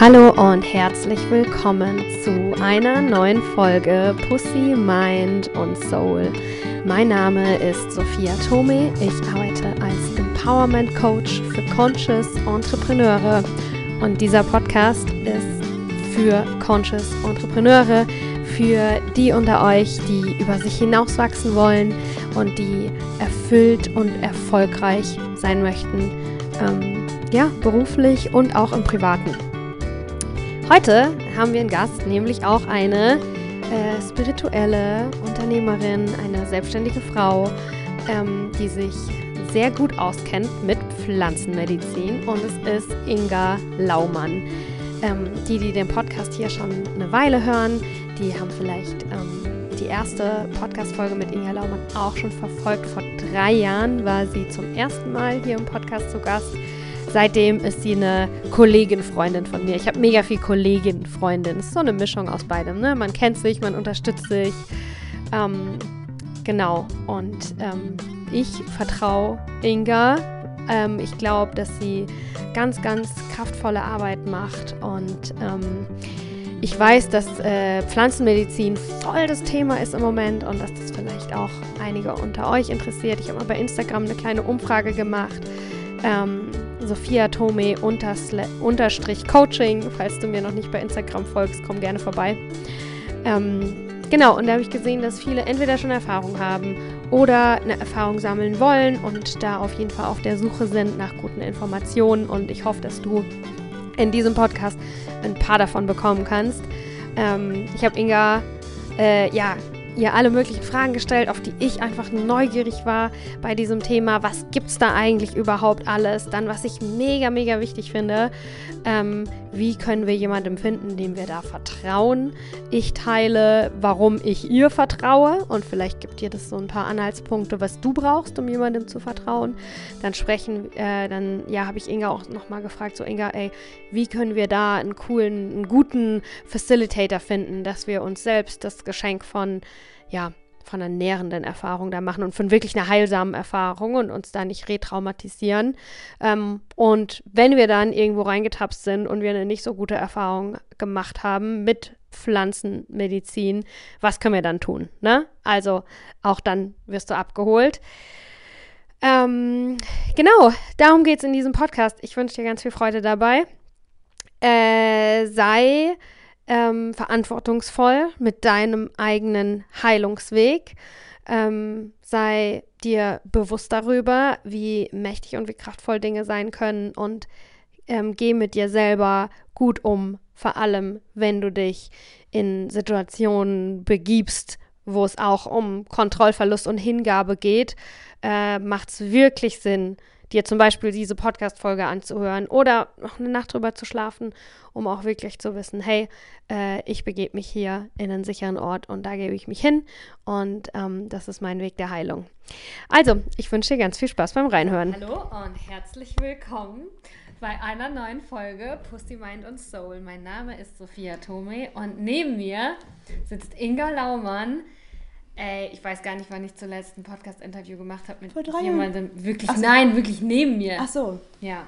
Hallo und herzlich willkommen zu einer neuen Folge Pussy, Mind und Soul. Mein Name ist Sophia Tome. Ich arbeite als Empowerment Coach für Conscious Entrepreneure und dieser Podcast ist für Conscious Entrepreneure, für die unter euch, die über sich hinauswachsen wollen und die erfüllt und erfolgreich sein möchten, ähm, ja, beruflich und auch im Privaten. Heute haben wir einen Gast, nämlich auch eine äh, spirituelle Unternehmerin, eine selbstständige Frau, ähm, die sich sehr gut auskennt mit Pflanzenmedizin und es ist Inga Laumann. Ähm, die, die den Podcast hier schon eine Weile hören, die haben vielleicht ähm, die erste Podcast-Folge mit Inga Laumann auch schon verfolgt. Vor drei Jahren war sie zum ersten Mal hier im Podcast zu Gast. Seitdem ist sie eine Kollegin-Freundin von mir. Ich habe mega viel Kollegin-Freundin. Es ist so eine Mischung aus beidem. Ne? Man kennt sich, man unterstützt sich. Ähm, genau. Und ähm, ich vertraue Inga. Ähm, ich glaube, dass sie ganz, ganz kraftvolle Arbeit macht. Und ähm, ich weiß, dass äh, Pflanzenmedizin voll das Thema ist im Moment und dass das vielleicht auch einige unter euch interessiert. Ich habe mal bei Instagram eine kleine Umfrage gemacht. Ähm, Sophia Tome unterstrich Coaching. Falls du mir noch nicht bei Instagram folgst, komm gerne vorbei. Ähm, genau, und da habe ich gesehen, dass viele entweder schon Erfahrung haben oder eine Erfahrung sammeln wollen und da auf jeden Fall auf der Suche sind nach guten Informationen. Und ich hoffe, dass du in diesem Podcast ein paar davon bekommen kannst. Ähm, ich habe Inga äh, ja ihr alle möglichen Fragen gestellt, auf die ich einfach neugierig war bei diesem Thema. Was gibt es da eigentlich überhaupt alles? Dann, was ich mega, mega wichtig finde, ähm, wie können wir jemandem finden, dem wir da vertrauen? Ich teile, warum ich ihr vertraue und vielleicht gibt dir das so ein paar Anhaltspunkte, was du brauchst, um jemandem zu vertrauen. Dann sprechen, äh, dann, ja, habe ich Inga auch nochmal gefragt, so Inga, ey, wie können wir da einen coolen, einen guten Facilitator finden, dass wir uns selbst das Geschenk von, ja, von einer nährenden Erfahrung da machen und von wirklich einer heilsamen Erfahrung und uns da nicht retraumatisieren. Ähm, und wenn wir dann irgendwo reingetapst sind und wir eine nicht so gute Erfahrung gemacht haben mit Pflanzenmedizin, was können wir dann tun? Ne? Also auch dann wirst du abgeholt. Ähm, genau, darum geht es in diesem Podcast. Ich wünsche dir ganz viel Freude dabei. Äh, sei ähm, verantwortungsvoll mit deinem eigenen Heilungsweg. Ähm, sei dir bewusst darüber, wie mächtig und wie kraftvoll Dinge sein können und ähm, geh mit dir selber gut um, vor allem wenn du dich in Situationen begibst, wo es auch um Kontrollverlust und Hingabe geht, äh, macht es wirklich Sinn, dir zum Beispiel diese Podcast-Folge anzuhören oder noch eine Nacht drüber zu schlafen, um auch wirklich zu wissen, hey, äh, ich begebe mich hier in einen sicheren Ort und da gebe ich mich hin und ähm, das ist mein Weg der Heilung. Also, ich wünsche dir ganz viel Spaß beim Reinhören. Hallo und herzlich willkommen bei einer neuen Folge Pussy, Mind und Soul. Mein Name ist Sophia Tome und neben mir sitzt Inga Laumann, Ey, ich weiß gar nicht, wann ich zuletzt ein Podcast-Interview gemacht habe mit jemandem. Wirklich, so. nein, wirklich neben mir. Ach so. Ja.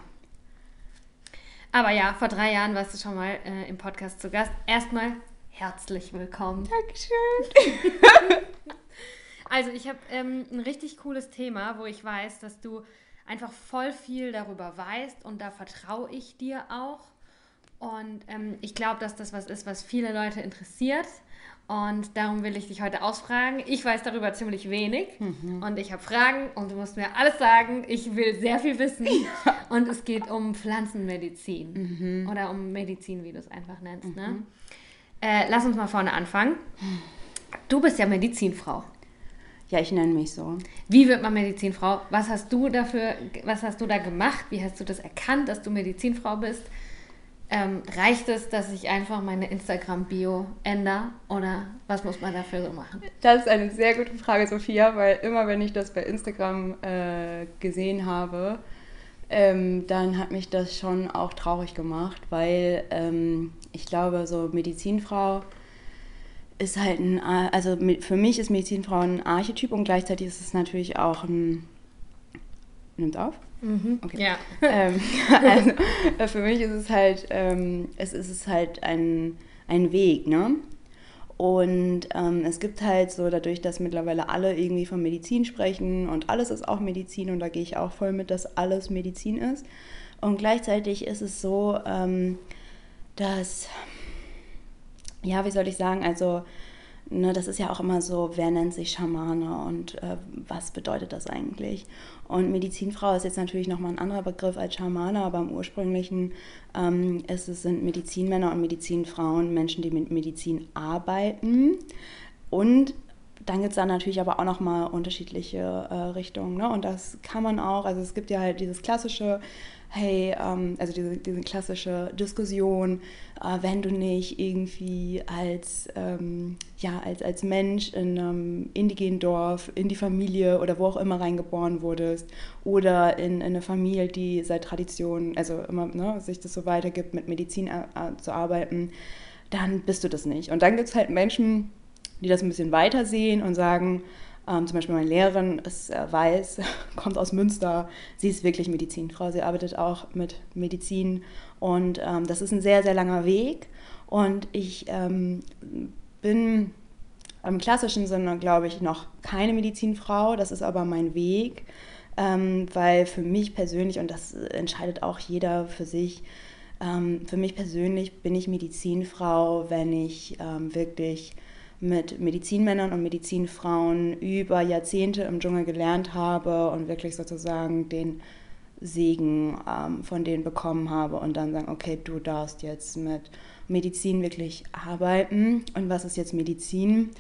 Aber ja, vor drei Jahren warst du schon mal äh, im Podcast zu Gast. Erstmal herzlich willkommen. Dankeschön. also, ich habe ähm, ein richtig cooles Thema, wo ich weiß, dass du einfach voll viel darüber weißt und da vertraue ich dir auch. Und ähm, ich glaube, dass das was ist, was viele Leute interessiert. Und darum will ich dich heute ausfragen. Ich weiß darüber ziemlich wenig mhm. und ich habe Fragen und du musst mir alles sagen. Ich will sehr viel wissen. Ja. Und es geht um Pflanzenmedizin mhm. oder um Medizin, wie du es einfach nennst. Ne? Mhm. Ne? Äh, lass uns mal vorne anfangen. Du bist ja Medizinfrau. Ja, ich nenne mich so. Wie wird man Medizinfrau? Was hast du dafür, was hast du da gemacht? Wie hast du das erkannt, dass du Medizinfrau bist? Ähm, reicht es, dass ich einfach meine Instagram-Bio ändere oder was muss man dafür so machen? Das ist eine sehr gute Frage, Sophia, weil immer wenn ich das bei Instagram äh, gesehen habe, ähm, dann hat mich das schon auch traurig gemacht, weil ähm, ich glaube, so Medizinfrau ist halt ein, also für mich ist Medizinfrau ein Archetyp und gleichzeitig ist es natürlich auch ein Nimmt auf? Mhm. Okay. Ja. ähm, also äh, für mich ist es halt, ähm, es ist es halt ein, ein Weg, ne? Und ähm, es gibt halt so, dadurch, dass mittlerweile alle irgendwie von Medizin sprechen und alles ist auch Medizin und da gehe ich auch voll mit, dass alles Medizin ist. Und gleichzeitig ist es so, ähm, dass, ja, wie soll ich sagen, also ne, das ist ja auch immer so, wer nennt sich Schamane und äh, was bedeutet das eigentlich? Und Medizinfrau ist jetzt natürlich nochmal ein anderer Begriff als Schamane, aber im ursprünglichen ähm, ist es sind Medizinmänner und Medizinfrauen, Menschen, die mit Medizin arbeiten. Und dann gibt es da natürlich aber auch nochmal unterschiedliche äh, Richtungen. Ne? Und das kann man auch, also es gibt ja halt dieses klassische hey, ähm, also diese, diese klassische Diskussion, äh, wenn du nicht irgendwie als, ähm, ja, als, als Mensch in einem indigenen Dorf, in die Familie oder wo auch immer reingeboren wurdest oder in, in eine Familie, die seit Tradition, also immer ne, sich das so weitergibt, mit Medizin äh, äh zu arbeiten, dann bist du das nicht. Und dann gibt es halt Menschen, die das ein bisschen weiter sehen und sagen, ähm, zum Beispiel meine Lehrerin ist äh, weiß, kommt aus Münster. Sie ist wirklich Medizinfrau. Sie arbeitet auch mit Medizin. Und ähm, das ist ein sehr, sehr langer Weg. Und ich ähm, bin im klassischen Sinne, glaube ich, noch keine Medizinfrau. Das ist aber mein Weg. Ähm, weil für mich persönlich, und das entscheidet auch jeder für sich, ähm, für mich persönlich bin ich Medizinfrau, wenn ich ähm, wirklich mit Medizinmännern und Medizinfrauen über Jahrzehnte im Dschungel gelernt habe und wirklich sozusagen den Segen ähm, von denen bekommen habe und dann sagen, okay, du darfst jetzt mit Medizin wirklich arbeiten. Und was ist jetzt Medizin?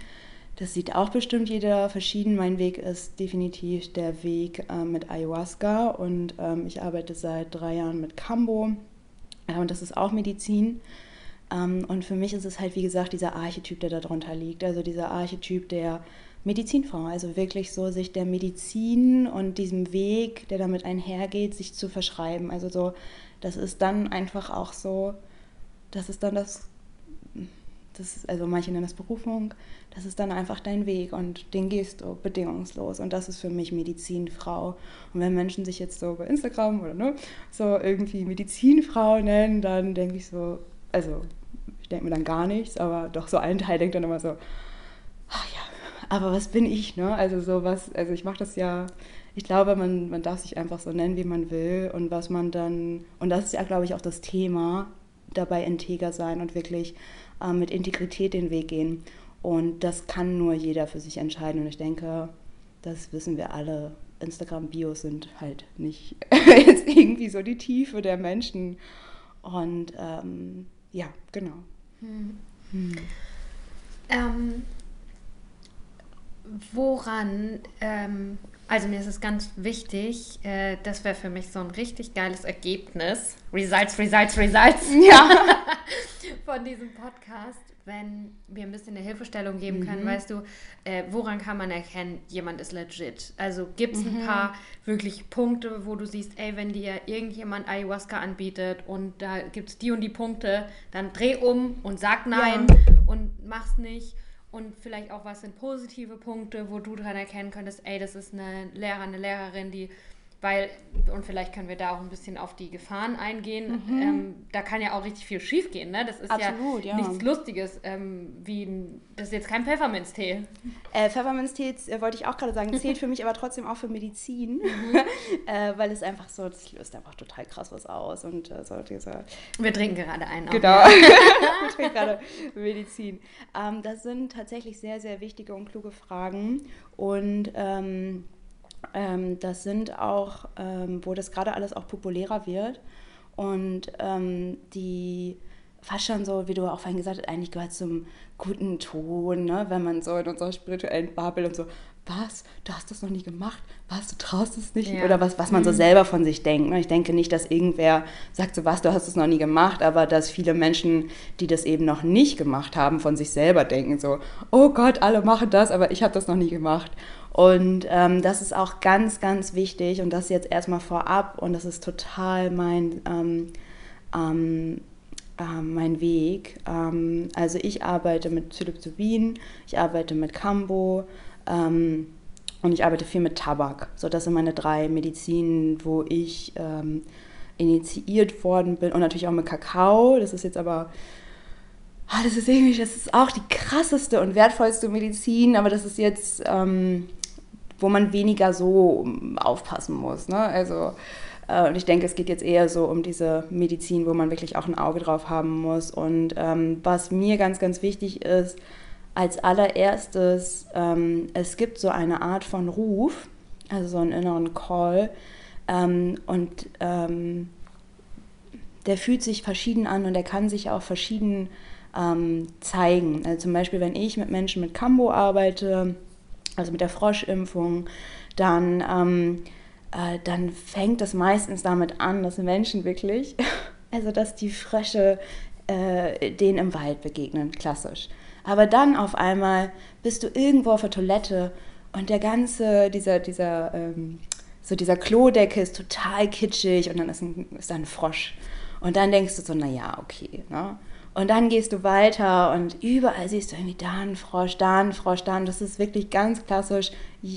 Das sieht auch bestimmt jeder verschieden. Mein Weg ist definitiv der Weg äh, mit Ayahuasca und ähm, ich arbeite seit drei Jahren mit Kambo äh, und das ist auch Medizin. Ähm, und für mich ist es halt, wie gesagt, dieser Archetyp, der darunter liegt. Also dieser Archetyp der Medizinfrau. Also wirklich so, sich der Medizin und diesem Weg, der damit einhergeht, sich zu verschreiben. Also so, das ist dann einfach auch so, das ist dann das, das also manche nennen das Berufung, das ist dann einfach dein Weg und den gehst du bedingungslos. Und das ist für mich Medizinfrau. Und wenn Menschen sich jetzt so bei Instagram oder ne, so irgendwie Medizinfrau nennen, dann denke ich so, also denke mir dann gar nichts, aber doch so ein Teil denkt dann immer so, ach ja, aber was bin ich, ne? Also so was, also ich mache das ja, ich glaube, man, man darf sich einfach so nennen, wie man will und was man dann, und das ist ja, glaube ich, auch das Thema, dabei integer sein und wirklich äh, mit Integrität den Weg gehen. Und das kann nur jeder für sich entscheiden. Und ich denke, das wissen wir alle. Instagram-Bios sind halt nicht jetzt irgendwie so die Tiefe der Menschen. Und ähm, ja, genau. Hm. Hm. Ähm, woran, ähm, also mir ist es ganz wichtig, äh, das wäre für mich so ein richtig geiles Ergebnis. Results, Results, Results. Ja. von diesem Podcast wenn wir ein bisschen eine Hilfestellung geben mhm. können, weißt du, äh, woran kann man erkennen, jemand ist legit? Also gibt es mhm. ein paar wirklich Punkte, wo du siehst, ey, wenn dir irgendjemand Ayahuasca anbietet und da gibt es die und die Punkte, dann dreh um und sag nein ja. und mach's nicht. Und vielleicht auch, was sind positive Punkte, wo du dran erkennen könntest, ey, das ist eine Lehrer, eine Lehrerin, die weil, und vielleicht können wir da auch ein bisschen auf die Gefahren eingehen, mhm. ähm, da kann ja auch richtig viel schief gehen, ne? Das ist Absolut, ja, ja, nichts Lustiges, ähm, wie, das ist jetzt kein Pfefferminztee. Äh, Pfefferminztee äh, wollte ich auch gerade sagen, zählt für mich aber trotzdem auch für Medizin, mhm. äh, weil es einfach so, das löst einfach total krass was aus und äh, so diese... Wir trinken gerade einen. Genau, wir trinken gerade Medizin. Ähm, das sind tatsächlich sehr, sehr wichtige und kluge Fragen und ähm, das sind auch, ähm, wo das gerade alles auch populärer wird und ähm, die fast schon so, wie du auch vorhin gesagt hast, eigentlich gehört zum guten Ton, ne? wenn man so in unserer spirituellen Bubble und so, was, du hast das noch nie gemacht, was, du traust es nicht ja. oder was, was man so mhm. selber von sich denkt. Ne? Ich denke nicht, dass irgendwer sagt so, was, du hast es noch nie gemacht, aber dass viele Menschen, die das eben noch nicht gemacht haben, von sich selber denken so, oh Gott, alle machen das, aber ich habe das noch nie gemacht. Und ähm, das ist auch ganz, ganz wichtig und das jetzt erstmal vorab und das ist total mein, ähm, ähm, äh, mein Weg. Ähm, also ich arbeite mit Psilocybin, ich arbeite mit Cambo ähm, und ich arbeite viel mit Tabak. So, das sind meine drei Medizinen, wo ich ähm, initiiert worden bin. Und natürlich auch mit Kakao. Das ist jetzt aber, ah, das ist irgendwie, das ist auch die krasseste und wertvollste Medizin, aber das ist jetzt, ähm, wo man weniger so aufpassen muss. Ne? Also, äh, und ich denke, es geht jetzt eher so um diese Medizin, wo man wirklich auch ein Auge drauf haben muss. Und ähm, was mir ganz, ganz wichtig ist, als allererstes, ähm, es gibt so eine Art von Ruf, also so einen inneren Call. Ähm, und ähm, der fühlt sich verschieden an und der kann sich auch verschieden ähm, zeigen. Also zum Beispiel, wenn ich mit Menschen mit Cambo arbeite, also mit der Froschimpfung, dann, ähm, äh, dann fängt das meistens damit an, dass Menschen wirklich, also dass die Frösche äh, denen im Wald begegnen, klassisch. Aber dann auf einmal bist du irgendwo auf der Toilette und der ganze, dieser, dieser, ähm, so dieser Klodecke ist total kitschig und dann ist, ein, ist da ein Frosch. Und dann denkst du so, naja, okay. Ne? Und dann gehst du weiter und überall siehst du irgendwie da einen Frosch, da einen Frosch, da einen. Das ist wirklich ganz klassisch.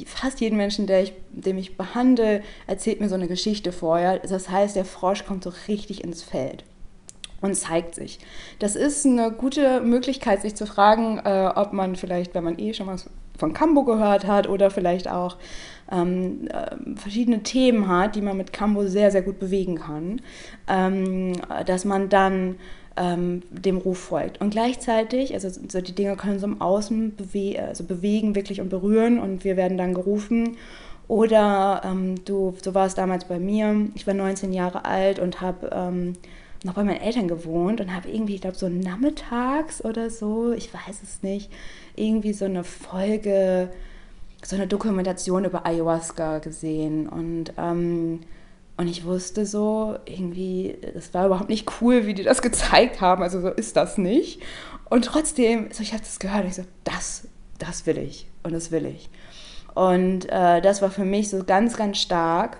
Fast jeden Menschen, der ich, dem ich behandle, erzählt mir so eine Geschichte vorher. Das heißt, der Frosch kommt so richtig ins Feld und zeigt sich. Das ist eine gute Möglichkeit, sich zu fragen, äh, ob man vielleicht, wenn man eh schon was von Cambo gehört hat oder vielleicht auch ähm, äh, verschiedene Themen hat, die man mit Cambo sehr, sehr gut bewegen kann, ähm, dass man dann ähm, dem Ruf folgt. Und gleichzeitig, also so die Dinge können so im Außen bewe also bewegen wirklich und berühren und wir werden dann gerufen. Oder ähm, du, so war es damals bei mir, ich war 19 Jahre alt und habe ähm, noch bei meinen Eltern gewohnt und habe irgendwie, ich glaube, so nachmittags oder so, ich weiß es nicht, irgendwie so eine Folge, so eine Dokumentation über Ayahuasca gesehen und ähm, und ich wusste so, irgendwie, das war überhaupt nicht cool, wie die das gezeigt haben. Also so ist das nicht. Und trotzdem, so ich habe das gehört und ich so, das, das will ich und das will ich. Und äh, das war für mich so ganz, ganz stark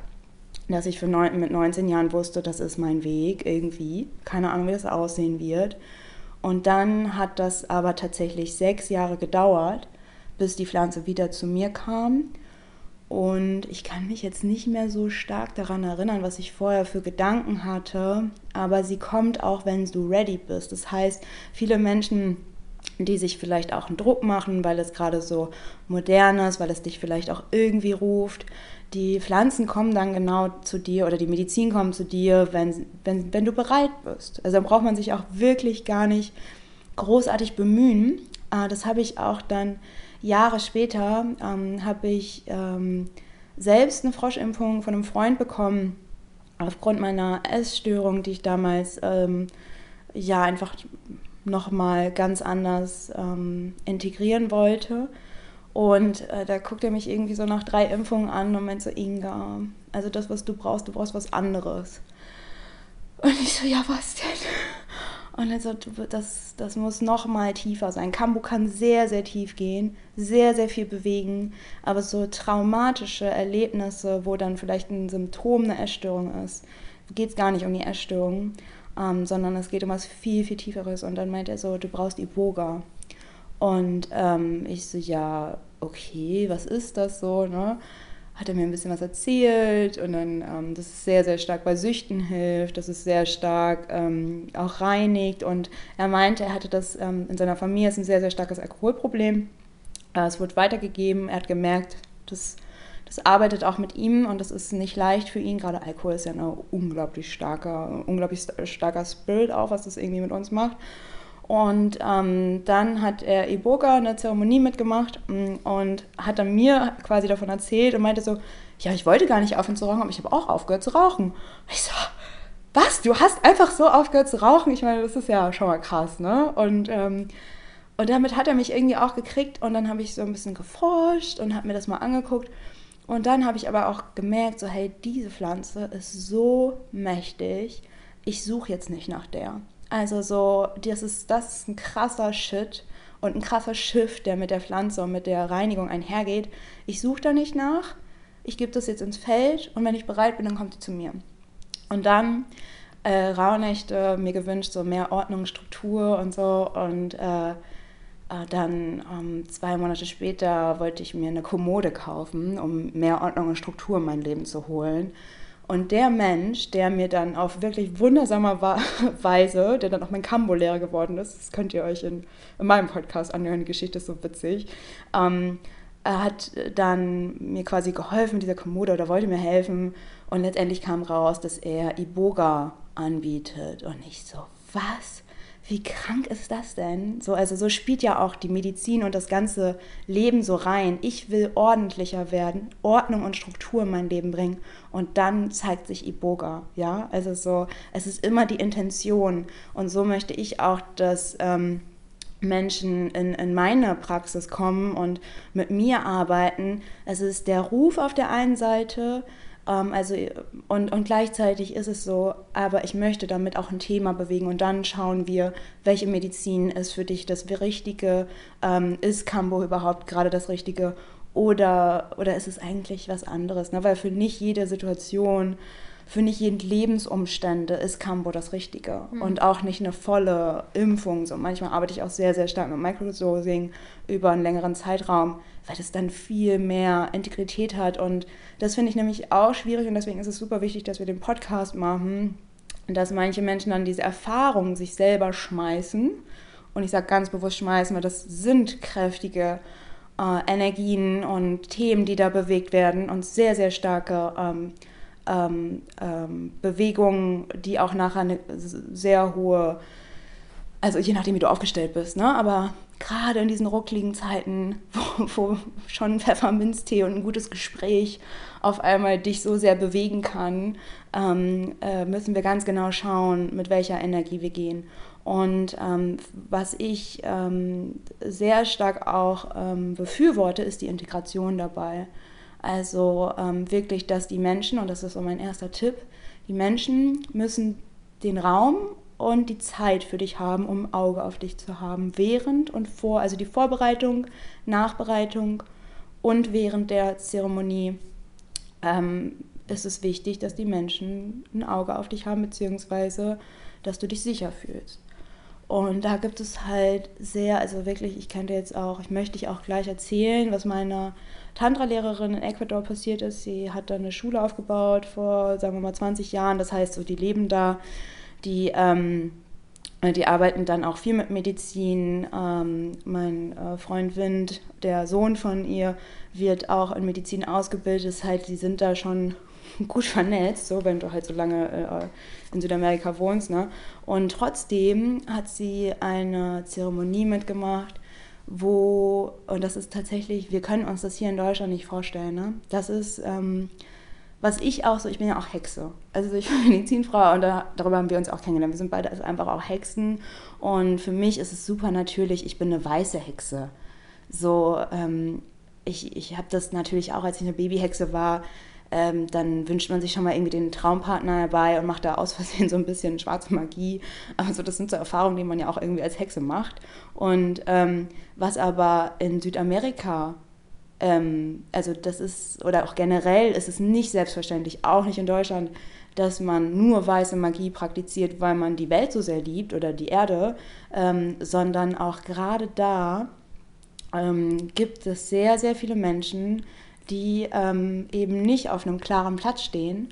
dass ich neun, mit 19 Jahren wusste, das ist mein Weg irgendwie. Keine Ahnung, wie das aussehen wird. Und dann hat das aber tatsächlich sechs Jahre gedauert, bis die Pflanze wieder zu mir kam. Und ich kann mich jetzt nicht mehr so stark daran erinnern, was ich vorher für Gedanken hatte, aber sie kommt auch, wenn du ready bist. Das heißt, viele Menschen die sich vielleicht auch einen Druck machen, weil es gerade so modern ist, weil es dich vielleicht auch irgendwie ruft. Die Pflanzen kommen dann genau zu dir oder die Medizin kommt zu dir, wenn, wenn, wenn du bereit bist. Also dann braucht man sich auch wirklich gar nicht großartig bemühen. Ah, das habe ich auch dann Jahre später, ähm, habe ich ähm, selbst eine Froschimpfung von einem Freund bekommen, aufgrund meiner Essstörung, die ich damals ähm, ja einfach nochmal ganz anders ähm, integrieren wollte. Und äh, da guckt er mich irgendwie so nach drei Impfungen an und meint so, Inga, also das, was du brauchst, du brauchst was anderes. Und ich so, ja, was denn? Und er so, das, das muss noch mal tiefer sein. Kambo kann sehr, sehr tief gehen, sehr, sehr viel bewegen, aber so traumatische Erlebnisse, wo dann vielleicht ein Symptom eine Essstörung ist, geht es gar nicht um die Essstörung, ähm, sondern es geht um was viel, viel Tieferes. Und dann meint er so, du brauchst Iboga. Und ähm, ich so, ja, okay, was ist das so, ne? Hat er mir ein bisschen was erzählt und dann, ähm, dass es sehr, sehr stark bei Süchten hilft, dass es sehr stark ähm, auch reinigt. Und er meinte, er hatte das ähm, in seiner Familie, ist ein sehr, sehr starkes Alkoholproblem. Äh, es wurde weitergegeben, er hat gemerkt, dass das arbeitet auch mit ihm und das ist nicht leicht für ihn. Gerade Alkohol ist ja ein unglaublich starker, unglaublich starker Spirit auch, was das irgendwie mit uns macht. Und ähm, dann hat er Iboga eine Zeremonie mitgemacht mm, und hat dann mir quasi davon erzählt und meinte so, ja, ich wollte gar nicht aufhören zu rauchen, aber ich habe auch aufgehört zu rauchen. Ich so, was? Du hast einfach so aufgehört zu rauchen? Ich meine, das ist ja schon mal krass, ne? Und, ähm, und damit hat er mich irgendwie auch gekriegt und dann habe ich so ein bisschen geforscht und habe mir das mal angeguckt. Und dann habe ich aber auch gemerkt, so hey, diese Pflanze ist so mächtig, ich suche jetzt nicht nach der. Also so, das ist, das ist ein krasser Shit und ein krasser Shift, der mit der Pflanze und mit der Reinigung einhergeht. Ich suche da nicht nach, ich gebe das jetzt ins Feld und wenn ich bereit bin, dann kommt sie zu mir. Und dann äh, Rauhnächte, mir gewünscht, so mehr Ordnung, Struktur und so und äh, äh, dann ähm, zwei Monate später wollte ich mir eine Kommode kaufen, um mehr Ordnung und Struktur in mein Leben zu holen. Und der Mensch, der mir dann auf wirklich wundersame Weise, der dann auch mein Kambo-Lehrer geworden ist, das könnt ihr euch in, in, meinem Podcast anhören, die Geschichte ist so witzig, ähm, hat dann mir quasi geholfen, dieser Kommode, oder wollte mir helfen. Und letztendlich kam raus, dass er Iboga anbietet. Und ich so, was? Wie krank ist das denn? So, also so spielt ja auch die Medizin und das ganze Leben so rein. Ich will ordentlicher werden, Ordnung und Struktur in mein Leben bringen und dann zeigt sich Iboga, ja? Also so, es ist immer die Intention und so möchte ich auch, dass ähm, Menschen in, in meine Praxis kommen und mit mir arbeiten. Es ist der Ruf auf der einen Seite, ähm, also, und, und gleichzeitig ist es so, aber ich möchte damit auch ein Thema bewegen und dann schauen wir, welche Medizin ist für dich das Richtige, ähm, ist Cambo überhaupt gerade das Richtige oder, oder ist es eigentlich was anderes? Ne? Weil für nicht jede Situation für nicht jeden Lebensumstände ist Cambo das Richtige. Mhm. Und auch nicht eine volle Impfung. So manchmal arbeite ich auch sehr, sehr stark mit Microdosing über einen längeren Zeitraum, weil es dann viel mehr Integrität hat. Und das finde ich nämlich auch schwierig und deswegen ist es super wichtig, dass wir den Podcast machen, dass manche Menschen dann diese Erfahrungen sich selber schmeißen. Und ich sage ganz bewusst schmeißen, weil das sind kräftige äh, Energien und Themen, die da bewegt werden und sehr, sehr starke ähm, ähm, ähm, Bewegungen, die auch nachher eine sehr hohe, also je nachdem, wie du aufgestellt bist, ne? aber gerade in diesen ruckligen Zeiten, wo, wo schon Pfefferminztee und ein gutes Gespräch auf einmal dich so sehr bewegen kann, ähm, äh, müssen wir ganz genau schauen, mit welcher Energie wir gehen. Und ähm, was ich ähm, sehr stark auch ähm, befürworte, ist die Integration dabei. Also ähm, wirklich, dass die Menschen, und das ist so mein erster Tipp, die Menschen müssen den Raum und die Zeit für dich haben, um ein Auge auf dich zu haben, während und vor, also die Vorbereitung, Nachbereitung und während der Zeremonie ähm, ist es wichtig, dass die Menschen ein Auge auf dich haben, beziehungsweise dass du dich sicher fühlst. Und da gibt es halt sehr, also wirklich, ich könnte jetzt auch, ich möchte dich auch gleich erzählen, was meine Tantra-Lehrerin in Ecuador passiert ist. Sie hat da eine Schule aufgebaut vor, sagen wir mal, 20 Jahren. Das heißt, so die leben da, die, ähm, die arbeiten dann auch viel mit Medizin. Ähm, mein äh, Freund Wind, der Sohn von ihr, wird auch in Medizin ausgebildet. Das heißt, die sind da schon gut vernetzt, so wenn du halt so lange äh, in Südamerika wohnst. Ne? Und trotzdem hat sie eine Zeremonie mitgemacht, wo, und das ist tatsächlich, wir können uns das hier in Deutschland nicht vorstellen, ne? Das ist, ähm, was ich auch so, ich bin ja auch Hexe. Also ich bin Medizinfrau und da, darüber haben wir uns auch kennengelernt. Wir sind beide also einfach auch Hexen und für mich ist es super natürlich, ich bin eine weiße Hexe. So, ähm, ich, ich habe das natürlich auch, als ich eine Babyhexe war, ähm, dann wünscht man sich schon mal irgendwie den Traumpartner dabei und macht da aus Versehen so ein bisschen schwarze Magie. Also das sind so Erfahrungen, die man ja auch irgendwie als Hexe macht. Und ähm, was aber in Südamerika, ähm, also das ist, oder auch generell ist es nicht selbstverständlich, auch nicht in Deutschland, dass man nur weiße Magie praktiziert, weil man die Welt so sehr liebt oder die Erde, ähm, sondern auch gerade da ähm, gibt es sehr, sehr viele Menschen, die ähm, eben nicht auf einem klaren Platz stehen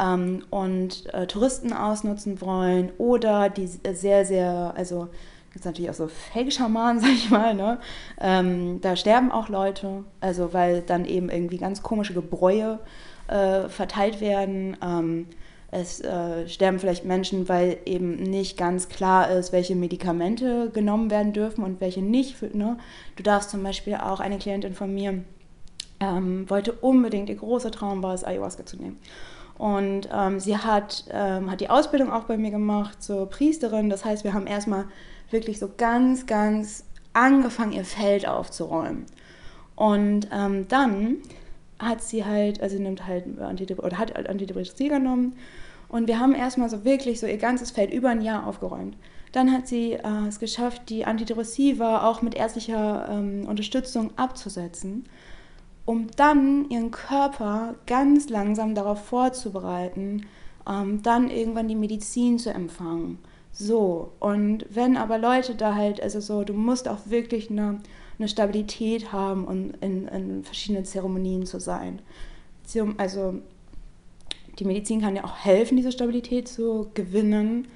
ähm, und äh, Touristen ausnutzen wollen oder die sehr, sehr, also gibt es natürlich auch so Fake-Schamanen, sag ich mal, ne? Ähm, da sterben auch Leute, also weil dann eben irgendwie ganz komische Gebräue äh, verteilt werden. Ähm, es äh, sterben vielleicht Menschen, weil eben nicht ganz klar ist, welche Medikamente genommen werden dürfen und welche nicht. Ne? Du darfst zum Beispiel auch eine Klientin von mir, ähm, wollte unbedingt, ihr großer Traum war es, Ayahuasca zu nehmen. Und ähm, sie hat, ähm, hat die Ausbildung auch bei mir gemacht zur Priesterin. Das heißt, wir haben erstmal wirklich so ganz, ganz angefangen, ihr Feld aufzuräumen. Und ähm, dann hat sie halt, also sie nimmt halt Antidep oder hat Antidepressiva genommen. Und wir haben erstmal so wirklich so ihr ganzes Feld über ein Jahr aufgeräumt. Dann hat sie äh, es geschafft, die Antidepressiva auch mit ärztlicher ähm, Unterstützung abzusetzen um dann ihren Körper ganz langsam darauf vorzubereiten, ähm, dann irgendwann die Medizin zu empfangen. So, und wenn aber Leute da halt, also so, du musst auch wirklich eine, eine Stabilität haben, um in, in verschiedenen Zeremonien zu sein. Also die Medizin kann ja auch helfen, diese Stabilität zu gewinnen.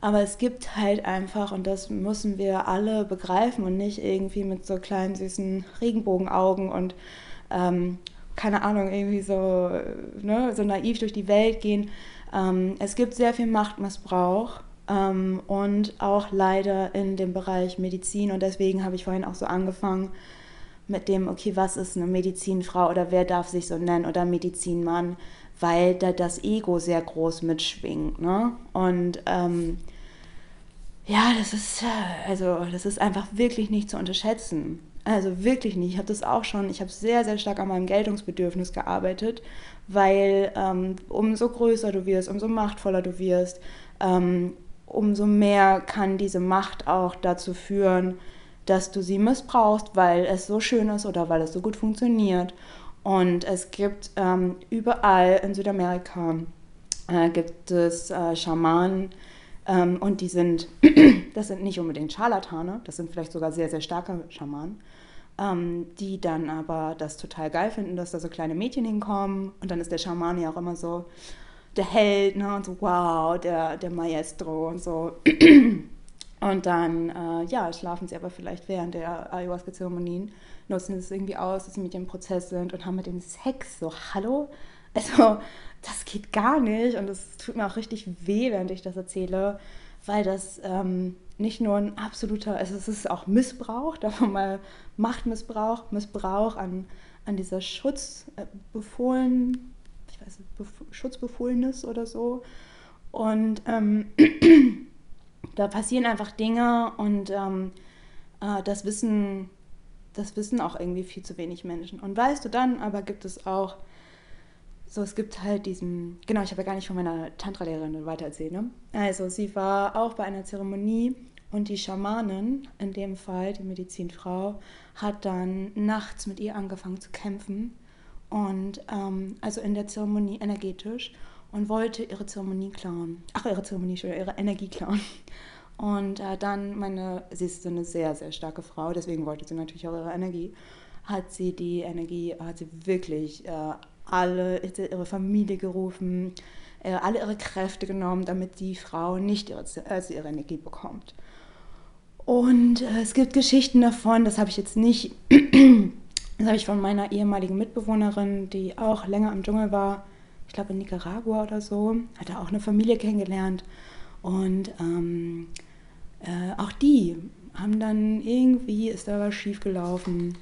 Aber es gibt halt einfach, und das müssen wir alle begreifen und nicht irgendwie mit so kleinen süßen Regenbogenaugen und ähm, keine Ahnung, irgendwie so, ne, so naiv durch die Welt gehen. Ähm, es gibt sehr viel Machtmissbrauch ähm, und auch leider in dem Bereich Medizin. Und deswegen habe ich vorhin auch so angefangen mit dem, okay, was ist eine Medizinfrau oder wer darf sich so nennen oder Medizinmann? weil da das Ego sehr groß mitschwingt. Ne? Und ähm, ja, das ist, äh, also, das ist einfach wirklich nicht zu unterschätzen. Also wirklich nicht. Ich habe das auch schon, ich habe sehr, sehr stark an meinem Geltungsbedürfnis gearbeitet, weil ähm, umso größer du wirst, umso machtvoller du wirst, ähm, umso mehr kann diese Macht auch dazu führen, dass du sie missbrauchst, weil es so schön ist oder weil es so gut funktioniert. Und es gibt ähm, überall in Südamerika äh, gibt es äh, Schamanen ähm, und die sind, das sind nicht unbedingt Scharlatane, das sind vielleicht sogar sehr, sehr starke Schamanen, ähm, die dann aber das total geil finden, dass da so kleine Mädchen hinkommen und dann ist der Schaman ja auch immer so der Held ne, und so wow, der, der Maestro und so. Und dann, äh, ja, schlafen sie aber vielleicht während der Ayahuasca-Zeremonien nutzen es irgendwie aus, dass sie mit dem Prozess sind und haben mit dem Sex so, hallo? Also, das geht gar nicht und es tut mir auch richtig weh, während ich das erzähle, weil das ähm, nicht nur ein absoluter, also es ist auch Missbrauch, davon mal Machtmissbrauch, Missbrauch an, an dieser Schutzbefohlen, ich weiß nicht, Schutzbefohlenes oder so. Und ähm, da passieren einfach Dinge und ähm, äh, das wissen das wissen auch irgendwie viel zu wenig Menschen. Und weißt du, dann aber gibt es auch, so es gibt halt diesen, genau, ich habe ja gar nicht von meiner Tantra-Lehrerin weitererzählt, ne? Also sie war auch bei einer Zeremonie und die Schamanin, in dem Fall die Medizinfrau, hat dann nachts mit ihr angefangen zu kämpfen und ähm, also in der Zeremonie energetisch und wollte ihre Zeremonie klauen. Ach, ihre Zeremonie, ihre Energie klauen. Und äh, dann, meine, sie ist eine sehr, sehr starke Frau, deswegen wollte sie natürlich auch ihre Energie, hat sie die Energie, hat sie wirklich äh, alle, ihre Familie gerufen, äh, alle ihre Kräfte genommen, damit die Frau nicht ihre, also ihre Energie bekommt. Und äh, es gibt Geschichten davon, das habe ich jetzt nicht, das habe ich von meiner ehemaligen Mitbewohnerin, die auch länger im Dschungel war, ich glaube in Nicaragua oder so, hat er auch eine Familie kennengelernt. Und ähm, äh, auch die haben dann irgendwie, ist da was schief gelaufen.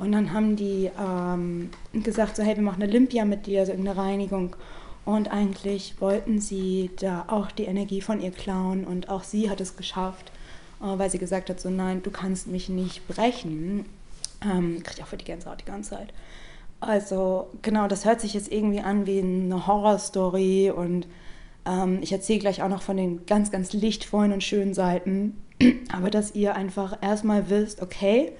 Und dann haben die ähm, gesagt, so hey, wir machen eine Olympia mit dir, also irgendeine Reinigung. Und eigentlich wollten sie da auch die Energie von ihr klauen. Und auch sie hat es geschafft, äh, weil sie gesagt hat, so nein, du kannst mich nicht brechen. Ähm, kriege ich auch für die Gänsehaut die ganze Zeit. Also genau, das hört sich jetzt irgendwie an wie eine Horrorstory und ähm, ich erzähle gleich auch noch von den ganz, ganz lichtvollen und schönen Seiten. Aber dass ihr einfach erstmal wisst, okay,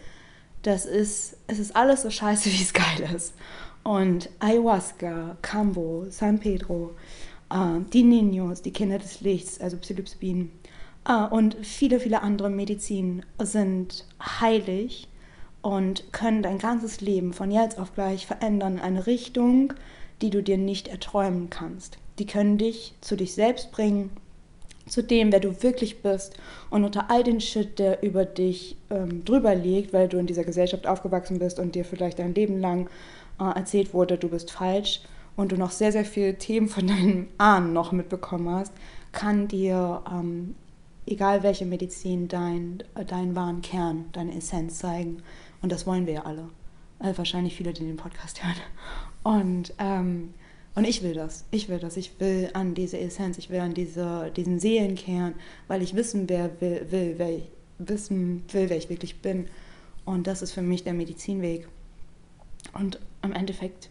das ist, es ist alles so scheiße, wie es geil ist. Und Ayahuasca, Cambo, San Pedro, äh, die Niños, die Kinder des Lichts, also Psilocybin äh, und viele, viele andere Medizin sind heilig und können dein ganzes Leben von jetzt auf gleich verändern in eine Richtung, die du dir nicht erträumen kannst die können dich zu dich selbst bringen, zu dem, wer du wirklich bist und unter all den Shit, der über dich ähm, drüber liegt, weil du in dieser Gesellschaft aufgewachsen bist und dir vielleicht dein Leben lang äh, erzählt wurde, du bist falsch und du noch sehr, sehr viele Themen von deinen Ahnen noch mitbekommen hast, kann dir, ähm, egal welche Medizin, dein, äh, deinen wahren Kern, deine Essenz zeigen. Und das wollen wir ja alle. Also wahrscheinlich viele, die den Podcast hören. Und ähm, und ich will das. Ich will das. Ich will an diese Essenz, ich will an diese, diesen Seelenkern, weil ich wissen wer will, will, wer ich, wissen will, wer ich wirklich bin. Und das ist für mich der Medizinweg. Und im Endeffekt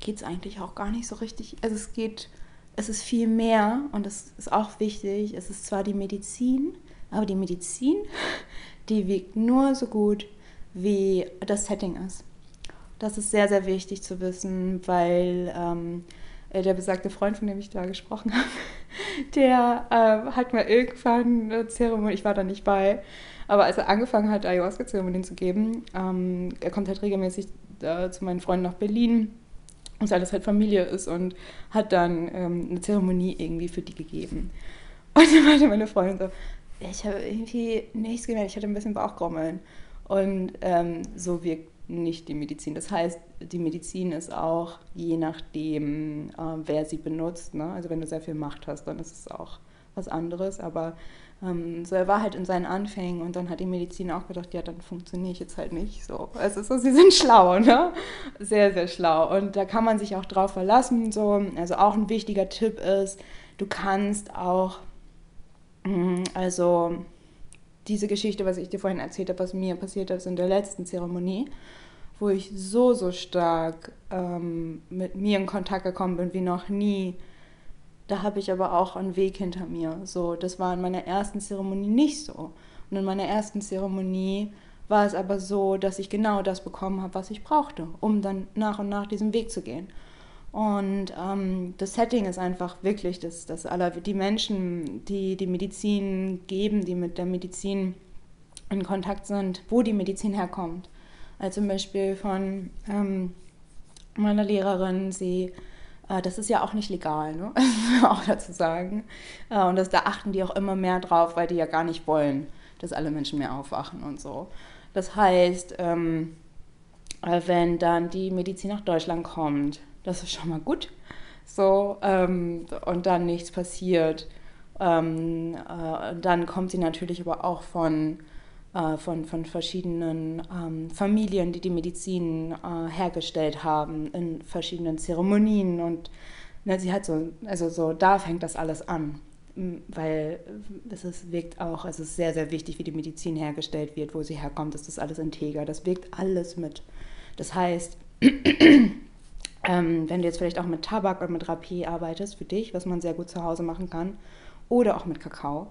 geht es eigentlich auch gar nicht so richtig. Also es geht, es ist viel mehr und das ist auch wichtig. Es ist zwar die Medizin, aber die Medizin, die wiegt nur so gut, wie das Setting ist. Das ist sehr, sehr wichtig zu wissen, weil ähm, äh, der besagte Freund, von dem ich da gesprochen habe, der äh, hat mal irgendwann eine Zeremonie, ich war da nicht bei, aber als er angefangen hat, Ayahuasca-Zeremonien zu geben, ähm, er kommt halt regelmäßig äh, zu meinen Freunden nach Berlin, was alles halt Familie ist und hat dann ähm, eine Zeremonie irgendwie für die gegeben. Und dann meinte meine Freundin so, ich habe irgendwie nichts gemerkt, ich hatte ein bisschen Bauchgrummeln. Und ähm, so wirkt nicht die Medizin. Das heißt, die Medizin ist auch je nachdem, äh, wer sie benutzt. Ne? Also wenn du sehr viel Macht hast, dann ist es auch was anderes. Aber ähm, so, er war halt in seinen Anfängen und dann hat die Medizin auch gedacht, ja, dann funktioniere ich jetzt halt nicht so. Also so, sie sind schlau, ne? Sehr, sehr schlau. Und da kann man sich auch drauf verlassen. So. Also auch ein wichtiger Tipp ist, du kannst auch, mm, also diese Geschichte, was ich dir vorhin erzählt habe, was mir passiert ist in der letzten Zeremonie, wo ich so, so stark ähm, mit mir in Kontakt gekommen bin wie noch nie. Da habe ich aber auch einen Weg hinter mir. So, das war in meiner ersten Zeremonie nicht so. Und in meiner ersten Zeremonie war es aber so, dass ich genau das bekommen habe, was ich brauchte, um dann nach und nach diesen Weg zu gehen. Und ähm, das Setting ist einfach wirklich das, das die Menschen, die die Medizin geben, die mit der Medizin in Kontakt sind, wo die Medizin herkommt. Also zum Beispiel von ähm, meiner Lehrerin, sie, äh, das ist ja auch nicht legal, ne? auch dazu sagen. Äh, und das, da achten die auch immer mehr drauf, weil die ja gar nicht wollen, dass alle Menschen mehr aufwachen und so. Das heißt, ähm, äh, wenn dann die Medizin nach Deutschland kommt, das ist schon mal gut. So, ähm, und dann nichts passiert. Ähm, äh, dann kommt sie natürlich aber auch von, äh, von, von verschiedenen ähm, Familien, die die Medizin äh, hergestellt haben, in verschiedenen Zeremonien. Und ne, sie hat so, also so, da fängt das alles an. Weil es ist, wirkt auch, es ist sehr, sehr wichtig, wie die Medizin hergestellt wird, wo sie herkommt, ist das alles integer. Das wirkt alles mit. Das heißt, ähm, wenn du jetzt vielleicht auch mit Tabak oder mit Rapé arbeitest für dich, was man sehr gut zu Hause machen kann, oder auch mit Kakao,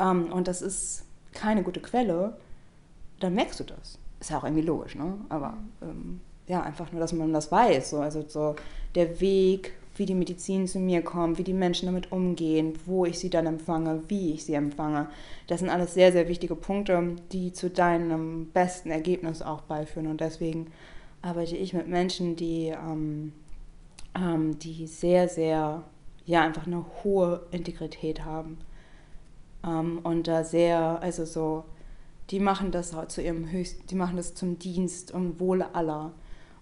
ähm, und das ist keine gute Quelle, dann merkst du das. Ist ja auch irgendwie logisch, ne? Aber ähm, ja, einfach nur, dass man das weiß. So. Also so der Weg, wie die Medizin zu mir kommt, wie die Menschen damit umgehen, wo ich sie dann empfange, wie ich sie empfange. Das sind alles sehr, sehr wichtige Punkte, die zu deinem besten Ergebnis auch beiführen. Und deswegen arbeite ich mit Menschen, die, ähm, ähm, die sehr, sehr, ja, einfach eine hohe Integrität haben. Ähm, und da sehr, also so, die machen das zu ihrem höchsten, die machen das zum Dienst und Wohle aller.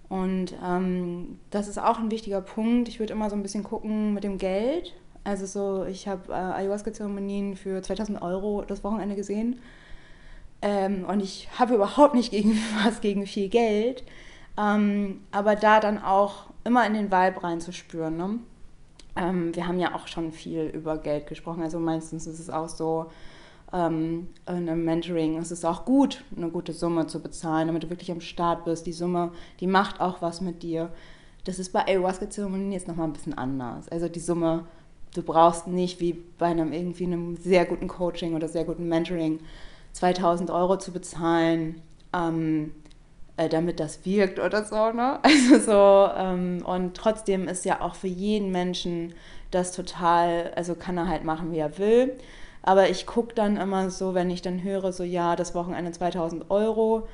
Und ähm, das ist auch ein wichtiger Punkt. Ich würde immer so ein bisschen gucken mit dem Geld. Also so, ich habe äh, Ayahuasca-Zeremonien für 2000 Euro das Wochenende gesehen. Ähm, und ich habe überhaupt nicht gegen was gegen viel Geld. Ähm, aber da dann auch immer in den Vibe reinzuspüren. Ne? Ähm, wir haben ja auch schon viel über Geld gesprochen. Also meistens ist es auch so, ähm, in einem Mentoring ist es auch gut, eine gute Summe zu bezahlen, damit du wirklich am Start bist. Die Summe, die macht auch was mit dir. Das ist bei Ayahuasca-Zeremonien jetzt nochmal ein bisschen anders. Also die Summe, du brauchst nicht wie bei einem irgendwie einem sehr guten Coaching oder sehr guten Mentoring 2000 Euro zu bezahlen. Ähm, äh, damit das wirkt oder so. Ne? Also so, ähm, und trotzdem ist ja auch für jeden Menschen das total, also kann er halt machen, wie er will. Aber ich gucke dann immer so, wenn ich dann höre, so ja, das Wochenende 2000 Euro,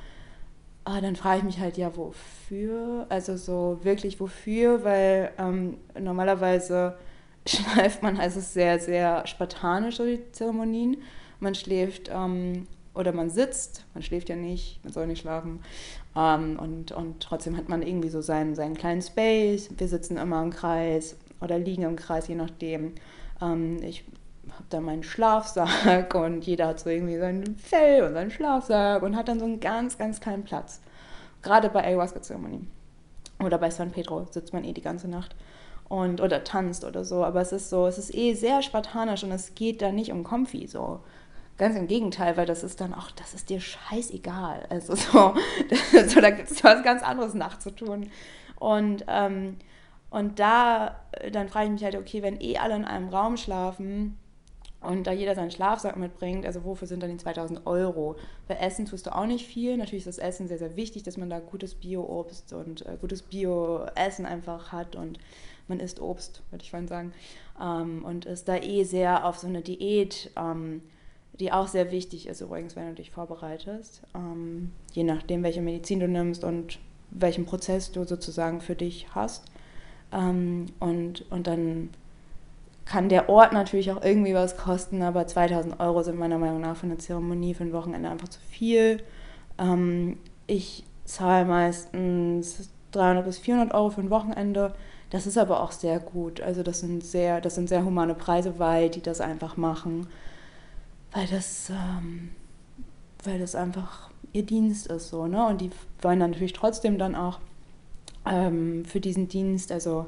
ah, dann frage ich mich halt, ja, wofür? Also so wirklich wofür, weil ähm, normalerweise schleift man, also sehr, sehr spartanisch so die Zeremonien. Man schläft ähm, oder man sitzt, man schläft ja nicht, man soll nicht schlafen. Ähm, und, und trotzdem hat man irgendwie so seinen, seinen kleinen Space. Wir sitzen immer im Kreis oder liegen im Kreis, je nachdem. Ähm, ich habe da meinen Schlafsack und jeder hat so irgendwie sein Fell und seinen Schlafsack und hat dann so einen ganz, ganz kleinen Platz. Gerade bei Ayahuasca-Zeremonie oder bei San Pedro sitzt man eh die ganze Nacht und oder tanzt oder so. Aber es ist so, es ist eh sehr spartanisch und es geht da nicht um Comfy so. Ganz im Gegenteil, weil das ist dann auch, das ist dir scheißegal. Also so, so da gibt es was ganz anderes nachzutun. Und, ähm, und da, dann frage ich mich halt, okay, wenn eh alle in einem Raum schlafen und da jeder seinen Schlafsack mitbringt, also wofür sind dann die 2000 Euro? Bei Essen tust du auch nicht viel. Natürlich ist das Essen sehr, sehr wichtig, dass man da gutes Bio-Obst und äh, gutes Bio-Essen einfach hat und man isst Obst, würde ich vorhin sagen. Ähm, und ist da eh sehr auf so eine Diät, ähm, die auch sehr wichtig ist übrigens, wenn du dich vorbereitest. Ähm, je nachdem, welche Medizin du nimmst und welchen Prozess du sozusagen für dich hast. Ähm, und, und dann kann der Ort natürlich auch irgendwie was kosten, aber 2000 Euro sind meiner Meinung nach für eine Zeremonie für ein Wochenende einfach zu viel. Ähm, ich zahle meistens 300 bis 400 Euro für ein Wochenende. Das ist aber auch sehr gut. Also das sind sehr, das sind sehr humane Preise, weil die das einfach machen, weil das, ähm, weil das einfach ihr Dienst ist so, ne? Und die wollen dann natürlich trotzdem dann auch ähm, für diesen Dienst, also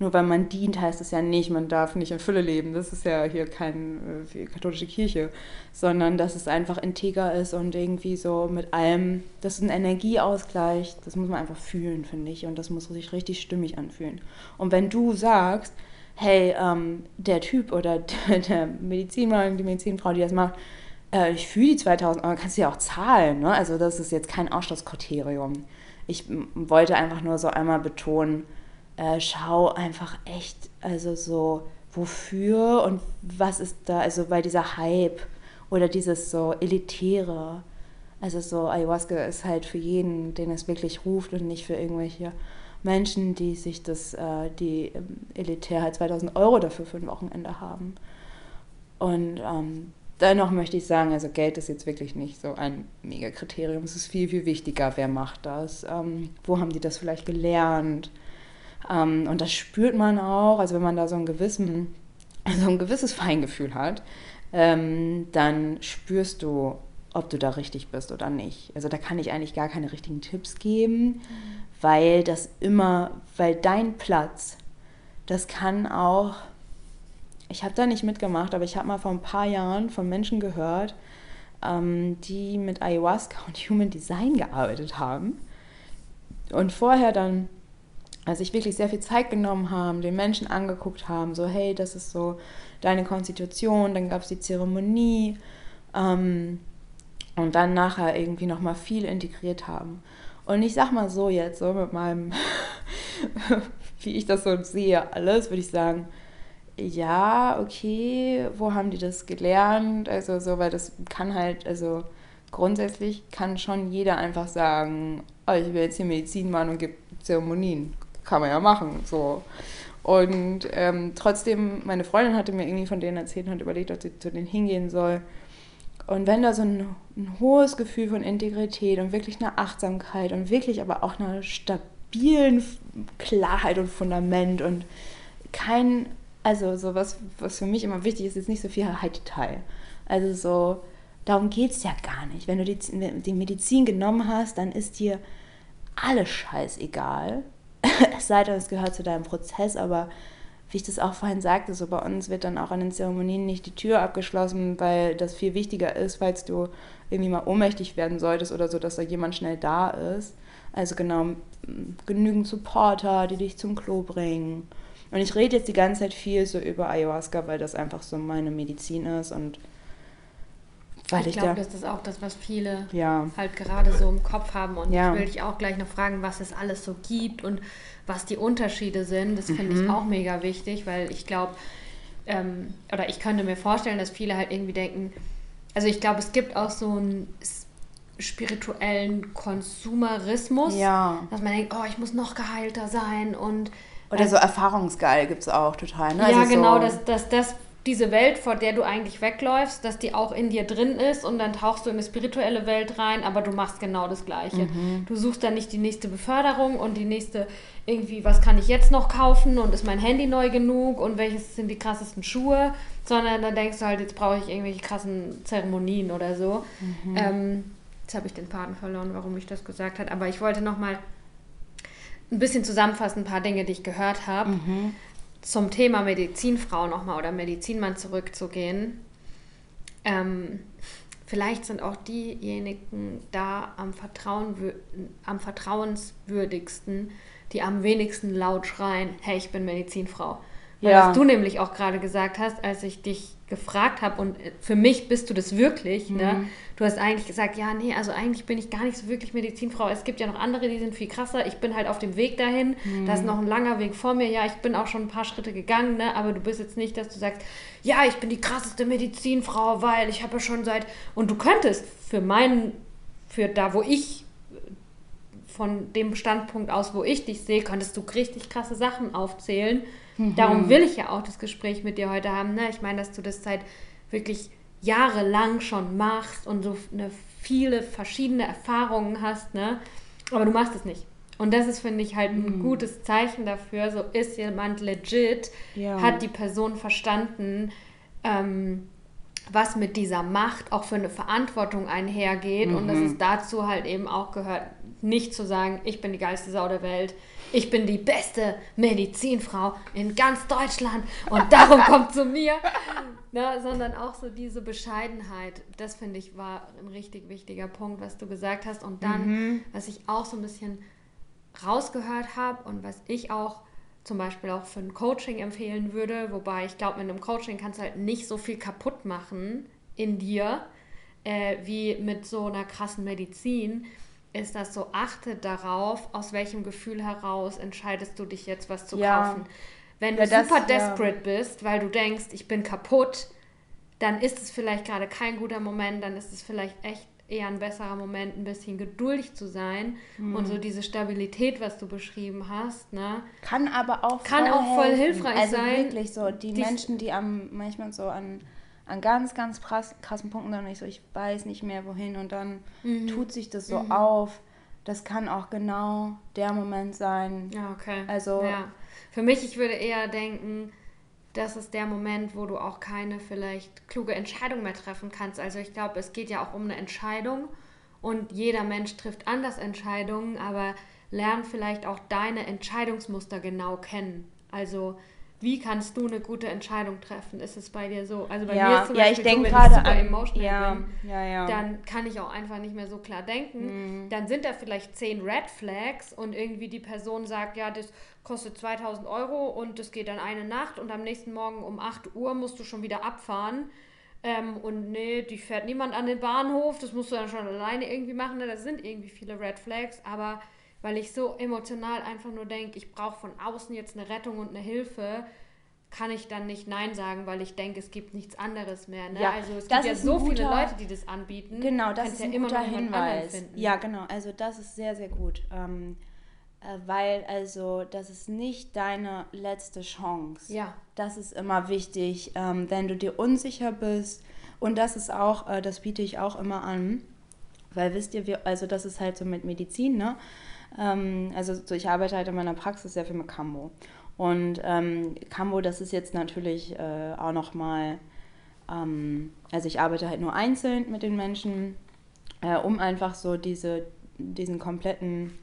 nur weil man dient, heißt es ja nicht, man darf nicht in Fülle leben. Das ist ja hier keine äh, katholische Kirche, sondern dass es einfach integer ist und irgendwie so mit allem, das ist ein Energieausgleich, das muss man einfach fühlen, finde ich. Und das muss sich richtig stimmig anfühlen. Und wenn du sagst, hey, ähm, der Typ oder der, der Medizinmann, die Medizinfrau, die das macht, äh, ich fühle die 2000 Euro, kannst du ja auch zahlen. Ne? Also das ist jetzt kein Ausschlusskriterium. Ich wollte einfach nur so einmal betonen, äh, schau einfach echt, also so, wofür und was ist da, also bei dieser Hype oder dieses so Elitäre. Also so Ayahuasca ist halt für jeden, den es wirklich ruft und nicht für irgendwelche Menschen, die sich das, äh, die ähm, elitär halt 2000 Euro dafür für ein Wochenende haben. Und ähm, dennoch möchte ich sagen, also Geld ist jetzt wirklich nicht so ein Mega-Kriterium. Es ist viel, viel wichtiger, wer macht das, ähm, wo haben die das vielleicht gelernt, ähm, und das spürt man auch, also wenn man da so ein, gewissen, so ein gewisses Feingefühl hat, ähm, dann spürst du, ob du da richtig bist oder nicht. Also da kann ich eigentlich gar keine richtigen Tipps geben, mhm. Weil das immer, weil dein Platz, das kann auch, ich habe da nicht mitgemacht, aber ich habe mal vor ein paar Jahren von Menschen gehört, ähm, die mit Ayahuasca und Human Design gearbeitet haben und vorher dann also sich wirklich sehr viel Zeit genommen haben, den Menschen angeguckt haben, so hey, das ist so deine Konstitution, dann gab es die Zeremonie ähm, und dann nachher irgendwie nochmal viel integriert haben. Und ich sag mal so jetzt, so mit meinem, wie ich das so sehe, alles, würde ich sagen, ja, okay, wo haben die das gelernt? Also so, weil das kann halt, also grundsätzlich kann schon jeder einfach sagen, oh, ich will jetzt hier Medizin machen und gebe Zeremonien kann man ja machen. So. Und ähm, trotzdem, meine Freundin hatte mir irgendwie von denen erzählt und hat überlegt, ob sie zu denen hingehen soll. Und wenn da so ein, ein, hohes Gefühl von Integrität und wirklich eine Achtsamkeit und wirklich aber auch eine stabilen Klarheit und Fundament und kein, also so was, was für mich immer wichtig ist, ist nicht so viel High-Detail. Also so, darum geht es ja gar nicht. Wenn du die, die Medizin genommen hast, dann ist dir alles scheißegal. es sei denn, es gehört zu deinem Prozess, aber wie ich das auch vorhin sagte, so bei uns wird dann auch an den Zeremonien nicht die Tür abgeschlossen, weil das viel wichtiger ist, falls du irgendwie mal ohnmächtig werden solltest oder so, dass da jemand schnell da ist. Also genau, genügend Supporter, die dich zum Klo bringen. Und ich rede jetzt die ganze Zeit viel so über Ayahuasca, weil das einfach so meine Medizin ist und weil ich, ich glaube, da, das ist auch das, was viele ja. halt gerade so im Kopf haben. Und ja. ich will dich auch gleich noch fragen, was es alles so gibt und was die Unterschiede sind. Das finde mhm. ich auch mega wichtig, weil ich glaube, ähm, oder ich könnte mir vorstellen, dass viele halt irgendwie denken, also ich glaube, es gibt auch so einen spirituellen Konsumerismus, ja. dass man denkt, oh, ich muss noch geheilter sein und oder so erfahrungsgeil gibt es auch total. Ne? Ja, also genau, so dass, dass das diese Welt, vor der du eigentlich wegläufst, dass die auch in dir drin ist und dann tauchst du in eine spirituelle Welt rein, aber du machst genau das Gleiche. Mhm. Du suchst dann nicht die nächste Beförderung und die nächste irgendwie, was kann ich jetzt noch kaufen und ist mein Handy neu genug und welches sind die krassesten Schuhe, sondern dann denkst du halt, jetzt brauche ich irgendwelche krassen Zeremonien oder so. Mhm. Ähm, jetzt habe ich den Faden verloren, warum ich das gesagt habe, aber ich wollte nochmal ein bisschen zusammenfassen, ein paar Dinge, die ich gehört habe. Mhm zum Thema Medizinfrau nochmal oder Medizinmann zurückzugehen, ähm, vielleicht sind auch diejenigen da am, Vertrauen, am vertrauenswürdigsten, die am wenigsten laut schreien, hey, ich bin Medizinfrau. Weil ja. was du nämlich auch gerade gesagt hast, als ich dich gefragt habe und äh, für mich bist du das wirklich, ne? mhm. ne? Du hast eigentlich gesagt, ja, nee, also eigentlich bin ich gar nicht so wirklich Medizinfrau. Es gibt ja noch andere, die sind viel krasser. Ich bin halt auf dem Weg dahin. Mhm. Da ist noch ein langer Weg vor mir. Ja, ich bin auch schon ein paar Schritte gegangen, ne? Aber du bist jetzt nicht, dass du sagst, ja, ich bin die krasseste Medizinfrau, weil ich habe ja schon seit und du könntest für meinen für da, wo ich von dem Standpunkt aus, wo ich dich sehe, könntest du richtig krasse Sachen aufzählen. Mhm. Darum will ich ja auch das Gespräch mit dir heute haben. Ne? Ich meine, dass du das seit wirklich jahrelang schon machst und so eine viele verschiedene Erfahrungen hast, ne? Aber du machst es nicht. Und das ist, finde ich, halt ein mhm. gutes Zeichen dafür. So ist jemand legit, ja. hat die Person verstanden, ähm, was mit dieser Macht auch für eine Verantwortung einhergeht mhm. und dass mhm. es dazu halt eben auch gehört, nicht zu sagen, ich bin die geilste Sau der Welt, ich bin die beste Medizinfrau in ganz Deutschland und darum kommt zu mir, ne, sondern auch so diese Bescheidenheit. Das finde ich war ein richtig wichtiger Punkt, was du gesagt hast. Und dann, mhm. was ich auch so ein bisschen rausgehört habe und was ich auch zum Beispiel auch für ein Coaching empfehlen würde, wobei ich glaube, mit einem Coaching kannst du halt nicht so viel kaputt machen in dir, äh, wie mit so einer krassen Medizin, ist das so, achte darauf, aus welchem Gefühl heraus entscheidest du dich jetzt, was zu ja. kaufen. Wenn du ja, super desperate ja. bist, weil du denkst, ich bin kaputt, dann ist es vielleicht gerade kein guter Moment, dann ist es vielleicht echt eher ein besserer Moment, ein bisschen geduldig zu sein mhm. und so diese Stabilität, was du beschrieben hast, ne? Kann aber auch kann voll auch voll hilfreich also sein. Also wirklich so die, die Menschen, die am manchmal so an an ganz, ganz krassen Punkten dann nicht so, ich weiß nicht mehr wohin und dann mhm. tut sich das so mhm. auf. Das kann auch genau der Moment sein. Ja, okay. Also ja. für mich, ich würde eher denken, das ist der Moment, wo du auch keine vielleicht kluge Entscheidung mehr treffen kannst. Also ich glaube, es geht ja auch um eine Entscheidung und jeder Mensch trifft anders Entscheidungen, aber lern vielleicht auch deine Entscheidungsmuster genau kennen. Also wie kannst du eine gute Entscheidung treffen? Ist es bei dir so? Also bei ja, mir ist zum ja, Beispiel ich denke so, gerade an, emotional ja, bin, ja, ja. dann kann ich auch einfach nicht mehr so klar denken. Mhm. Dann sind da vielleicht zehn Red Flags und irgendwie die Person sagt, ja, das kostet 2000 Euro und das geht dann eine Nacht und am nächsten Morgen um 8 Uhr musst du schon wieder abfahren. Ähm, und nee, die fährt niemand an den Bahnhof, das musst du dann schon alleine irgendwie machen. Ne? Da sind irgendwie viele Red Flags, aber weil ich so emotional einfach nur denke, ich brauche von außen jetzt eine Rettung und eine Hilfe, kann ich dann nicht Nein sagen, weil ich denke, es gibt nichts anderes mehr. Ne? Ja, also es gibt ja so guter, viele Leute, die das anbieten. Genau, das ist ja ein guter Hinweis. Ja, genau. Also das ist sehr, sehr gut. Ähm, äh, weil also das ist nicht deine letzte Chance. Ja. Das ist immer wichtig, ähm, wenn du dir unsicher bist. Und das ist auch, äh, das biete ich auch immer an. Weil wisst ihr, wir, also das ist halt so mit Medizin, ne? Ähm, also so, ich arbeite halt in meiner Praxis sehr viel mit Cambo. Und ähm, Cambo, das ist jetzt natürlich äh, auch nochmal, ähm, also ich arbeite halt nur einzeln mit den Menschen, äh, um einfach so diese, diesen kompletten,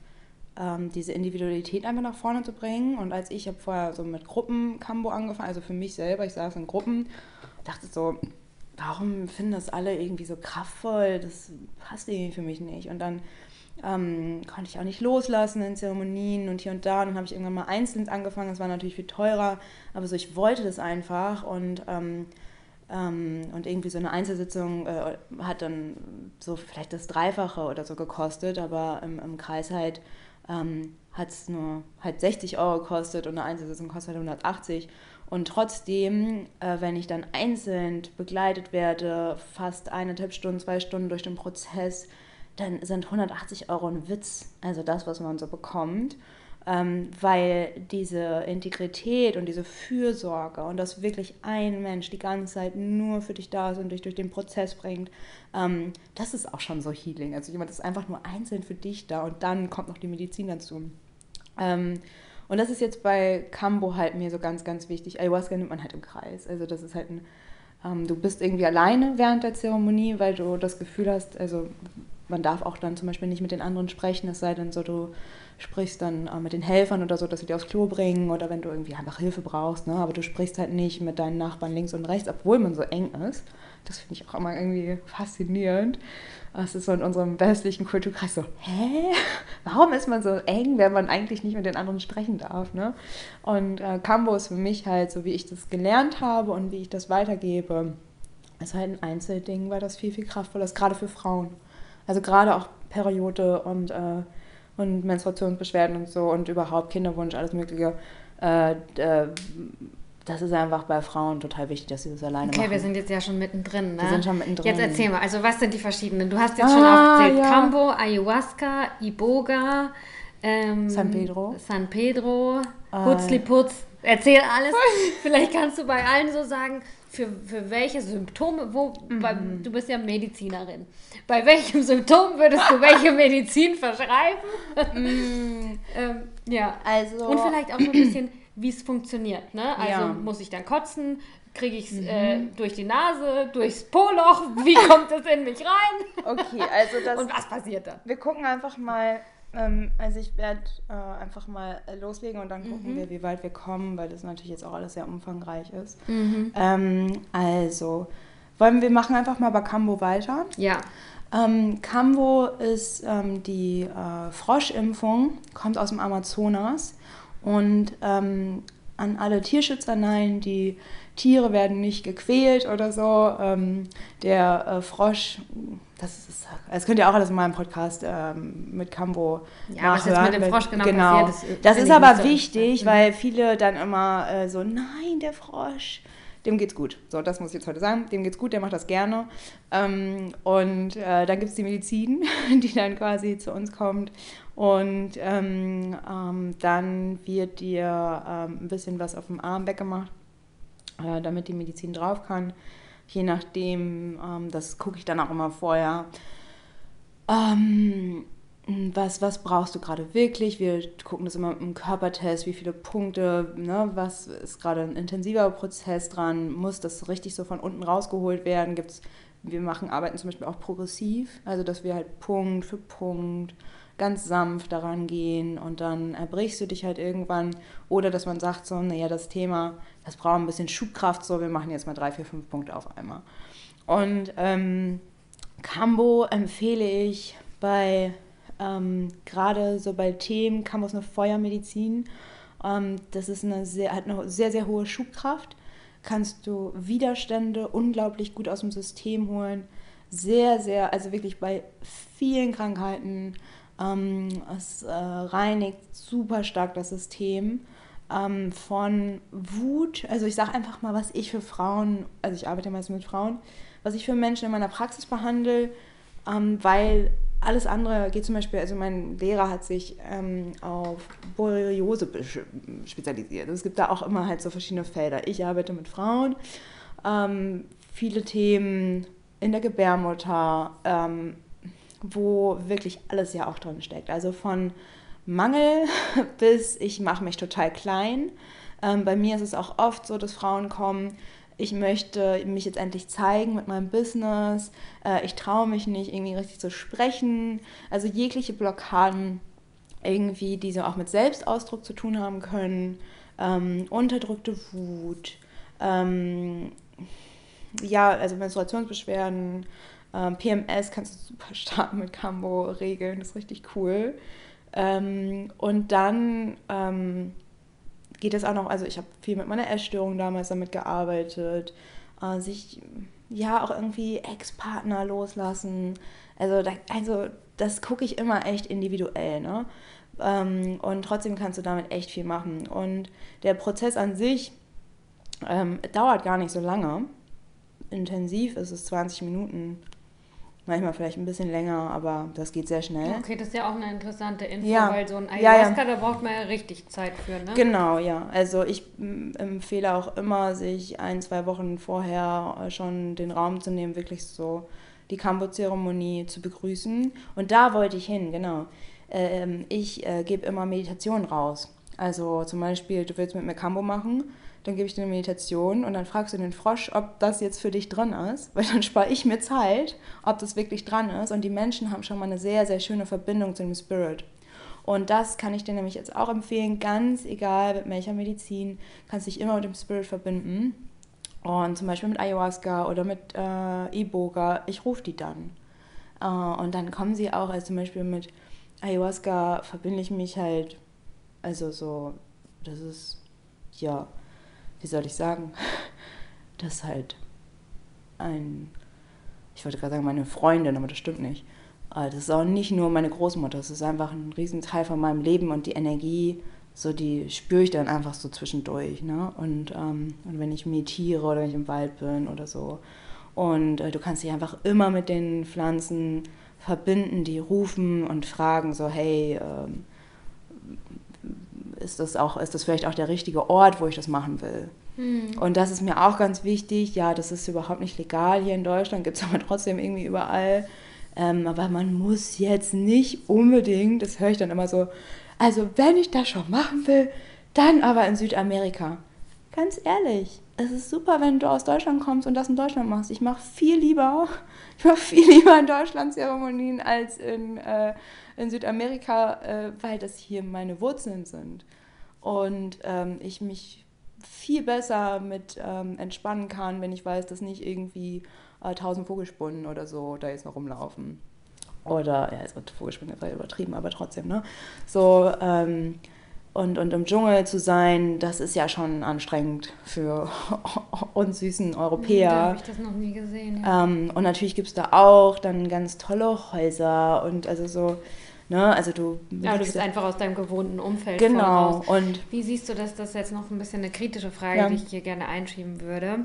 ähm, diese Individualität einfach nach vorne zu bringen. Und als ich habe vorher so mit Gruppen Cambo angefangen, also für mich selber, ich saß in Gruppen, dachte so, warum finden das alle irgendwie so kraftvoll? Das passt irgendwie für mich nicht. Und dann ähm, konnte ich auch nicht loslassen in Zeremonien und hier und da. Und dann habe ich irgendwann mal einzeln angefangen. Das war natürlich viel teurer, aber so ich wollte das einfach und ähm, ähm, und irgendwie so eine Einzelsitzung äh, hat dann so vielleicht das Dreifache oder so gekostet, aber im, im Kreis halt ähm, hat es nur halt 60 Euro gekostet und eine Einzelsitzung kostet halt 180. Und trotzdem, äh, wenn ich dann einzeln begleitet werde, fast eineinhalb Stunden, zwei Stunden durch den Prozess, dann sind 180 Euro ein Witz, also das, was man so bekommt, ähm, weil diese Integrität und diese Fürsorge und dass wirklich ein Mensch die ganze Zeit nur für dich da ist und dich durch den Prozess bringt, ähm, das ist auch schon so Healing. Also jemand ist einfach nur einzeln für dich da und dann kommt noch die Medizin dazu. Ähm, und das ist jetzt bei Cambo halt mir so ganz, ganz wichtig. Ayahuasca nimmt man halt im Kreis. Also das ist halt ein, ähm, du bist irgendwie alleine während der Zeremonie, weil du das Gefühl hast, also man darf auch dann zum Beispiel nicht mit den anderen sprechen, es sei denn so, du sprichst dann äh, mit den Helfern oder so, dass sie dir aufs Klo bringen oder wenn du irgendwie einfach Hilfe brauchst, ne? aber du sprichst halt nicht mit deinen Nachbarn links und rechts, obwohl man so eng ist. Das finde ich auch immer irgendwie faszinierend. Das ist so in unserem westlichen Kulturkreis so, hä? Warum ist man so eng, wenn man eigentlich nicht mit den anderen sprechen darf? Ne? Und äh, ist für mich halt, so wie ich das gelernt habe und wie ich das weitergebe, ist halt ein Einzelding, weil das viel, viel kraftvoller ist, gerade für Frauen. Also gerade auch Periode und, äh, und Menstruationsbeschwerden und so und überhaupt Kinderwunsch, alles Mögliche. Äh, äh, das ist einfach bei Frauen total wichtig, dass sie das alleine okay, machen. Okay, wir sind jetzt ja schon mittendrin. Ne? Wir sind schon mittendrin. Jetzt erzähl mal, also was sind die verschiedenen? Du hast jetzt ah, schon aufgezählt, ja. Cambo, Ayahuasca, Iboga, ähm, San Pedro, San Pedro, äh, Hutzliputz. Erzähl alles. Vielleicht kannst du bei allen so sagen, für, für welche Symptome, wo, mhm. bei, du bist ja Medizinerin, bei welchem Symptom würdest du welche Medizin verschreiben? Mhm. ähm, ja, also. Und vielleicht auch so ein bisschen, wie es funktioniert. Ne? Also ja. muss ich dann kotzen? Kriege ich es mhm. äh, durch die Nase, durchs Po-Loch? Wie kommt es in mich rein? Okay, also das. Und was passiert dann? Wir gucken einfach mal ähm, also ich werde äh, einfach mal loslegen und dann gucken mhm. wir, wie weit wir kommen, weil das natürlich jetzt auch alles sehr umfangreich ist. Mhm. Ähm, also, wollen wir machen einfach mal bei Cambo weiter? Ja. Ähm, Cambo ist ähm, die äh, Froschimpfung, kommt aus dem Amazonas und ähm, an alle Tierschützer, nein, die Tiere werden nicht gequält oder so. Ähm, der äh, Frosch, das ist, das könnt ihr auch alles in meinem Podcast ähm, mit Cambo ja, was jetzt mit dem Frosch genau, genau. passiert, das, das ist aber wichtig, so weil viele dann immer äh, so, nein, der Frosch, dem geht's gut. So, das muss ich jetzt heute sagen. Dem geht's gut, der macht das gerne. Ähm, und äh, dann gibt es die Medizin, die dann quasi zu uns kommt. Und ähm, ähm, dann wird dir ähm, ein bisschen was auf dem Arm weggemacht äh, damit die Medizin drauf kann. Je nachdem, ähm, das gucke ich dann auch immer vorher. Ähm, was, was brauchst du gerade wirklich? Wir gucken das immer im Körpertest, wie viele Punkte, ne, was ist gerade ein intensiver Prozess dran, muss das richtig so von unten rausgeholt werden? Gibt's, wir machen, arbeiten zum Beispiel auch progressiv, also dass wir halt Punkt für Punkt ganz sanft daran gehen und dann erbrichst du dich halt irgendwann. Oder dass man sagt so, naja, das Thema, das braucht ein bisschen Schubkraft, so, wir machen jetzt mal drei, vier, fünf Punkte auf einmal. Und ähm, Cambo empfehle ich bei, ähm, gerade so bei Themen, Cambo ist eine Feuermedizin, ähm, das ist eine sehr, hat eine sehr, sehr hohe Schubkraft, kannst du Widerstände unglaublich gut aus dem System holen, sehr, sehr, also wirklich bei vielen Krankheiten, ähm, es äh, reinigt super stark das System ähm, von Wut. Also ich sage einfach mal, was ich für Frauen, also ich arbeite meist mit Frauen, was ich für Menschen in meiner Praxis behandle, ähm, weil alles andere geht zum Beispiel, also mein Lehrer hat sich ähm, auf Borreliose spezialisiert. Es gibt da auch immer halt so verschiedene Felder. Ich arbeite mit Frauen, ähm, viele Themen in der Gebärmutter, ähm, wo wirklich alles ja auch drin steckt. Also von Mangel bis ich mache mich total klein. Ähm, bei mir ist es auch oft so, dass Frauen kommen, ich möchte mich jetzt endlich zeigen mit meinem Business, äh, ich traue mich nicht irgendwie richtig zu sprechen. Also jegliche Blockaden irgendwie, die so auch mit Selbstausdruck zu tun haben können, ähm, unterdrückte Wut, ähm, ja, also Menstruationsbeschwerden, ähm, PMS kannst du super stark mit Cambo regeln, das ist richtig cool. Ähm, und dann ähm, geht es auch noch, also ich habe viel mit meiner Essstörung damals damit gearbeitet, äh, sich ja auch irgendwie Ex-Partner loslassen. Also, da, also das gucke ich immer echt individuell, ne? Ähm, und trotzdem kannst du damit echt viel machen. Und der Prozess an sich ähm, dauert gar nicht so lange. Intensiv ist es 20 Minuten Manchmal vielleicht ein bisschen länger, aber das geht sehr schnell. Okay, das ist ja auch eine interessante Info, ja. weil so ein Ayahuasca, ja, ja. da braucht man ja richtig Zeit für, ne? Genau, ja. Also ich empfehle auch immer, sich ein, zwei Wochen vorher äh, schon den Raum zu nehmen, wirklich so die Kambo-Zeremonie zu begrüßen. Und da wollte ich hin, genau. Ähm, ich äh, gebe immer Meditationen raus. Also zum Beispiel, du willst mit mir Kambo machen, dann gebe ich dir eine Meditation und dann fragst du den Frosch, ob das jetzt für dich dran ist, weil dann spare ich mir Zeit, ob das wirklich dran ist. Und die Menschen haben schon mal eine sehr, sehr schöne Verbindung zu dem Spirit. Und das kann ich dir nämlich jetzt auch empfehlen, ganz egal mit welcher Medizin, kannst dich immer mit dem Spirit verbinden. Und zum Beispiel mit Ayahuasca oder mit äh, Iboga, ich rufe die dann. Äh, und dann kommen sie auch, also zum Beispiel mit Ayahuasca verbinde ich mich halt, also so, das ist, ja, wie soll ich sagen, das ist halt ein, ich wollte gerade sagen, meine Freundin, aber das stimmt nicht. Das ist auch nicht nur meine Großmutter, es ist einfach ein Riesenteil von meinem Leben und die Energie, so die spüre ich dann einfach so zwischendurch. Ne? Und, ähm, und wenn ich meditiere oder wenn ich im Wald bin oder so. Und äh, du kannst dich einfach immer mit den Pflanzen verbinden, die rufen und fragen so, hey, ähm, ist das auch, ist das vielleicht auch der richtige Ort, wo ich das machen will? Hm. Und das ist mir auch ganz wichtig. Ja, das ist überhaupt nicht legal hier in Deutschland, gibt es aber trotzdem irgendwie überall. Ähm, aber man muss jetzt nicht unbedingt, das höre ich dann immer so, also wenn ich das schon machen will, dann aber in Südamerika. Ganz ehrlich, es ist super, wenn du aus Deutschland kommst und das in Deutschland machst. Ich mache viel lieber, ich mache viel lieber in Deutschland Zeremonien als in, äh, in Südamerika, äh, weil das hier meine Wurzeln sind. Und ähm, ich mich viel besser mit ähm, entspannen kann, wenn ich weiß, dass nicht irgendwie äh, tausend Vogelspunden oder so da jetzt noch rumlaufen. Oder, ja, es wird Vogelspinne übertrieben, aber trotzdem, ne? So, ähm, und, und im Dschungel zu sein, das ist ja schon anstrengend für uns süßen Europäer. Da habe ich das noch nie gesehen. Ja. Ähm, und natürlich gibt es da auch dann ganz tolle Häuser und also so, ne, also du. Ja, du bist einfach aus deinem gewohnten Umfeld. Genau. Und wie siehst du das? Das ist jetzt noch ein bisschen eine kritische Frage, ja. die ich hier gerne einschieben würde.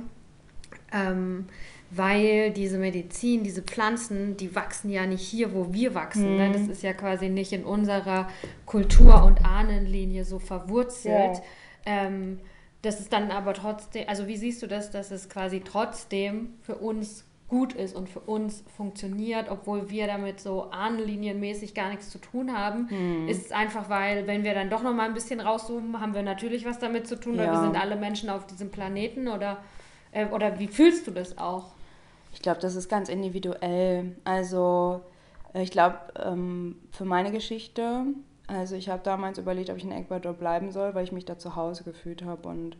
Ähm, weil diese Medizin, diese Pflanzen, die wachsen ja nicht hier, wo wir wachsen. Mhm. Ne? Das ist ja quasi nicht in unserer Kultur- und Ahnenlinie so verwurzelt. Ja. Ähm, das ist dann aber trotzdem, also wie siehst du das, dass es quasi trotzdem für uns gut ist und für uns funktioniert, obwohl wir damit so ahnenlinienmäßig gar nichts zu tun haben, mhm. ist es einfach, weil wenn wir dann doch noch mal ein bisschen rauszoomen, haben wir natürlich was damit zu tun, ja. weil wir sind alle Menschen auf diesem Planeten oder, äh, oder wie fühlst du das auch? Ich glaube, das ist ganz individuell. Also äh, ich glaube, ähm, für meine Geschichte, also ich habe damals überlegt, ob ich in Ecuador bleiben soll, weil ich mich da zu Hause gefühlt habe und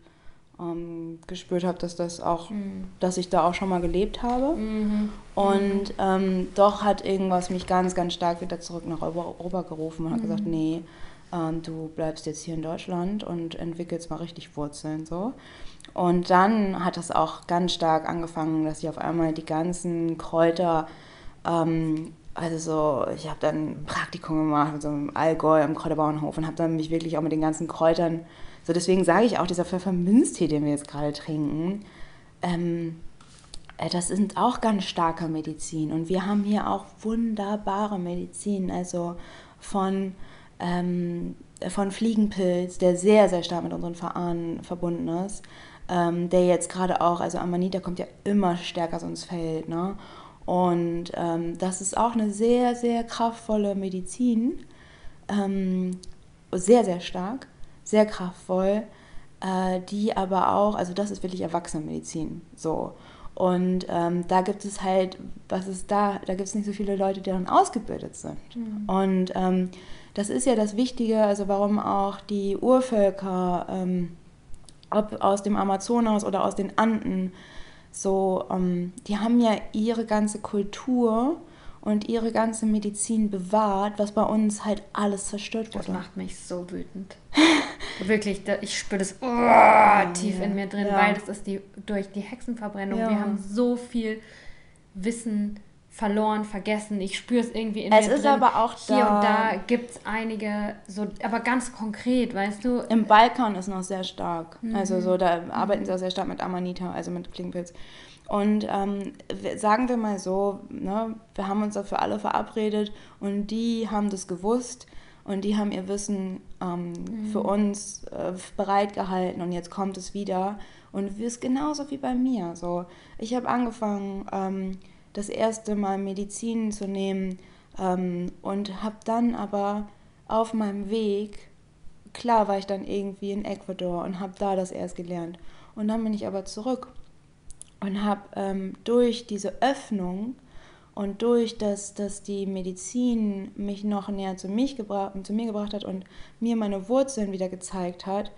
ähm, gespürt habe, dass das auch, mhm. dass ich da auch schon mal gelebt habe. Mhm. Und ähm, doch hat irgendwas mich ganz, ganz stark wieder zurück nach Europa gerufen und hat gesagt, mhm. nee, ähm, du bleibst jetzt hier in Deutschland und entwickelst mal richtig Wurzeln so. Und dann hat es auch ganz stark angefangen, dass ich auf einmal die ganzen Kräuter, ähm, also so, ich habe dann ein Praktikum gemacht, so im Allgäu am Kräuterbauernhof und habe dann mich wirklich auch mit den ganzen Kräutern, so deswegen sage ich auch, dieser Pfefferminztee, den wir jetzt gerade trinken, ähm, äh, das sind auch ganz starke Medizin. Und wir haben hier auch wunderbare Medizin, also von ähm, von Fliegenpilz, der sehr, sehr stark mit unseren Verahnen verbunden ist, ähm, der jetzt gerade auch, also Amanita kommt ja immer stärker so ins Feld, ne? Und ähm, das ist auch eine sehr, sehr kraftvolle Medizin, ähm, sehr, sehr stark, sehr kraftvoll, äh, die aber auch, also das ist wirklich Erwachsenenmedizin, so. Und ähm, da gibt es halt, was ist da, da gibt es nicht so viele Leute, die darin ausgebildet sind. Mhm. Und ähm, das ist ja das Wichtige, also warum auch die Urvölker ähm, ob aus dem Amazonas oder aus den Anden, so, ähm, die haben ja ihre ganze Kultur und ihre ganze Medizin bewahrt, was bei uns halt alles zerstört wurde. Das macht mich so wütend. Wirklich, ich spüre das oh, tief in mir drin, ja. weil das ist die durch die Hexenverbrennung. Ja. Wir haben so viel Wissen verloren, vergessen. Ich spüre es irgendwie in es mir ist drin. aber auch da. Hier und da gibt es einige, so, aber ganz konkret, weißt du? Im Balkan ist noch sehr stark. Mhm. Also so, da arbeiten sie auch sehr stark mit Amanita, also mit Klingpilz. Und ähm, sagen wir mal so, ne, wir haben uns dafür alle verabredet und die haben das gewusst und die haben ihr Wissen ähm, mhm. für uns äh, bereitgehalten und jetzt kommt es wieder. Und es ist genauso wie bei mir. So, ich habe angefangen, ähm, das erste Mal Medizin zu nehmen ähm, und habe dann aber auf meinem Weg klar war ich dann irgendwie in Ecuador und habe da das erst gelernt. Und dann bin ich aber zurück und habe ähm, durch diese Öffnung und durch das, dass die Medizin mich noch näher zu, mich gebracht, zu mir gebracht hat und mir meine Wurzeln wieder gezeigt hat,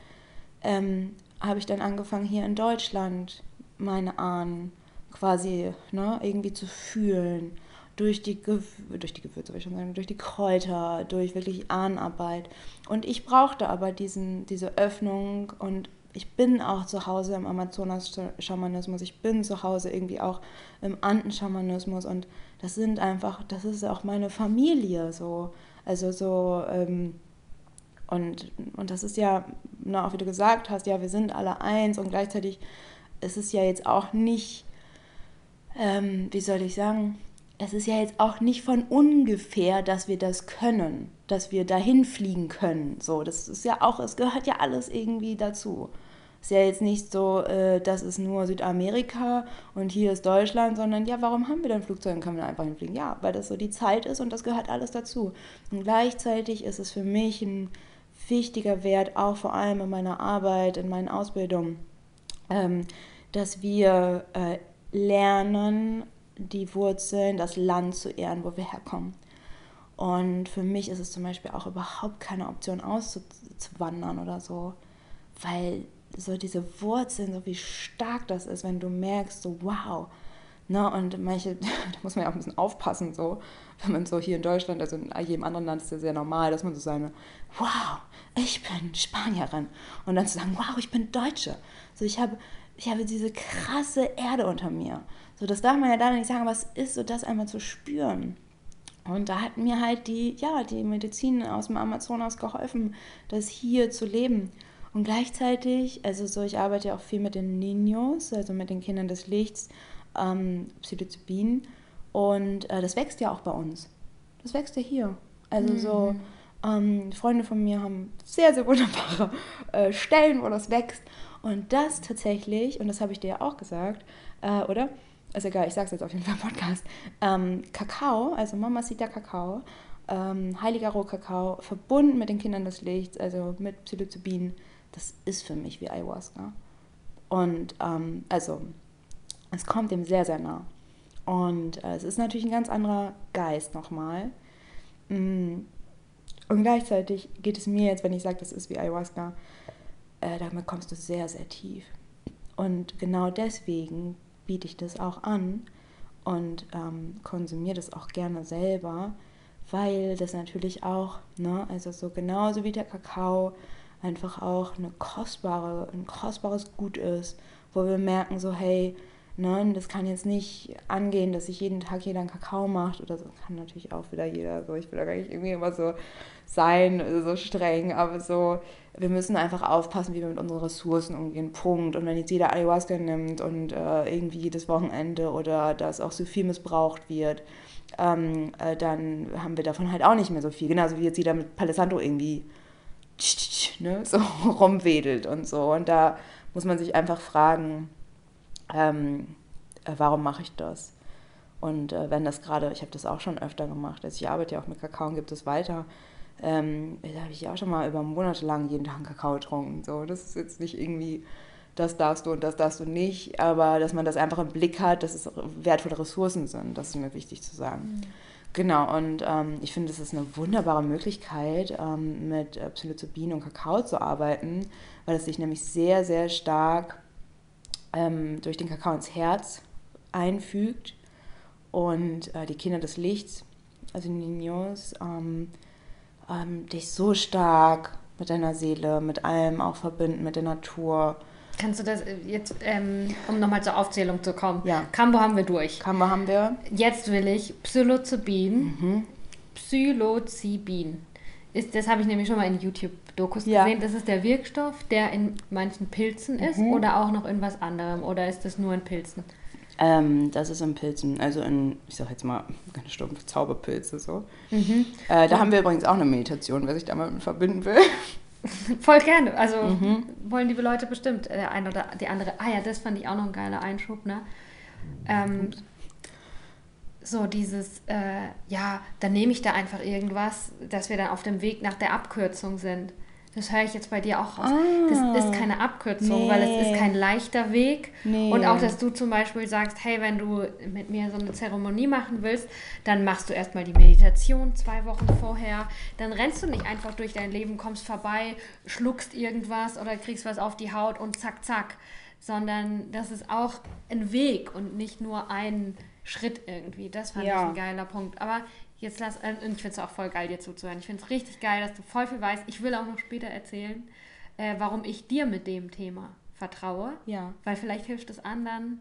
ähm, habe ich dann angefangen hier in Deutschland meine Ahnen quasi ne, irgendwie zu fühlen. Durch die, durch die Gewürze, ich schon sagen, durch die Kräuter, durch wirklich Ahnenarbeit. Und ich brauchte aber diesen, diese Öffnung und ich bin auch zu Hause im Amazonas-Schamanismus, ich bin zu Hause irgendwie auch im Anden-Schamanismus und das sind einfach, das ist auch meine Familie so. Also so, ähm, und, und das ist ja, na, auch wie du gesagt hast, ja, wir sind alle eins und gleichzeitig ist es ja jetzt auch nicht, ähm, wie soll ich sagen, es ist ja jetzt auch nicht von ungefähr, dass wir das können, dass wir dahin fliegen können. So, das ist ja auch, es gehört ja alles irgendwie dazu. Ist ja jetzt nicht so, äh, das ist nur Südamerika und hier ist Deutschland, sondern ja, warum haben wir denn Flugzeuge? Können wir da einfach hinfliegen? Ja, weil das so die Zeit ist und das gehört alles dazu. Und gleichzeitig ist es für mich ein wichtiger Wert, auch vor allem in meiner Arbeit, in meinen Ausbildungen, ähm, dass wir äh, lernen, die Wurzeln, das Land zu ehren, wo wir herkommen. Und für mich ist es zum Beispiel auch überhaupt keine Option auszuwandern oder so, weil so diese Wurzeln, so wie stark das ist, wenn du merkst, so wow. Ne? Und manche, da muss man ja auch ein bisschen aufpassen, so, wenn man so hier in Deutschland, also in jedem anderen Land ist ja sehr normal, dass man so seine, wow, ich bin Spanierin. Und dann zu sagen, wow, ich bin Deutsche. So, ich habe, ich habe diese krasse Erde unter mir. So, das darf man ja dann nicht sagen, aber es ist so, das einmal zu spüren. Und da hat mir halt die, ja, die Medizin aus dem Amazonas geholfen, das hier zu leben. Und gleichzeitig, also so, ich arbeite ja auch viel mit den Niños, also mit den Kindern des Lichts, ähm, Psilocybin. Und äh, das wächst ja auch bei uns. Das wächst ja hier. Also mhm. so, ähm, Freunde von mir haben sehr, sehr wunderbare äh, Stellen, wo das wächst. Und das tatsächlich, und das habe ich dir ja auch gesagt, äh, oder? Ist egal, ich sage es jetzt auf jeden Fall im Podcast, ähm, Kakao, also Mamacita Kakao, ähm, heiliger Rohkakao, verbunden mit den Kindern des Lichts, also mit Psilocybin, das ist für mich wie Ayahuasca. Und ähm, also, es kommt dem sehr, sehr nah. Und äh, es ist natürlich ein ganz anderer Geist nochmal. Mm. Und gleichzeitig geht es mir jetzt, wenn ich sage, das ist wie Ayahuasca, äh, damit kommst du sehr, sehr tief. Und genau deswegen biete ich das auch an und ähm, konsumiere das auch gerne selber, weil das natürlich auch, ne, also so genauso wie der Kakao einfach auch eine kostbare, ein kostbares Gut ist, wo wir merken so, hey, ne, das kann jetzt nicht angehen, dass sich jeden Tag jeder einen Kakao macht oder so, kann natürlich auch wieder jeder so, ich will da gar nicht irgendwie immer so sein, so streng, aber so, wir müssen einfach aufpassen, wie wir mit unseren Ressourcen umgehen. Punkt. Und wenn jetzt jeder Ayahuasca nimmt und äh, irgendwie jedes Wochenende oder dass auch so viel missbraucht wird, ähm, äh, dann haben wir davon halt auch nicht mehr so viel. Genauso wie jetzt jeder mit Palo irgendwie ne, so rumwedelt und so. Und da muss man sich einfach fragen, ähm, äh, warum mache ich das? Und äh, wenn das gerade, ich habe das auch schon öfter gemacht, also ich arbeite ja auch mit Kakao und gebe es weiter, ähm, da habe ich auch schon mal über Monate lang jeden Tag einen Kakao getrunken. So, das ist jetzt nicht irgendwie, das darfst du und das darfst du nicht, aber dass man das einfach im Blick hat, dass es wertvolle Ressourcen sind, das ist mir wichtig zu sagen. Mhm. Genau, und ähm, ich finde, es ist eine wunderbare Möglichkeit, ähm, mit äh, Psilocybin und Kakao zu arbeiten, weil es sich nämlich sehr, sehr stark ähm, durch den Kakao ins Herz einfügt und äh, die Kinder des Lichts, also Niños, ähm, dich so stark mit deiner Seele, mit allem auch verbinden, mit der Natur. Kannst du das äh, jetzt, ähm, um nochmal zur Aufzählung zu kommen? Ja. Kambo haben wir durch. Kambo haben wir. Jetzt will ich Psilocybin. Mhm. Psilocybin. Ist, das habe ich nämlich schon mal in YouTube-Dokus ja. gesehen. Das ist der Wirkstoff, der in manchen Pilzen ist mhm. oder auch noch in was anderem. Oder ist das nur in Pilzen? Ähm, das ist in Pilzen, also in, ich sag jetzt mal, keine stumpf Zauberpilze so. Mhm. Äh, da haben wir übrigens auch eine Meditation, wer sich damit verbinden will. Voll gerne. Also mhm. wollen die Leute bestimmt. Der eine oder die andere. Ah ja, das fand ich auch noch ein geiler Einschub, ne? Ähm, so dieses, äh, ja, dann nehme ich da einfach irgendwas, dass wir dann auf dem Weg nach der Abkürzung sind. Das höre ich jetzt bei dir auch raus. Ah. das ist keine Abkürzung, weil es Nee. ist kein leichter Weg. Nee. Und auch, dass du zum Beispiel sagst, hey, wenn du mit mir so eine Zeremonie machen willst, dann machst du erstmal die Meditation zwei Wochen vorher. Dann rennst du nicht einfach durch dein Leben, kommst vorbei, schluckst irgendwas oder kriegst was auf die Haut und zack, zack. Sondern das ist auch ein Weg und nicht nur ein Schritt irgendwie. Das fand Ja. ich ein geiler Punkt. Aber jetzt lass, äh, und ich finde es auch voll geil, dir zuzuhören. Ich finde es richtig geil, dass du voll viel weißt. Ich will auch noch später erzählen, äh, warum ich dir mit dem Thema vertraue. Ja. Weil vielleicht hilft es anderen,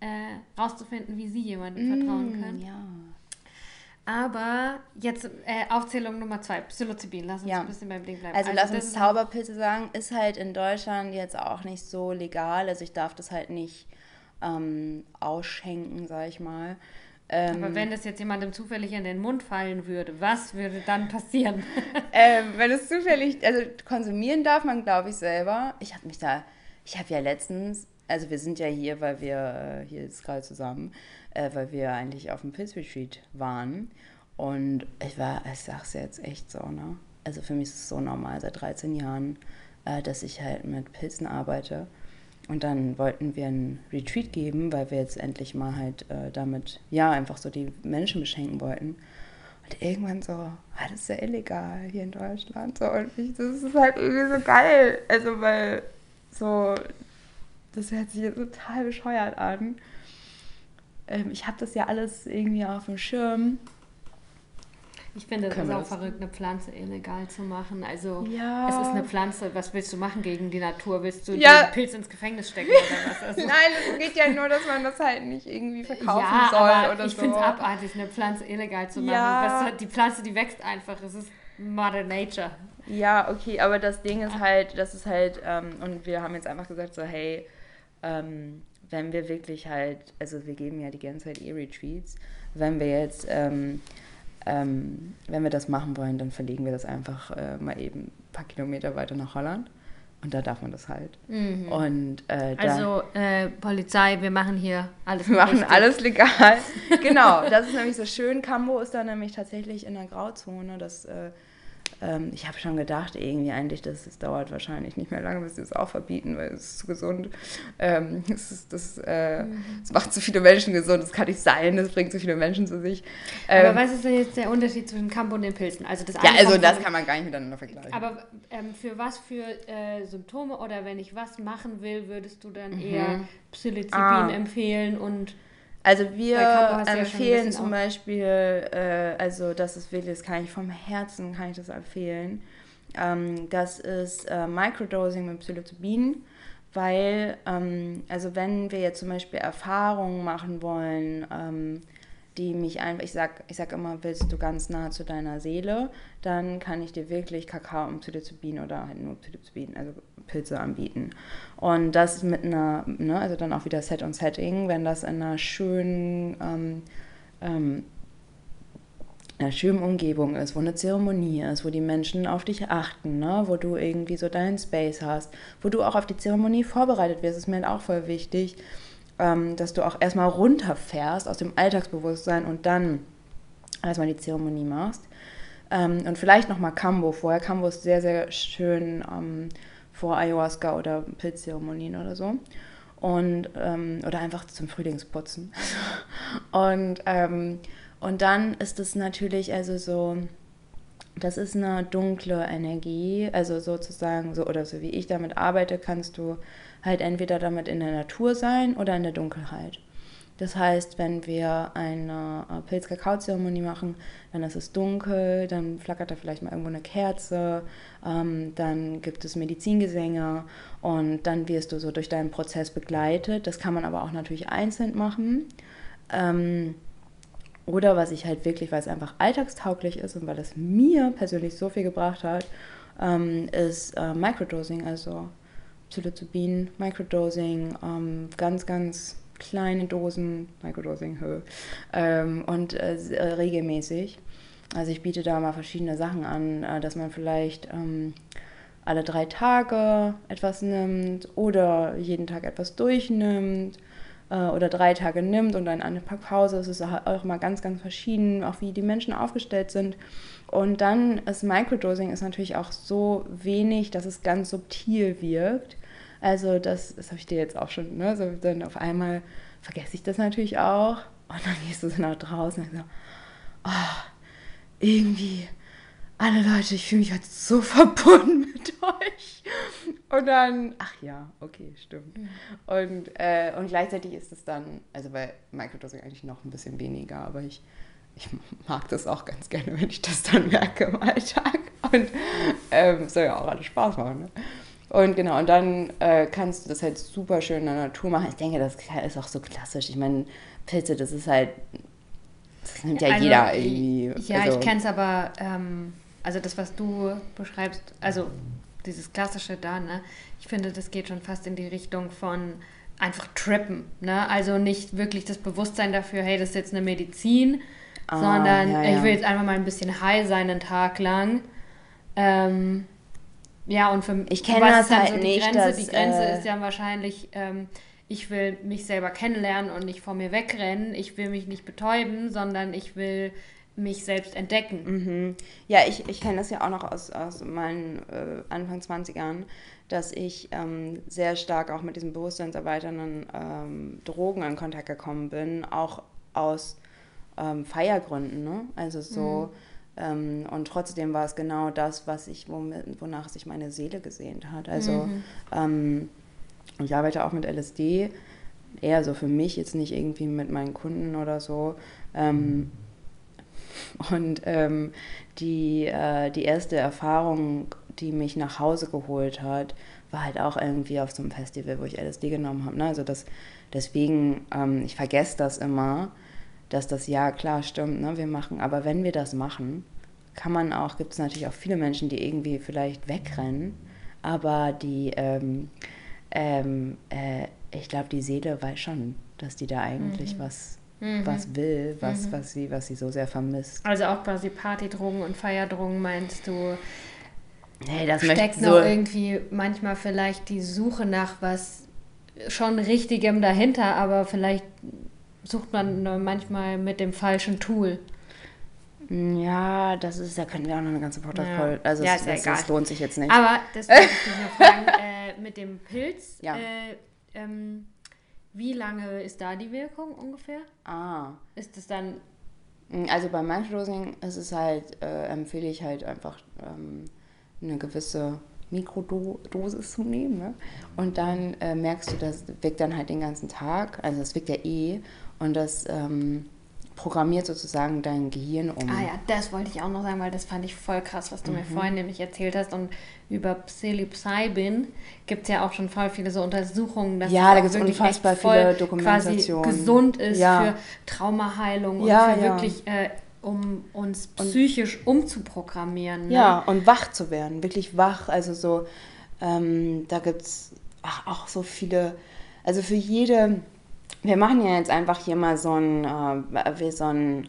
äh, rauszufinden, wie sie jemandem vertrauen können. Ja. Aber jetzt äh, Aufzählung Nummer zwei, Psilocybin. Lass uns Ja. ein bisschen beim Ding bleiben. Also, lass das uns Zauberpilze sagen, ist halt in Deutschland jetzt auch nicht so legal. Also ich darf das halt nicht ähm, ausschenken, sag ich mal. Ähm, Aber wenn das jetzt jemandem zufällig in den Mund fallen würde, was würde dann passieren? ähm, wenn es zufällig, also konsumieren darf man, glaube ich, selber. Ich habe mich da, ich habe ja letztens, also wir sind ja hier, weil wir äh, hier jetzt gerade zusammen, äh, weil wir eigentlich auf dem Pilzretreat waren. Und ich war, ich sag's jetzt echt so, ne? Also für mich ist es so normal seit 13 Jahren, äh, dass ich halt mit Pilzen arbeite. Und dann wollten wir einen Retreat geben, weil wir jetzt endlich mal halt äh, damit, ja, einfach so die Menschen beschenken wollten. Und irgendwann so, ah, das ist ja illegal hier in Deutschland. So, und ich, das ist halt irgendwie so geil. Also, weil so, das hört sich total bescheuert an. Ähm, ich habe das ja alles irgendwie auf dem Schirm. Ich finde Können ist auch das- verrückt, eine Pflanze illegal zu machen. Also Ja. es ist eine Pflanze. Was willst du machen gegen die Natur? Willst du Ja. den Pilz ins Gefängnis stecken oder was? Also, Nein, es geht ja nur, dass man das halt nicht irgendwie verkaufen ja, soll aber oder ich so. finde es abartig, eine Pflanze illegal zu machen. Was, die Pflanze, die wächst einfach. Es ist Mother Nature. Ja, okay, aber das Ding ist halt, das ist halt, ähm, und wir haben jetzt einfach gesagt, so, hey, ähm, wenn wir wirklich halt, also wir geben ja die ganze Zeit E-Retreats, wenn wir jetzt, ähm, ähm, wenn wir das machen wollen, dann verlegen wir das einfach äh, mal eben ein paar Kilometer weiter nach Holland. Und da darf man das halt. Und äh, Also äh, Polizei, wir machen hier alles. wir machen richtig. alles legal. genau, das ist nämlich so schön. Cambo ist da nämlich tatsächlich in der Grauzone. Das, äh, ähm, ich habe schon gedacht, irgendwie eigentlich, dass es dauert wahrscheinlich nicht mehr lange, bis sie es auch verbieten, weil es ist zu gesund. Ähm, es, ist, das, äh, es macht zu viele Menschen gesund. Das kann nicht sein. Das bringt zu viele Menschen zu sich. Aber Ähm, was ist denn jetzt der Unterschied zwischen Campo und den Pilzen? Also das ja, also das kann man gar nicht miteinander vergleichen. Aber ähm, für was für äh, Symptome oder wenn ich was machen will, würdest du dann Mhm. eher Psilocybin Ah. empfehlen und Also wir ja empfehlen bisschen zum Beispiel, äh, also das ist wirklich, das kann ich vom Herzen, kann ich das empfehlen. Ähm, das ist äh, Microdosing mit Psilocybin, weil, ähm, also wenn wir jetzt zum Beispiel Erfahrungen machen wollen, ähm, die mich einfach, ich sag, ich sag immer, willst du ganz nah zu deiner Seele, dann kann ich dir wirklich Kakao und Psilocybin oder halt nur Psilocybin, also Pilze anbieten. Und das mit einer, ne, also dann auch wieder Set und Setting, wenn das in einer schönen, ähm, ähm, in einer schönen Umgebung ist, wo eine Zeremonie ist, wo die Menschen auf dich achten, ne? wo du irgendwie so deinen Space hast, wo du auch auf die Zeremonie vorbereitet wirst, ist mir halt auch voll wichtig, ähm, dass du auch erstmal runterfährst aus dem Alltagsbewusstsein und dann erstmal die Zeremonie machst. Ähm, und vielleicht nochmal Kambo vorher. Kambo ist sehr, sehr schön ähm, vor Ayahuasca oder Pilzzeremonien oder so. Und, ähm, oder einfach zum Frühlingsputzen. und, ähm, und dann ist es natürlich also so, das ist eine dunkle Energie, also sozusagen so oder so wie ich damit arbeite, kannst du halt entweder damit in der Natur sein oder in der Dunkelheit. Das heißt, wenn wir eine äh, Pilz-Kakao-Zeremonie machen, dann ist es dunkel, dann flackert da vielleicht mal irgendwo eine Kerze, ähm, dann gibt es Medizingesänge und dann wirst du so durch deinen Prozess begleitet. Das kann man aber auch natürlich einzeln machen. Ähm, oder was ich halt wirklich, weil es einfach alltagstauglich ist und weil es mir persönlich so viel gebracht hat, ähm, ist äh, Microdosing, also Psilocybin, Microdosing, ähm, ganz, ganz kleine Dosen, Microdosing, ähm, und äh, äh, regelmäßig. Also ich biete da mal verschiedene Sachen an, äh, dass man vielleicht ähm, alle drei Tage etwas nimmt oder jeden Tag etwas durchnimmt. äh, oder drei Tage nimmt und dann eine Pause. Es ist auch mal ganz, ganz verschieden, auch wie die Menschen aufgestellt sind. Und dann ist Microdosing ist natürlich auch so wenig, dass es ganz subtil wirkt. Also das, das habe ich dir jetzt auch schon, ne? So, dann auf einmal vergesse ich das natürlich auch. Und dann gehst du so nach draußen und so, oh, irgendwie, alle Leute, ich fühle mich halt so verbunden mit euch. Und dann, ach ja, okay, stimmt. Mhm. Und, äh, und gleichzeitig ist es dann, also bei Microdosing eigentlich noch ein bisschen weniger, aber ich, ich mag das auch ganz gerne, wenn ich das dann merke im Alltag. Und ähm, soll ja auch alles Spaß machen. Ne? Und genau, und dann äh, kannst du das halt super schön in der Natur machen. Ich denke, das ist auch so klassisch. Ich meine, Pilze, das ist halt, das nimmt ja also, jeder irgendwie. Ja, also. ich kenne es aber, ähm, also das, was du beschreibst, also dieses klassische da, ne? Ich finde, das geht schon fast in die Richtung von einfach trippen, ne? Also nicht wirklich das Bewusstsein dafür, hey, das ist jetzt eine Medizin, ah, sondern ja, ja. ich will jetzt einfach mal ein bisschen high sein einen Tag lang. Ähm, ja, und für mich, ich kenne das halt so nicht. Grenze? Dass, die Grenze äh, ist ja wahrscheinlich, ähm, ich will mich selber kennenlernen und nicht vor mir wegrennen. Ich will mich nicht betäuben, sondern ich will mich selbst entdecken. Mhm. Ja, ich, ich kenne das ja auch noch aus, aus meinen äh, Anfang 20ern, dass ich ähm, sehr stark auch mit diesen bewusstseinserweiternden ähm, Drogen in Kontakt gekommen bin, auch aus ähm, Feiergründen. Ne? Also so. Mhm ähm, und trotzdem war es genau das, was ich, wonach sich meine Seele gesehnt hat. Also mhm. ähm, ich arbeite auch mit LSD, eher so für mich, jetzt nicht irgendwie mit meinen Kunden oder so. Ähm, und ähm, die, äh, die erste Erfahrung, die mich nach Hause geholt hat, war halt auch irgendwie auf so einem Festival, wo ich LSD genommen habe. Ne? Also das, deswegen, ähm, ich vergesse das immer dass das ja klar stimmt, ne, wir machen, aber wenn wir das machen, kann man auch, gibt es natürlich auch viele Menschen, die irgendwie vielleicht wegrennen, aber die, ähm, ähm, äh, ich glaube, die Seele weiß schon, dass die da eigentlich mhm. was mhm. was will, was, mhm. was, sie, was sie so sehr vermisst. Also auch quasi Partydrogen und Feierdrogen meinst du? Nee, das steckt noch so irgendwie manchmal vielleicht die Suche nach was schon Richtigem dahinter, aber vielleicht sucht man manchmal mit dem falschen Tool. Ja, das ist, da können wir auch noch eine ganze Podcast-Folge. Ja. Also, ja, es, das, das, lohnt sich jetzt nicht. Aber das wollte ich dich noch fragen: äh, mit dem Pilz, ja. äh, ähm, wie lange ist da die Wirkung ungefähr? Ah. Ist es dann. Mm, also beim Microdosing ist es halt, äh, empfehle ich halt einfach ähm, eine gewisse Mikrodosis zu nehmen. Ne? Und dann äh, merkst du, das wirkt dann halt den ganzen Tag. Also es wirkt ja eh. Und das ähm, programmiert sozusagen dein Gehirn um. Ah ja, das wollte ich auch noch sagen, weil das fand ich voll krass, was du mhm. mir vorhin nämlich erzählt hast. Und über Psilocybin gibt es ja auch schon voll viele so Untersuchungen, dass ja, da gibt es unfassbar viele Dokumentationen. Quasi gesund ist ja. für Traumaheilung ja, und für ja. wirklich, äh, um uns psychisch und, umzuprogrammieren. Ne? Ja, und wach zu werden, wirklich wach. Also so, ähm, da gibt es auch so viele, also für jede wir machen ja jetzt einfach hier mal so ein, äh, wie so ein,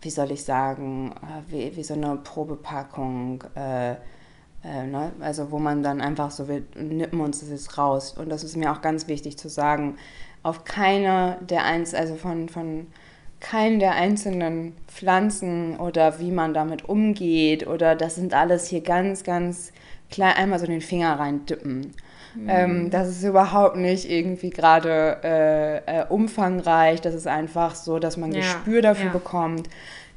wie soll ich sagen, äh, wie, wie so eine Probepackung, äh, äh, ne? also wo man dann einfach so, wir nippen uns das jetzt raus. Und das ist mir auch ganz wichtig zu sagen, auf keine der eins, also von, von keinen der einzelnen Pflanzen oder wie man damit umgeht oder das sind alles hier ganz, ganz klein, einmal so den Finger rein dippen. Mhm. Ähm, das ist überhaupt nicht irgendwie gerade äh, äh, umfangreich. Das ist einfach so, dass man ja. Gespür dafür ja. bekommt,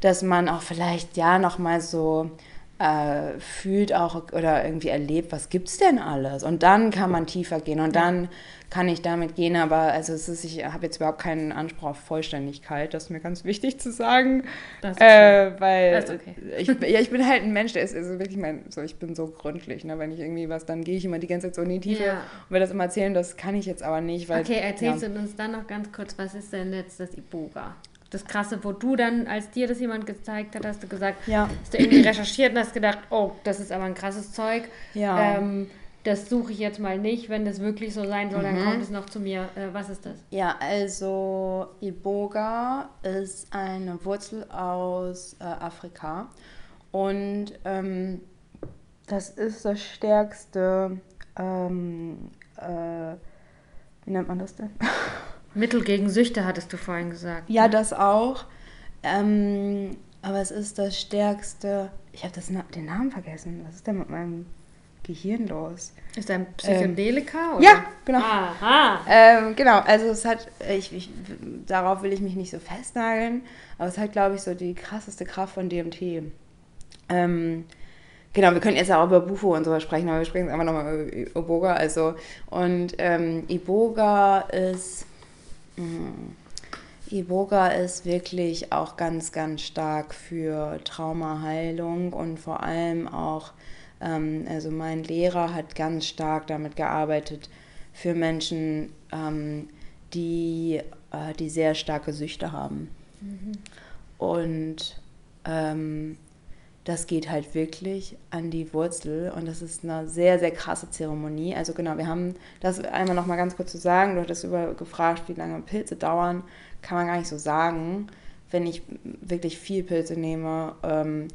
dass man auch vielleicht ja nochmal so äh, fühlt auch oder irgendwie erlebt, was gibt es denn alles? Und dann kann man tiefer gehen und dann kann ich damit gehen, aber also es ist, ich habe jetzt überhaupt keinen Anspruch auf Vollständigkeit, das ist mir ganz wichtig zu sagen, äh, weil okay. ich, ja, ich bin halt ein Mensch, der ist also wirklich mein, so ich bin so gründlich, ne? wenn ich irgendwie was, dann gehe ich immer die ganze Zeit so in die Tiefe ja. und will das immer erzählen, das kann ich jetzt aber nicht, weil okay, erzählst ja. du uns dann noch ganz kurz, was ist denn jetzt das Iboga? das Krasse, wo du dann, als dir das jemand gezeigt hat, hast du gesagt, ja. hast du irgendwie recherchiert und hast gedacht, oh, das ist aber ein krasses Zeug. Ja. Ähm, das suche ich jetzt mal nicht. Wenn das wirklich so sein soll, mhm. dann kommt es noch zu mir. Äh, was ist das? Ja, also Iboga ist eine Wurzel aus äh, Afrika und ähm, das ist das stärkste, ähm, äh, wie nennt man das denn? Mittel gegen Süchte hattest du vorhin gesagt. Ja, ne? das auch. Ähm, aber es ist das stärkste. Ich habe den Namen vergessen. Was ist denn mit meinem Gehirn los? Ist ein Psychedelika? Ähm, ja, genau. Aha. Ähm, genau, also es hat, ich, ich, darauf will ich mich nicht so festnageln, aber es hat, glaube ich, so die krasseste Kraft von DMT. Ähm, genau, wir können jetzt auch über Bufo und sowas sprechen, aber wir sprechen einfach nochmal über Iboga. Also, und ähm, Iboga ist, mh, mm, Iboga ist wirklich auch ganz, ganz stark für Traumaheilung und vor allem auch ähm, also mein Lehrer hat ganz stark damit gearbeitet für Menschen, ähm, die, äh, die sehr starke Süchte haben. Mhm. Und ähm, das geht halt wirklich an die Wurzel und das ist eine sehr, sehr krasse Zeremonie. Also genau, wir haben das einmal noch mal ganz kurz zu sagen. Du hattest über gefragt, wie lange Pilze dauern. Kann man gar nicht so sagen. Wenn ich wirklich viel Pilze nehme, ähm,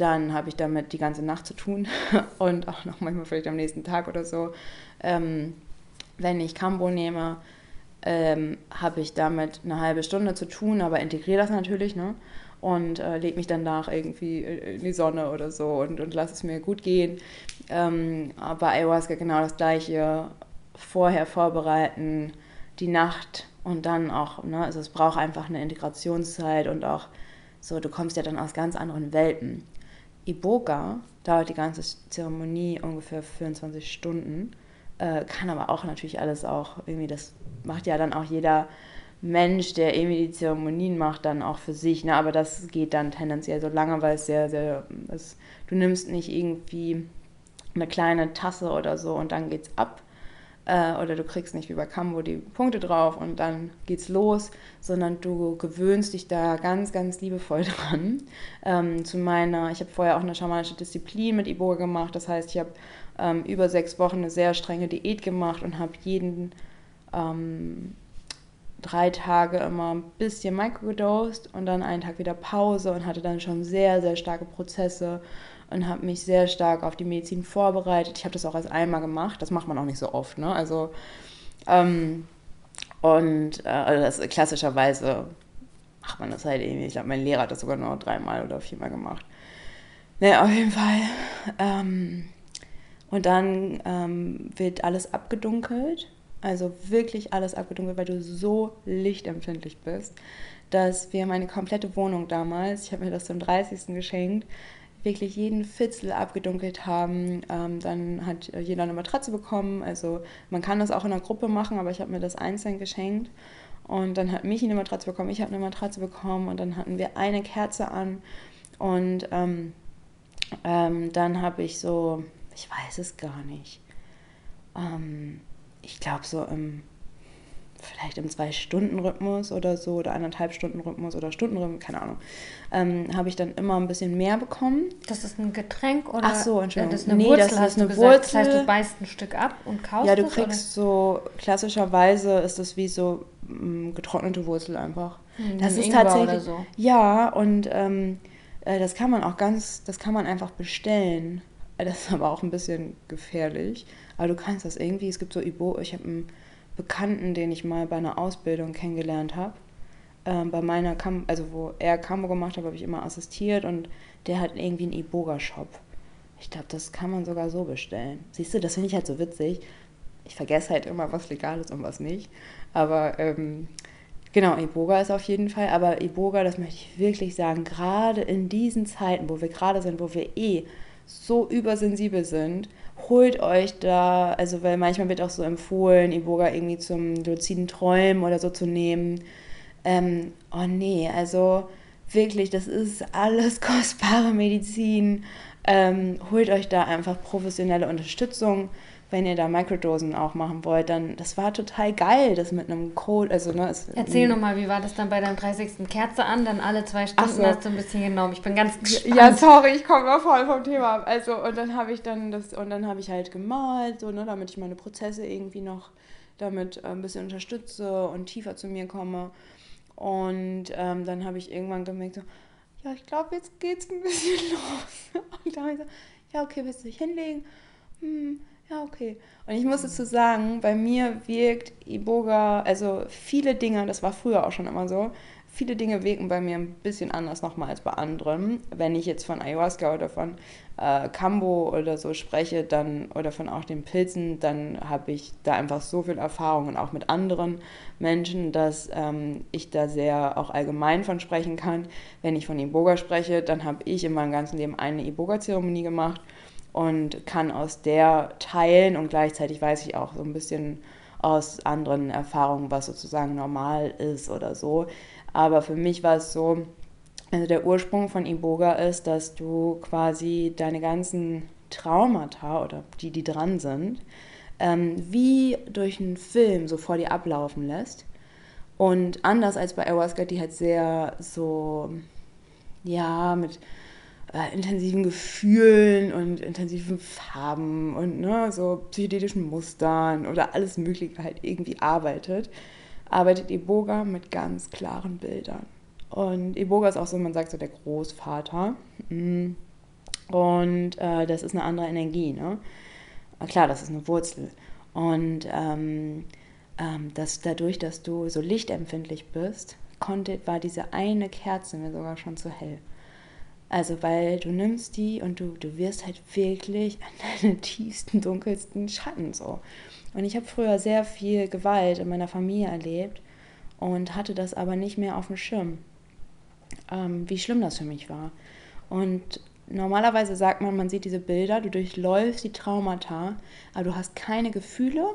dann habe ich damit die ganze Nacht zu tun und auch noch manchmal vielleicht am nächsten Tag oder so. Ähm, wenn ich Cambo nehme, ähm, habe ich damit eine halbe Stunde zu tun, aber integriere das natürlich, ne? Und äh, lege mich danach irgendwie in die Sonne oder so und, und lasse es mir gut gehen. Ähm, bei Ayahuasca genau das gleiche. Vorher vorbereiten, die Nacht und dann auch, ne? Also es braucht einfach eine Integrationszeit und auch so, du kommst ja dann aus ganz anderen Welten. Iboga dauert die ganze Zeremonie ungefähr 24 Stunden, äh, kann aber auch natürlich alles auch irgendwie, das macht ja dann auch jeder Mensch, der irgendwie die Zeremonien macht, dann auch für sich. Ne? Aber das geht dann tendenziell so lange, weil es sehr, sehr, es, du nimmst nicht irgendwie eine kleine Tasse oder so und dann geht's ab, äh, oder du kriegst nicht wie bei Cambo die Punkte drauf und dann geht's los, sondern du gewöhnst dich da ganz, ganz liebevoll dran. Ähm, zu meiner, ich habe vorher auch eine schamanische Disziplin mit Iboga gemacht, das heißt, ich habe ähm, über sechs Wochen eine sehr strenge Diät gemacht und habe jeden ähm, drei Tage immer ein bisschen microdosed und dann einen Tag wieder Pause und hatte dann schon sehr, sehr starke Prozesse und habe mich sehr stark auf die Medizin vorbereitet. Ich habe das auch als einmal gemacht, das macht man auch nicht so oft. Ne? Also, ähm, und äh, also das, klassischerweise macht man das halt irgendwie. Ich glaube, mein Lehrer hat das sogar nur dreimal oder viermal gemacht. Ne, auf jeden Fall. Ähm, und dann ähm, wird alles abgedunkelt. Also wirklich alles abgedunkelt, weil du so lichtempfindlich bist, dass wir meine komplette Wohnung damals, ich habe mir das zum 30. geschenkt, wirklich jeden Fitzel abgedunkelt haben. Ähm, dann hat jeder eine Matratze bekommen. Also man kann das auch in einer Gruppe machen, aber ich habe mir das einzeln geschenkt. Und dann hat Michi eine Matratze bekommen, ich habe eine Matratze bekommen und dann hatten wir eine Kerze an. Und ähm, ähm, dann habe ich so, ich weiß es gar nicht, ähm, ich glaube so im vielleicht im Zwei-Stunden-Rhythmus oder so oder eineinhalb Stunden-Rhythmus oder Stundenrhythmus, keine Ahnung, ähm, habe ich dann immer ein bisschen mehr bekommen. Das ist ein Getränk oder? Ach so, Entschuldigung. Das ist eine nee, Wurzel, das ist eine Wurzel. Das heißt, du beißt ein Stück ab und kaust Ja, du kriegst oder? so, klassischerweise ist das wie so mh, mm, getrocknete Wurzel einfach. Hm, das ist Ingwer tatsächlich, so. Ja, und ähm, äh, das kann man auch ganz, das kann man einfach bestellen. Das ist aber auch ein bisschen gefährlich. Aber du kannst das irgendwie, es gibt so Ibo, ich habe ein Bekannten, den ich mal bei einer Ausbildung kennengelernt habe. Ähm, bei meiner, Kam also wo er Kambo gemacht hat, habe ich immer assistiert und der hat irgendwie einen Iboga-Shop. Ich glaube, das kann man sogar so bestellen. Siehst du, das finde ich halt so witzig. Ich vergesse halt immer, was legal ist und was nicht. Aber ähm, genau, Iboga ist auf jeden Fall. Aber Iboga, das möchte ich wirklich sagen, gerade in diesen Zeiten, wo wir gerade sind, wo wir eh so übersensibel sind, holt euch da, also weil manchmal wird auch so empfohlen, Iboga irgendwie zum luziden Träumen oder so zu nehmen. Ähm, oh nee, also wirklich, das ist alles kostbare Medizin. Ähm, holt euch da einfach professionelle Unterstützung wenn ihr da Microdosen auch machen wollt, dann das war total geil, das mit einem Code, also ne, es, Erzähl nochmal, wie war das dann bei deinem 30. Kerze an, dann alle zwei Stunden so. hast du ein bisschen genommen. Ich bin ganz gespannt. Ja, sorry, ich komme mal voll vom Thema ab. Also und dann habe ich dann das und dann habe ich halt gemalt, so ne, damit ich meine Prozesse irgendwie noch damit äh, ein bisschen unterstütze und tiefer zu mir komme. Und ähm, dann habe ich irgendwann gemerkt, so, ja, ich glaube, jetzt geht's ein bisschen los. Und da habe ich so, ja, okay, willst du dich hinlegen? Hm, Ja, okay. Und ich muss dazu sagen, bei mir wirkt Iboga, also viele Dinge, das war früher auch schon immer so, viele Dinge wirken bei mir ein bisschen anders nochmal als bei anderen. Wenn ich jetzt von Ayahuasca oder von äh, Kambo oder so spreche, dann oder von auch den Pilzen, dann habe ich da einfach so viel Erfahrung und auch mit anderen Menschen, dass ähm, ich da sehr auch allgemein von sprechen kann. Wenn ich von Iboga spreche, dann habe ich in meinem ganzen Leben eine Iboga-Zeremonie gemacht und kann aus der teilen und gleichzeitig weiß ich auch so ein bisschen aus anderen Erfahrungen, was sozusagen normal ist oder so. Aber für mich war es so, also der Ursprung von Iboga ist, dass du quasi deine ganzen Traumata oder die, die dran sind, ähm, wie durch einen Film so vor dir ablaufen lässt. Und anders als bei Ayahuasca, die halt sehr so, ja, mit äh, intensiven Gefühlen und intensiven Farben und ne, so psychedelischen Mustern oder alles Mögliche halt irgendwie arbeitet, arbeitet Iboga mit ganz klaren Bildern. Und Iboga ist auch so, man sagt so der Großvater. Mm. Und äh, das ist eine andere Energie. Ne? Klar, das ist eine Wurzel. Und ähm, ähm, dass dadurch, dass du so lichtempfindlich bist, konnte, war diese eine Kerze mir sogar schon zu hell. Also, weil du nimmst die und du, du wirst halt wirklich an deine tiefsten, dunkelsten Schatten so. Und ich habe früher sehr viel Gewalt in meiner Familie erlebt und hatte das aber nicht mehr auf dem Schirm, ähm, wie schlimm das für mich war. Und normalerweise sagt man, man sieht diese Bilder, du durchläufst die Traumata, aber du hast keine Gefühle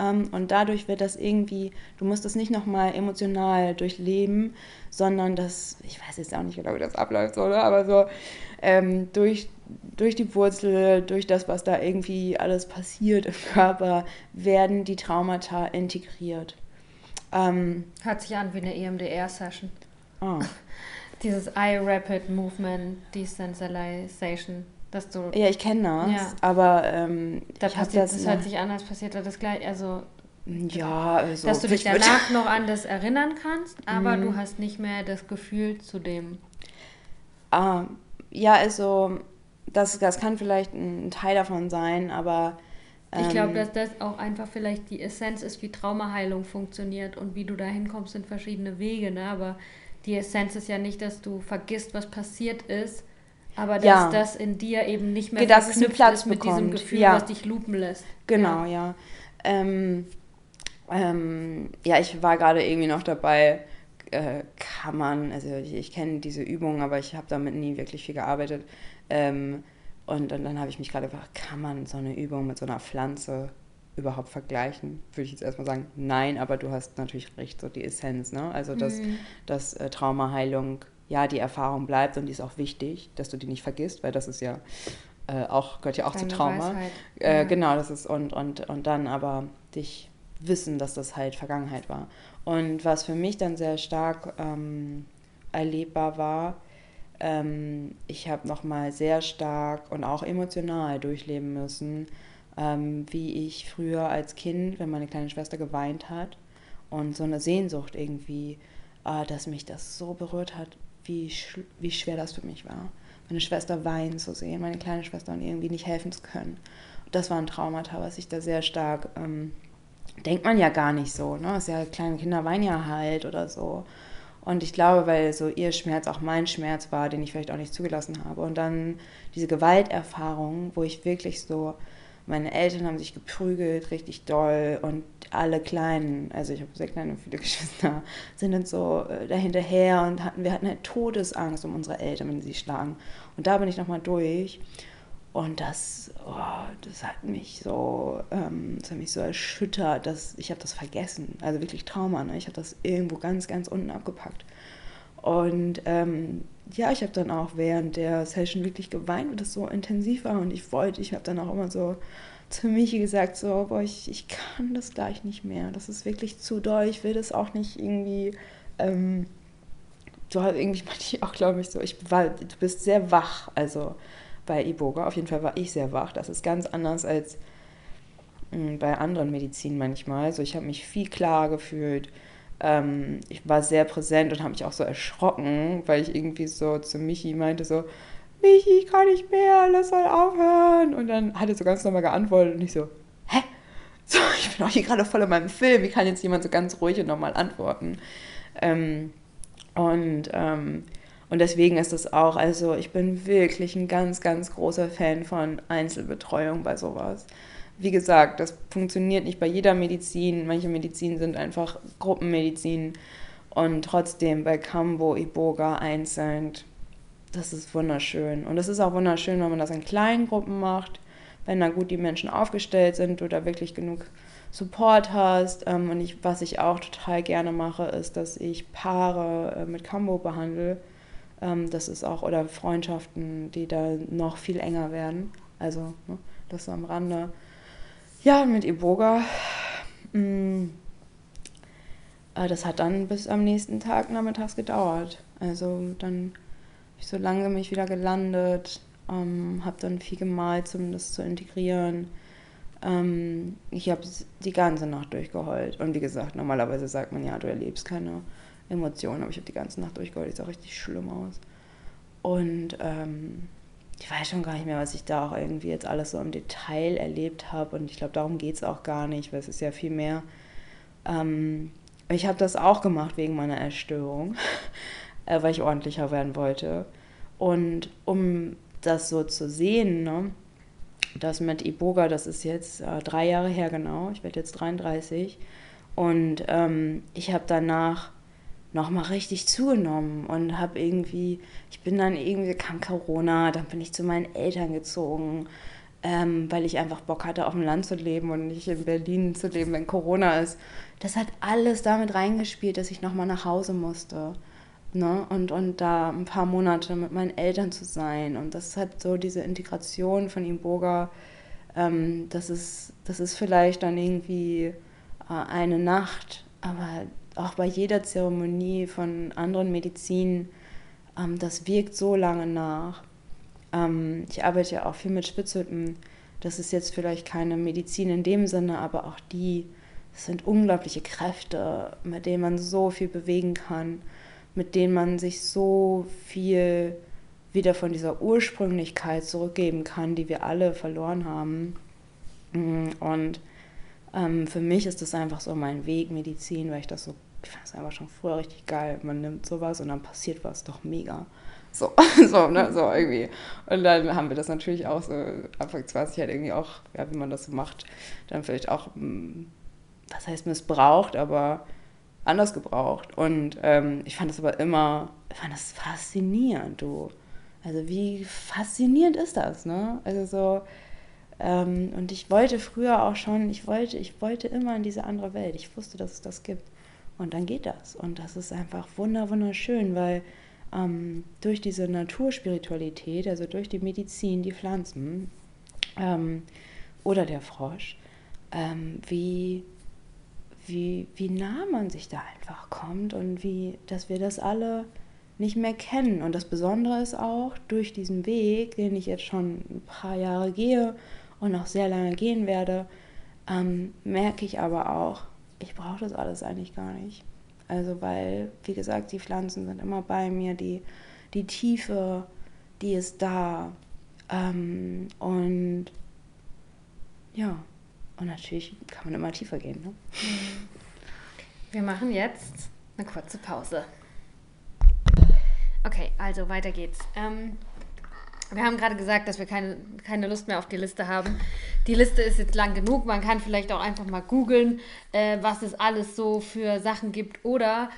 und dadurch wird das irgendwie, du musst das nicht nochmal emotional durchleben, sondern das, ich weiß jetzt auch nicht genau, wie das abläuft, oder? Aber so ähm, durch, durch die Wurzel, durch das, was da irgendwie alles passiert im Körper, werden die Traumata integriert. Ähm, Hört sich an wie eine EMDR-Session. Oh. Dieses Eye Rapid Movement Desensitization dass du. Ja, ich kenne das, ja. aber ähm, da passiert, das, das hört sich an, als passiert das gleich. Also ja, also dass du dich danach noch an das erinnern kannst, aber mm. du hast nicht mehr das Gefühl zu dem. Ah, ja, also das, das kann vielleicht ein Teil davon sein, aber ich glaube, ähm, dass das auch einfach vielleicht die Essenz ist, wie Traumaheilung funktioniert und wie du da hinkommst, sind verschiedene Wege, ne? Aber die Essenz ist ja nicht, dass du vergisst, was passiert ist, aber dass ja. das in dir eben nicht mehr das verknüpft Platz ist mit bekommt. diesem Gefühl, ja. was dich lupen lässt. Genau, ja. Ja, ähm, ähm, ja ich war gerade irgendwie noch dabei, äh, kann man, also ich, ich kenne diese Übung, aber ich habe damit nie wirklich viel gearbeitet. Ähm, und, und dann habe ich mich gerade gefragt, kann man so eine Übung mit so einer Pflanze überhaupt vergleichen? Würde ich jetzt erstmal sagen, nein, aber du hast natürlich recht, so die Essenz, ne? Also, dass, mhm. dass äh, Traumaheilung ja, die Erfahrung bleibt und die ist auch wichtig, dass du die nicht vergisst, weil das ist ja äh, auch, gehört ja auch Deine zu Trauma. Äh, ja. Genau, das ist und, und, und dann aber dich wissen, dass das halt Vergangenheit war. Und was für mich dann sehr stark ähm, erlebbar war, ähm, ich habe nochmal sehr stark und auch emotional durchleben müssen, ähm, wie ich früher als Kind, wenn meine kleine Schwester geweint hat und so eine Sehnsucht irgendwie, äh, dass mich das so berührt hat, wie, wie schwer das für mich war, meine Schwester weinen zu sehen, meine kleine Schwester und irgendwie nicht helfen zu können. Und das war ein Traumata, was ich da sehr stark, ähm, denkt man ja gar nicht so, ne? Ist ja, kleine Kinder weinen ja halt oder so. Und ich glaube, weil so ihr Schmerz auch mein Schmerz war, den ich vielleicht auch nicht zugelassen habe. Und dann diese Gewalterfahrung, wo ich wirklich so meine Eltern haben sich geprügelt, richtig doll. Und alle Kleinen, also ich habe sehr kleine und viele Geschwister, sind dann so äh, dahinterher und hatten, wir hatten halt Todesangst um unsere Eltern, wenn sie schlagen. Und da bin ich nochmal durch. Und das, oh, das hat mich so, ähm, das hat mich so erschüttert, dass ich habe das vergessen. Also wirklich Trauma. Ne? Ich habe das irgendwo ganz, ganz unten abgepackt. Und ähm, ja, ich habe dann auch während der Session wirklich geweint, weil das so intensiv war. Und ich wollte, ich habe dann auch immer so zu Michi gesagt, so, boah, ich, ich kann das gleich nicht mehr, das ist wirklich zu doll, ich will das auch nicht irgendwie, ähm, so irgendwie meinte ich auch, glaube ich, so, ich war, du bist sehr wach, also bei Iboga, auf jeden Fall war ich sehr wach, das ist ganz anders als mh, hm, bei anderen Medizinen manchmal, also ich habe mich viel klarer gefühlt, ähm, ich war sehr präsent und habe mich auch so erschrocken, weil ich irgendwie so zu Michi meinte so, Michi, ich kann nicht mehr, lass soll aufhören. Und dann hat er so ganz normal geantwortet und ich so, hä? So, ich bin auch hier gerade voll in meinem Film, wie kann jetzt jemand so ganz ruhig und normal antworten? Ähm, und, ähm, und deswegen ist es auch, also ich bin wirklich ein ganz, ganz großer Fan von Einzelbetreuung bei sowas. Wie gesagt, das funktioniert nicht bei jeder Medizin. Manche Medizin sind einfach Gruppenmedizin. Und trotzdem bei Cambo, Iboga einzeln, das ist wunderschön. Und es ist auch wunderschön, wenn man das in kleinen Gruppen macht, wenn da gut die Menschen aufgestellt sind, da wirklich genug Support hast. Ähm, und ich, was ich auch total gerne mache, ist, dass ich Paare äh, mit Cambo behandle. Ähm, das ist auch, oder Freundschaften, die da noch viel enger werden. Also, ne, das so am Rande. Ja, mit Iboga. Mm, äh, das hat dann bis am nächsten Tag nachmittags gedauert. Also dann habe ich so lange mich wieder gelandet, ähm, habe dann viel gemalt, um das zu integrieren. Ähm, ich habe die ganze Nacht durchgeheult. Und wie gesagt, normalerweise sagt man ja, du erlebst keine Emotionen, aber ich habe die ganze Nacht durchgeheult. Sieht auch richtig schlimm aus. Und ähm, ich weiß schon gar nicht mehr, was ich da auch irgendwie jetzt alles so im Detail erlebt habe. Und ich glaube, darum geht es auch gar nicht, weil es ist ja viel mehr. Ähm, ich habe das auch gemacht wegen meiner Erstörung, äh, weil ich ordentlicher werden wollte. Und um das so zu sehen, ne, das mit Iboga, das ist jetzt äh, drei Jahre her genau, ich werde jetzt 33. Und ähm, ich habe danach nochmal richtig zugenommen und habe irgendwie, ich bin dann irgendwie, kam Corona, dann bin ich zu meinen Eltern gezogen, ähm, weil ich einfach Bock hatte, auf dem Land zu leben und nicht in Berlin zu leben, wenn Corona ist. Das hat alles damit reingespielt, dass ich nochmal nach Hause musste. Ne? Und, und da ein paar Monate mit meinen Eltern zu sein. Und das hat so diese Integration von Imboga, ähm, das, ist, das ist vielleicht dann irgendwie äh, eine Nacht, aber auch bei jeder Zeremonie von anderen Medizinen, ähm, das wirkt so lange nach. Ähm, ich arbeite ja auch viel mit Spitzhütten. Das ist jetzt vielleicht keine Medizin in dem Sinne, aber auch die sind unglaubliche Kräfte, mit denen man so viel bewegen kann, mit denen man sich so viel wieder von dieser Ursprünglichkeit zurückgeben kann, die wir alle verloren haben. Mm, und ähm, für mich ist das einfach so mein Weg, Medizin, weil ich das so, ich fand es einfach schon früher richtig geil. Man nimmt sowas und dann passiert was, doch mega. So, so, ne, so irgendwie. Und dann haben wir das natürlich auch so, Anfang 20 halt irgendwie auch, ja, wie man das so macht, dann vielleicht auch, mm, was heißt missbraucht, aber anders gebraucht. Und ähm, ich fand das aber immer, ich fand das faszinierend, du. Also wie faszinierend ist das, ne? Also so, ähm, und ich wollte früher auch schon, ich wollte, ich wollte immer in diese andere Welt. Ich wusste, dass es das gibt. Und dann geht das. Und das ist einfach wunder, wunderschön, weil ähm, durch diese Naturspiritualität, also durch die Medizin, die Pflanzen ähm, oder der Frosch, ähm, wie, wie, wie nah man sich da einfach kommt und wie, dass wir das alle nicht mehr kennen. Und das Besondere ist auch, durch diesen Weg, den ich jetzt schon ein paar Jahre gehe und noch sehr lange gehen werde, ähm, merke ich aber auch, ich brauche das alles eigentlich gar nicht. Also weil, wie gesagt, die Pflanzen sind immer bei mir, die, die Tiefe, die ist da. Ähm, und ja, und natürlich kann man immer tiefer gehen. Ne? Wir machen jetzt eine kurze Pause. Okay, also weiter geht's. Ähm, wir haben gerade gesagt, dass wir keine, keine Lust mehr auf die Liste haben. Die Liste ist jetzt lang genug. Man kann vielleicht auch einfach mal googeln, äh, was es alles so für Sachen gibt oder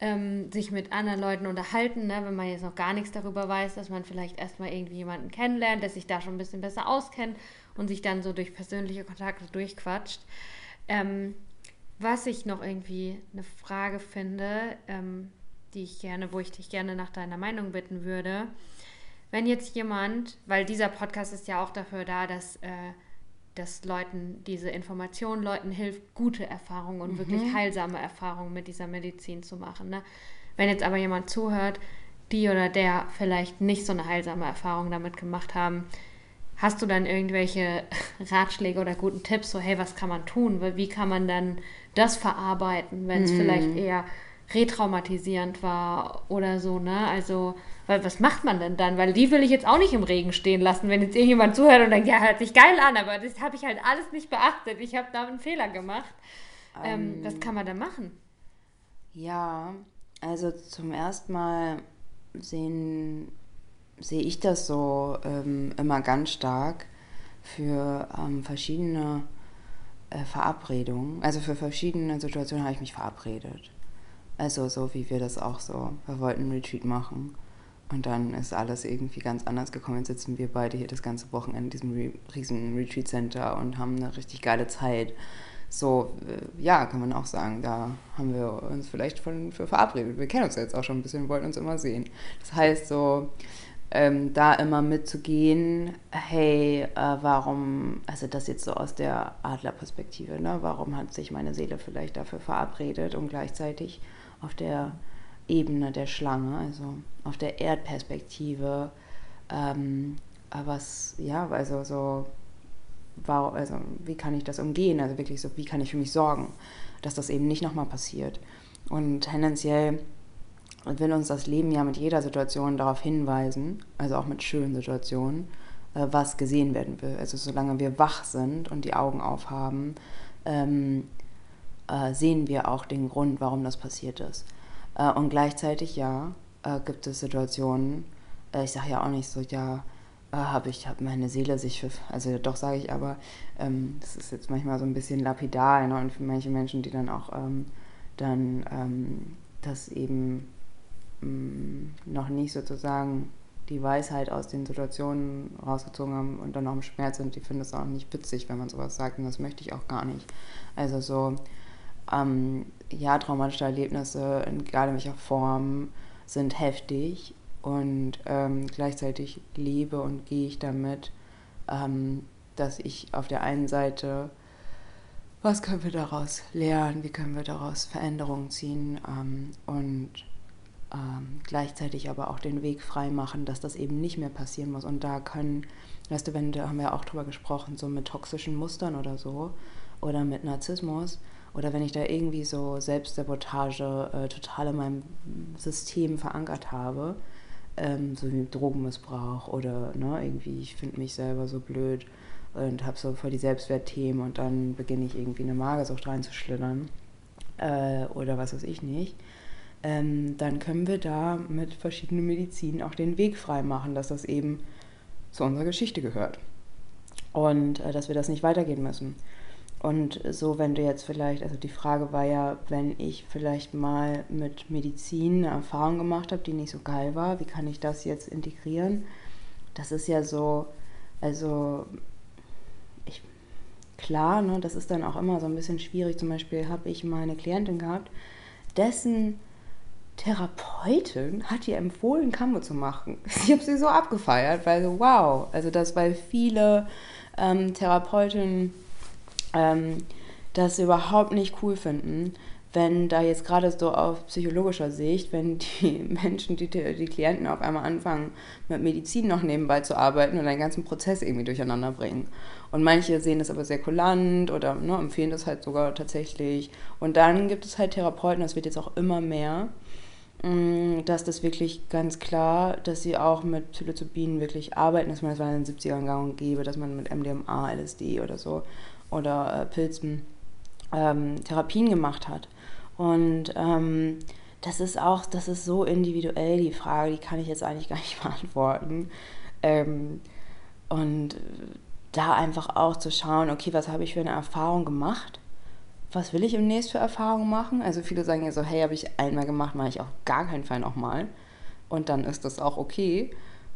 ähm, sich mit anderen Leuten unterhalten, ne? wenn man jetzt noch gar nichts darüber weiß, dass man vielleicht erstmal irgendwie jemanden kennenlernt, der sich da schon ein bisschen besser auskennt und sich dann so durch persönliche Kontakte durchquatscht. Ähm, was ich noch irgendwie eine Frage finde, ähm, die ich gerne, wo ich dich gerne nach deiner Meinung bitten würde, wenn jetzt jemand, weil dieser Podcast ist ja auch dafür da, dass, äh, dass Leuten diese Information Leuten hilft, gute Erfahrungen und mhm. wirklich heilsame Erfahrungen mit dieser Medizin zu machen. Ne? Wenn jetzt aber jemand zuhört, die oder der vielleicht nicht so eine heilsame Erfahrung damit gemacht haben, hast du dann irgendwelche Ratschläge oder guten Tipps, so hey, was kann man tun? Wie kann man dann das verarbeiten, wenn es mm. vielleicht eher retraumatisierend war oder so, ne? Also, weil was macht man denn dann? Weil die will ich jetzt auch nicht im Regen stehen lassen, wenn jetzt irgendjemand zuhört und denkt, ja, hört sich geil an, aber das habe ich halt alles nicht beachtet. Ich habe da einen Fehler gemacht. Ähm, ähm, was kann man da machen? Ja, also zum ersten Mal sehen, sehe ich das so ähm, immer ganz stark für ähm, verschiedene äh, Verabredungen. Also für verschiedene Situationen habe ich mich verabredet. Also so wie wir das auch so. Wir wollten einen Retreat machen. Und dann ist alles irgendwie ganz anders gekommen. Jetzt sitzen wir beide hier das ganze Wochenende in diesem Re riesen Retreat Center und haben eine richtig geile Zeit. So, äh, ja, kann man auch sagen, da haben wir uns vielleicht von, für verabredet. Wir kennen uns jetzt auch schon ein bisschen, wollten uns immer sehen. Das heißt so, ähm, da immer mitzugehen, hey, äh, warum, also das jetzt so aus der Adlerperspektive, ne? warum hat sich meine Seele vielleicht dafür verabredet und gleichzeitig auf der Ebene der Schlange, also auf der Erdperspektive, ähm, was, ja, also so, war, also wie kann ich das umgehen, also wirklich so, wie kann ich für mich sorgen, dass das eben nicht nochmal passiert. Und tendenziell will uns das Leben ja mit jeder Situation darauf hinweisen, also auch mit schönen Situationen, äh, was gesehen werden will. Also solange wir wach sind und die Augen aufhaben, ähm, äh, sehen wir auch den Grund, warum das passiert ist. Äh, und gleichzeitig, ja, äh, gibt es Situationen, äh, ich sage ja auch nicht so, ja, äh, habe ich, habe meine Seele sich für, also doch sage ich aber, ähm, das ist jetzt manchmal so ein bisschen lapidar, ne? und für manche Menschen, die dann auch ähm, dann ähm, das eben mm, noch nicht sozusagen die Weisheit aus den Situationen rausgezogen haben und dann noch im Schmerz sind, die finden es auch nicht witzig, wenn man sowas sagt und das möchte ich auch gar nicht. Also so, ähm, ja, traumatische Erlebnisse, egal in welcher Form, sind heftig und ähm, gleichzeitig lebe und gehe ich damit, ähm, dass ich auf der einen Seite, was können wir daraus lernen, wie können wir daraus Veränderungen ziehen ähm, und ähm, gleichzeitig aber auch den Weg frei machen, dass das eben nicht mehr passieren muss. Und da können, weißt du, wenn da haben wir auch drüber gesprochen, so mit toxischen Mustern oder so oder mit Narzissmus, oder wenn ich da irgendwie so Selbstsabotage äh, total in meinem System verankert habe, ähm, so wie Drogenmissbrauch oder ne, irgendwie, ich finde mich selber so blöd und habe so voll die Selbstwertthemen und dann beginne ich irgendwie eine Magersucht reinzuschlittern äh, oder was weiß ich nicht, ähm, dann können wir da mit verschiedenen Medizinen auch den Weg frei machen, dass das eben zu unserer Geschichte gehört und äh, dass wir das nicht weitergehen müssen. Und so, wenn du jetzt vielleicht, also die Frage war ja, wenn ich vielleicht mal mit Medizin eine Erfahrung gemacht habe, die nicht so geil war, wie kann ich das jetzt integrieren? Das ist ja so, also ich, klar, ne, das ist dann auch immer so ein bisschen schwierig. Zum Beispiel habe ich mal eine Klientin gehabt, dessen Therapeutin hat ihr empfohlen, Kambo zu machen. Ich habe sie so abgefeiert, weil so, wow, also das, weil viele ähm, Therapeutinnen ähm, das überhaupt nicht cool finden, wenn da jetzt gerade so auf psychologischer Sicht, wenn die Menschen, die, die Klienten auf einmal anfangen, mit Medizin noch nebenbei zu arbeiten und den ganzen Prozess irgendwie durcheinander bringen. Und manche sehen das aber sehr kulant oder ne, empfehlen das halt sogar tatsächlich. Und dann gibt es halt Therapeuten, das wird jetzt auch immer mehr, mm, dass das wirklich ganz klar, dass sie auch mit Psilocybin wirklich arbeiten, dass man das in den 70ern gang und gäbe, dass man mit MDMA, LSD oder so oder äh, Pilzen ähm, Therapien gemacht hat. Und ähm, das ist auch, das ist so individuell die Frage, die kann ich jetzt eigentlich gar nicht beantworten. Ähm, und da einfach auch zu schauen, okay, was habe ich für eine Erfahrung gemacht? Was will ich im nächsten für Erfahrungen machen? Also viele sagen ja so, hey, habe ich einmal gemacht, mache ich auf gar keinen Fall nochmal. Und dann ist das auch okay.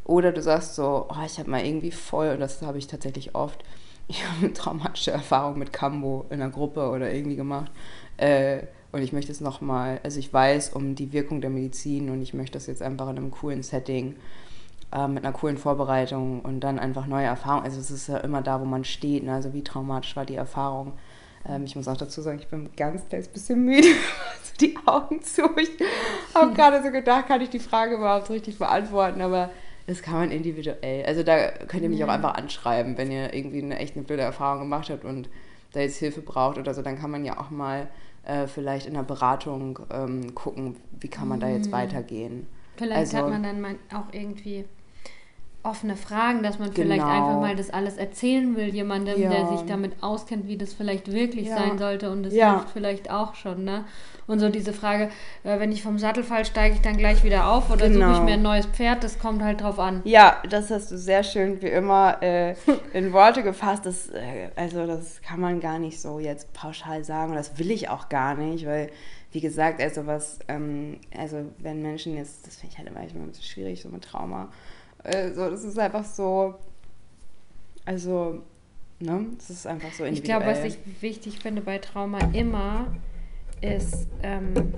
Oder du sagst so, oh, ich habe mal irgendwie voll, und das habe ich tatsächlich oft, ich habe eine traumatische Erfahrung mit Cambo in einer Gruppe oder irgendwie gemacht. Äh, und ich möchte es nochmal, also ich weiß um die Wirkung der Medizin und ich möchte das jetzt einfach in einem coolen Setting, äh, mit einer coolen Vorbereitung und dann einfach neue Erfahrungen. Also es ist ja immer da, wo man steht. Ne? Also wie traumatisch war die Erfahrung. Ähm, ich muss auch dazu sagen, ich bin ganz kleines bisschen müde. also die Augen zu. Ich habe gerade so gedacht, kann ich die Frage überhaupt richtig beantworten, aber das kann man individuell. Also da könnt ihr mich ja. auch einfach anschreiben, wenn ihr irgendwie eine echt eine blöde Erfahrung gemacht habt und da jetzt Hilfe braucht oder so, dann kann man ja auch mal äh, vielleicht in der Beratung ähm, gucken, wie kann man da jetzt Mhm. weitergehen. Vielleicht Also- hat man dann mal auch irgendwie offene Fragen, dass man vielleicht Genau. einfach mal das alles erzählen will, jemandem, der Ja. sich damit auskennt, wie das vielleicht wirklich Ja. sein sollte und das Ja. hilft vielleicht auch schon, ne? Und so diese Frage, äh, wenn ich vom Sattel fall, steige ich dann gleich wieder auf oder suche ich Genau. mir ein neues Pferd, das kommt halt drauf an. Ja, das hast du sehr schön wie immer äh, in Worte gefasst. Das, äh, also das kann man gar nicht so jetzt pauschal sagen und das will ich auch gar nicht, weil wie gesagt, also was, ähm, also wenn Menschen jetzt, das finde ich halt immer manchmal ein bisschen schwierig, so mit Trauma, äh, so, das ist einfach so, also, ne, das ist einfach so Ich individuell. glaube, was ich wichtig finde bei Trauma immer ist, ähm,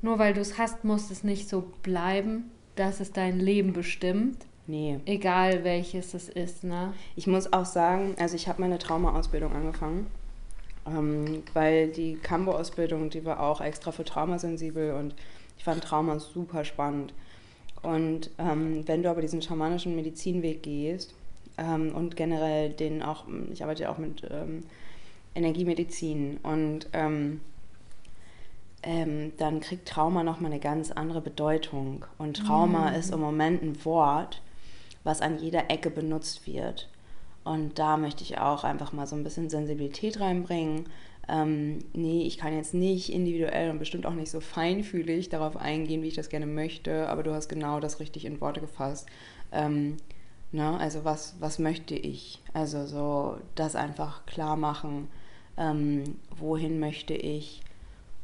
nur weil du es hast, muss es nicht so bleiben, dass es dein Leben bestimmt, Nee. egal welches es ist, ne? Ich muss auch sagen, also ich habe meine Trauma-Ausbildung angefangen, ähm, weil die Cambo-Ausbildung, die war auch extra für traumasensibel und ich fand Trauma super spannend. Und ähm, wenn du aber diesen schamanischen Medizinweg gehst ähm, und generell den auch, ich arbeite ja auch mit ähm, Energiemedizin und ähm, ähm, dann kriegt Trauma nochmal eine ganz andere Bedeutung. Und Trauma ist im Moment ein Wort, was an jeder Ecke benutzt wird. Und da möchte ich auch einfach mal so ein bisschen Sensibilität reinbringen. Ähm, nee, ich kann jetzt nicht individuell und bestimmt auch nicht so feinfühlig darauf eingehen, wie ich das gerne möchte, aber du hast genau das richtig in Worte gefasst. Ähm, ne? Also was, was möchte ich? Also so das einfach klar machen, ähm, wohin möchte ich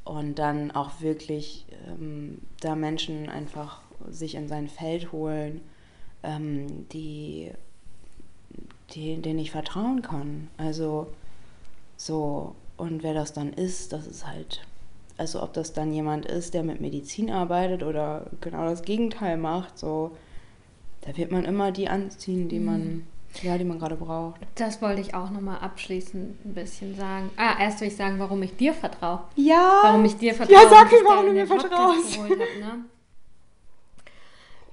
und dann auch wirklich ähm, da Menschen einfach sich in sein Feld holen, ähm, die, die, denen ich vertrauen kann. Also so, und wer das dann ist, das ist halt, also ob das dann jemand ist, der mit Medizin arbeitet oder genau das Gegenteil macht, so, da wird man immer die anziehen, die man, ja, die man gerade braucht. Das wollte ich auch nochmal abschließend ein bisschen sagen. Ah, erst will ich sagen, warum ich dir vertraue. Ja, Warum ich dir vertraue. Ja, sag mir, warum du mir vertraust. hab, ne?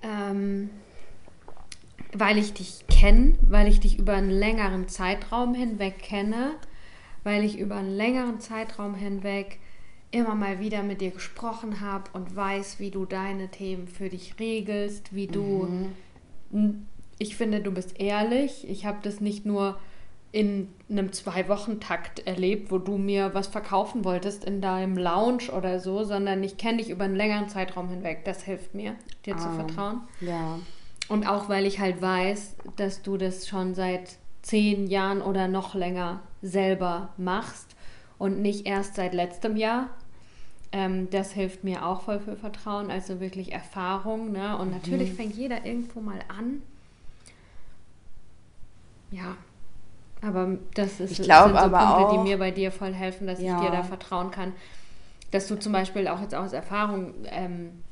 ähm, weil ich dich kenne, weil ich dich über einen längeren Zeitraum hinweg kenne, weil ich über einen längeren Zeitraum hinweg immer mal wieder mit dir gesprochen habe und weiß, wie du deine Themen für dich regelst, wie du Mhm. ich finde, du bist ehrlich. Ich habe das nicht nur in einem Zwei-Wochen-Takt erlebt, wo du mir was verkaufen wolltest in deinem Lounge oder so, sondern ich kenne dich über einen längeren Zeitraum hinweg. Das hilft mir, dir zu Ah. vertrauen. Ja, Und auch weil ich halt weiß, dass du das schon seit zehn Jahren oder noch länger selber machst und nicht erst seit letztem Jahr. Ähm, das hilft mir auch voll für Vertrauen, also wirklich Erfahrung. Ne? Und natürlich Mhm. fängt jeder irgendwo mal an. Ja, aber das ist, Ich glaub sind so Punkte, auch- die mir bei dir voll helfen, dass Ja. ich dir da vertrauen kann. Dass du zum Beispiel auch jetzt aus Erfahrung, ähm,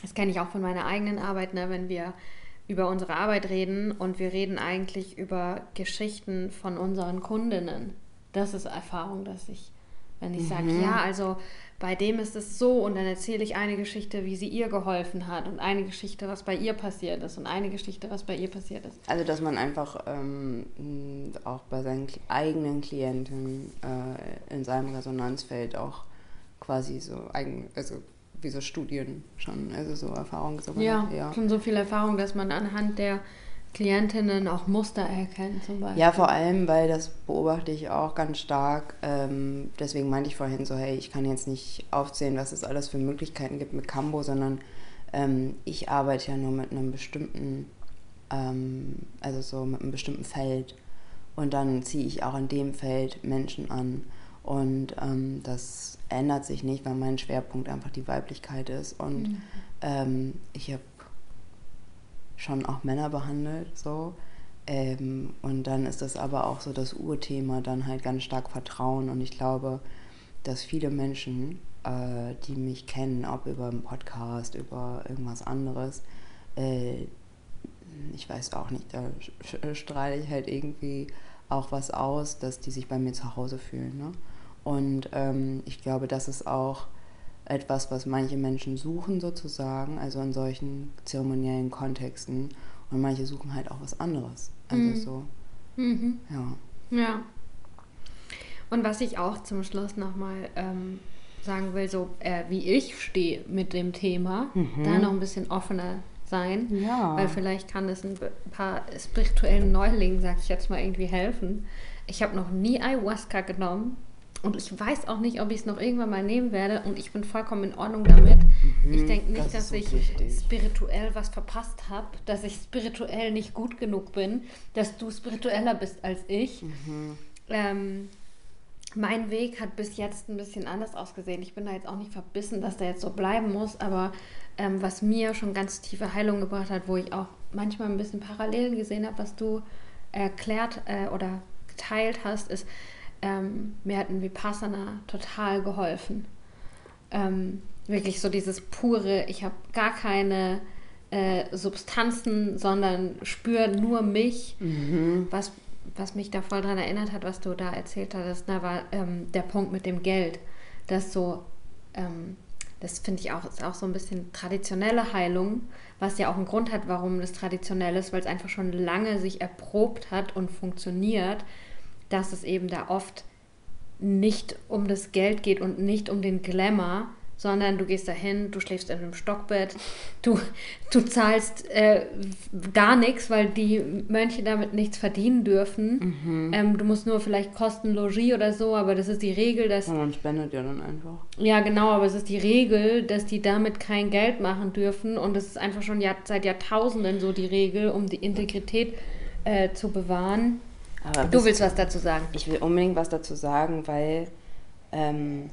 das kenne ich auch von meiner eigenen Arbeit, ne, wenn wir über unsere Arbeit reden und wir reden eigentlich über Geschichten von unseren Kundinnen. Das ist Erfahrung, dass ich, wenn ich sage, Mhm. ja, also bei dem ist es so und dann erzähle ich eine Geschichte, wie sie ihr geholfen hat und eine Geschichte, was bei ihr passiert ist und eine Geschichte, was bei ihr passiert ist. Also, dass man einfach ähm, auch bei seinen eigenen Klienten äh, in seinem Resonanzfeld auch quasi so eigen, also wie so Studien schon, also so Erfahrungen gesammelt Ja. Ja. schon so viel Erfahrung, dass man anhand der Klientinnen auch Muster erkennt zum Beispiel. ja, vor allem, weil das beobachte ich auch ganz stark. Ähm, deswegen meinte ich vorhin so, hey, ich kann jetzt nicht aufzählen, was es alles für Möglichkeiten gibt mit Cambo, sondern ähm, ich arbeite ja nur mit einem bestimmten, ähm, also so mit einem bestimmten Feld. Und dann ziehe ich auch in dem Feld Menschen an. Und ähm, das ändert sich nicht, weil mein Schwerpunkt einfach die Weiblichkeit ist. Und Mhm. ähm, ich habe schon auch Männer behandelt, so. Ähm, und dann ist das aber auch so das Urthema, dann halt ganz stark Vertrauen. Und ich glaube, dass viele Menschen, äh, die mich kennen, ob über einen Podcast, über irgendwas anderes, äh, ich weiß auch nicht, da strahle ich halt irgendwie auch was aus, dass die sich bei mir zu Hause fühlen. Ne? Und ähm, ich glaube, das ist auch etwas, was manche Menschen suchen sozusagen, also in solchen zeremoniellen Kontexten. Und manche suchen halt auch was anderes. Also Mhm. so, Mhm. ja. Ja. Und was ich auch zum Schluss nochmal ähm, sagen will, so äh, wie ich stehe mit dem Thema, Mhm. da noch ein bisschen offener sein. Ja. Weil vielleicht kann es ein paar spirituellen Neulingen, sag ich jetzt mal, irgendwie helfen. Ich habe noch nie Ayahuasca genommen und ich weiß auch nicht, ob ich es noch irgendwann mal nehmen werde und ich bin vollkommen in Ordnung damit. ich denke nicht, Mhm. das dass so ich wichtig. spirituell was verpasst habe, dass ich spirituell nicht gut genug bin, dass du spiritueller bist als ich. Mhm. Ähm, mein Weg hat bis jetzt ein bisschen anders ausgesehen. Ich bin da jetzt auch nicht verbissen, dass der jetzt so bleiben muss, aber ähm, was mir schon ganz tiefe Heilung gebracht hat, wo ich auch manchmal ein bisschen Parallelen gesehen habe, was du erklärt äh, oder geteilt hast, ist, ähm, mir hat ein Vipassana total geholfen. Ähm, wirklich so dieses pure, ich habe gar keine äh, Substanzen, sondern spüre nur mich. Mhm. Was, was mich da voll dran erinnert hat, was du da erzählt hattest, na, war ähm, der Punkt mit dem Geld. Das so, ähm, das finde ich auch, ist auch so ein bisschen traditionelle Heilung, was ja auch einen Grund hat, warum das traditionell ist, weil es einfach schon lange sich erprobt hat und funktioniert, dass es eben da oft nicht um das Geld geht und nicht um den Glamour, sondern du gehst dahin, du schläfst in einem Stockbett, du, du zahlst äh, gar nichts, weil die Mönche damit nichts verdienen dürfen. Ähm, du musst nur vielleicht Kosten Logis oder so, aber das ist die Regel, dass Und man spendet ja dann einfach. ja, genau, aber es ist die Regel, dass die damit kein Geld machen dürfen und es ist einfach schon Jahr, seit Jahrtausenden so die Regel, um die Integrität äh, zu bewahren. Aber Du willst was dazu sagen? Ich will unbedingt was dazu sagen, weil, ähm,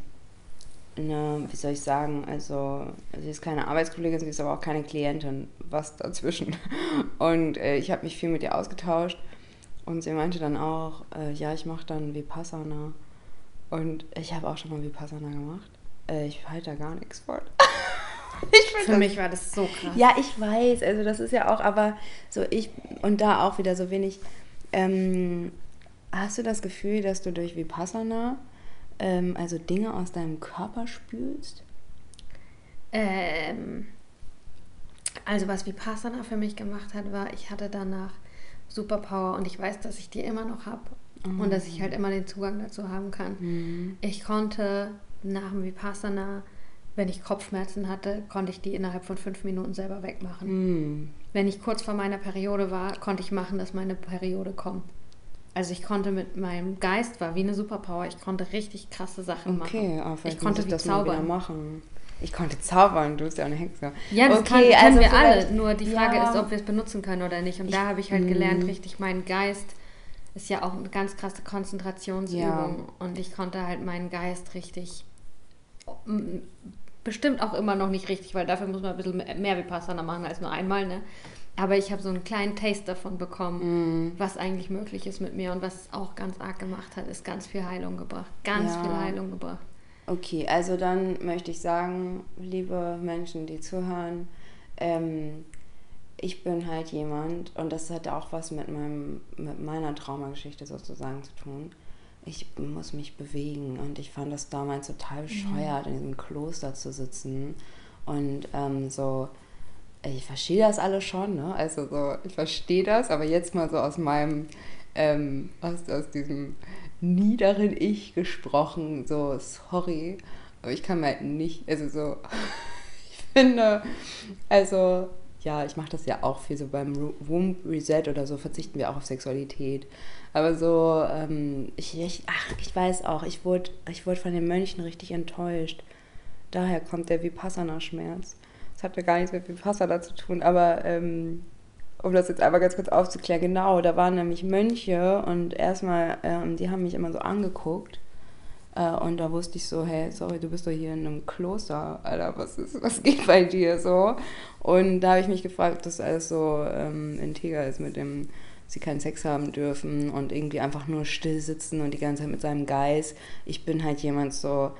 ne, wie soll ich sagen, also sie ist keine Arbeitskollegin, sie ist aber auch keine Klientin, was dazwischen. Und äh, ich habe mich viel mit ihr ausgetauscht und sie meinte dann auch, äh, ja, ich mache dann Vipassana. Und ich habe auch schon mal Vipassana gemacht. Äh, ich halte da gar nichts von. Für das mich war das so krass. ja, ich weiß, also das ist ja auch, aber so ich und da auch wieder so wenig. Ähm, hast du das Gefühl, dass du durch Vipassana ähm, also Dinge aus deinem Körper spürst? Ähm, also was Vipassana für mich gemacht hat, war, ich hatte danach Superpower und ich weiß, dass ich die immer noch habe und dass ich halt immer den Zugang dazu haben kann. Ich konnte nach dem Vipassana, wenn ich Kopfschmerzen hatte, konnte ich die innerhalb von fünf Minuten selber wegmachen. Hm. Wenn ich kurz vor meiner Periode war, konnte ich machen, dass meine Periode kommt. Also ich konnte mit meinem Geist, war wie eine Superpower, ich konnte richtig krasse Sachen Okay, machen. aber vielleicht ich konnte wie das zaubern. machen. Ich konnte zaubern, du bist ja eine Hexe. Ja, das okay, kann, können also wir alle. Nur die Frage ja, ist, ob wir es benutzen können oder nicht. Und Ich- da habe ich halt gelernt, Mm. richtig, mein Geist ist ja auch eine ganz krasse Konzentrationsübung. Ja. Und ich konnte halt meinen Geist richtig, mm, bestimmt auch immer noch nicht richtig, weil dafür muss man ein bisschen mehr Vipassana machen als nur einmal, ne? Aber ich habe so einen kleinen Taste davon bekommen, Mm. was eigentlich möglich ist mit mir. Und was es auch ganz arg gemacht hat, ist ganz viel Heilung gebracht. Ganz Ja. viel Heilung gebracht. Okay, also dann möchte ich sagen, liebe Menschen, die zuhören, ähm, ich bin halt jemand, und das hat auch was mit, meinem, mit meiner Traumageschichte sozusagen zu tun. Ich muss mich bewegen und ich fand das damals total bescheuert, in diesem Kloster zu sitzen und ähm, so. Ich verstehe das alles schon, ne? Also so, ich verstehe das, aber jetzt mal so aus meinem, ähm, aus, aus diesem niederen Ich gesprochen, so sorry, aber ich kann mir halt nicht, also so, ich finde, also ja, ich mache das ja auch viel so beim Womb Reset oder so, verzichten wir auch auf Sexualität. Aber so, ähm, ich, ich, ach, ich weiß auch, ich wurde, ich wurde von den Mönchen richtig enttäuscht. Daher kommt der Vipassana-Schmerz. Das hatte gar nichts mit Vipassana zu tun, aber ähm, um das jetzt einmal ganz kurz aufzuklären, genau, da waren nämlich Mönche und erstmal, ähm, die haben mich immer so angeguckt. Äh, und da wusste ich so, hey, sorry, du bist doch hier in einem Kloster, Alter, was, ist, was geht bei dir so? Und da habe ich mich gefragt, ob das alles so ähm, integer ist mit dem, sie keinen Sex haben dürfen und irgendwie einfach nur still sitzen und die ganze Zeit mit seinem Geist. Ich bin halt jemand so,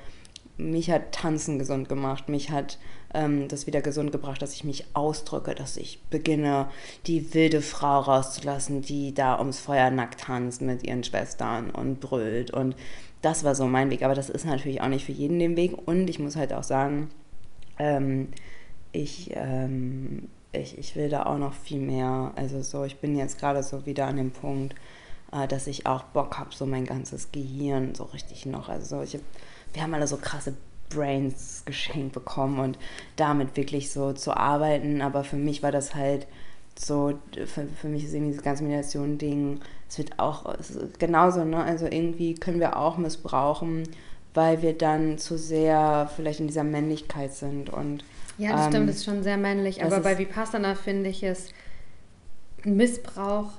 mich hat Tanzen gesund gemacht, mich hat ähm, das wieder gesund gebracht, dass ich mich ausdrücke, dass ich beginne, die wilde Frau rauszulassen, die da ums Feuer nackt tanzt mit ihren Schwestern und brüllt. Und das war so mein Weg. Aber das ist natürlich auch nicht für jeden den Weg. Und ich muss halt auch sagen, ähm, ich, ähm, ich, ich will da auch noch viel mehr. Also so, ich bin jetzt gerade so wieder an dem Punkt, äh, dass ich auch Bock habe, so mein ganzes Gehirn so richtig noch. Also ich hab, wir haben alle so krasse Brains geschenkt bekommen und damit wirklich so zu arbeiten. Aber für mich war das halt so, für, für mich ist irgendwie dieses ganze Meditation-Ding, es wird auch es genauso, ne? Also irgendwie können wir auch missbrauchen, weil wir dann zu sehr vielleicht in dieser Männlichkeit sind und ja, das ähm, stimmt, das ist schon sehr männlich. Aber bei Vipassana finde ich es Missbrauch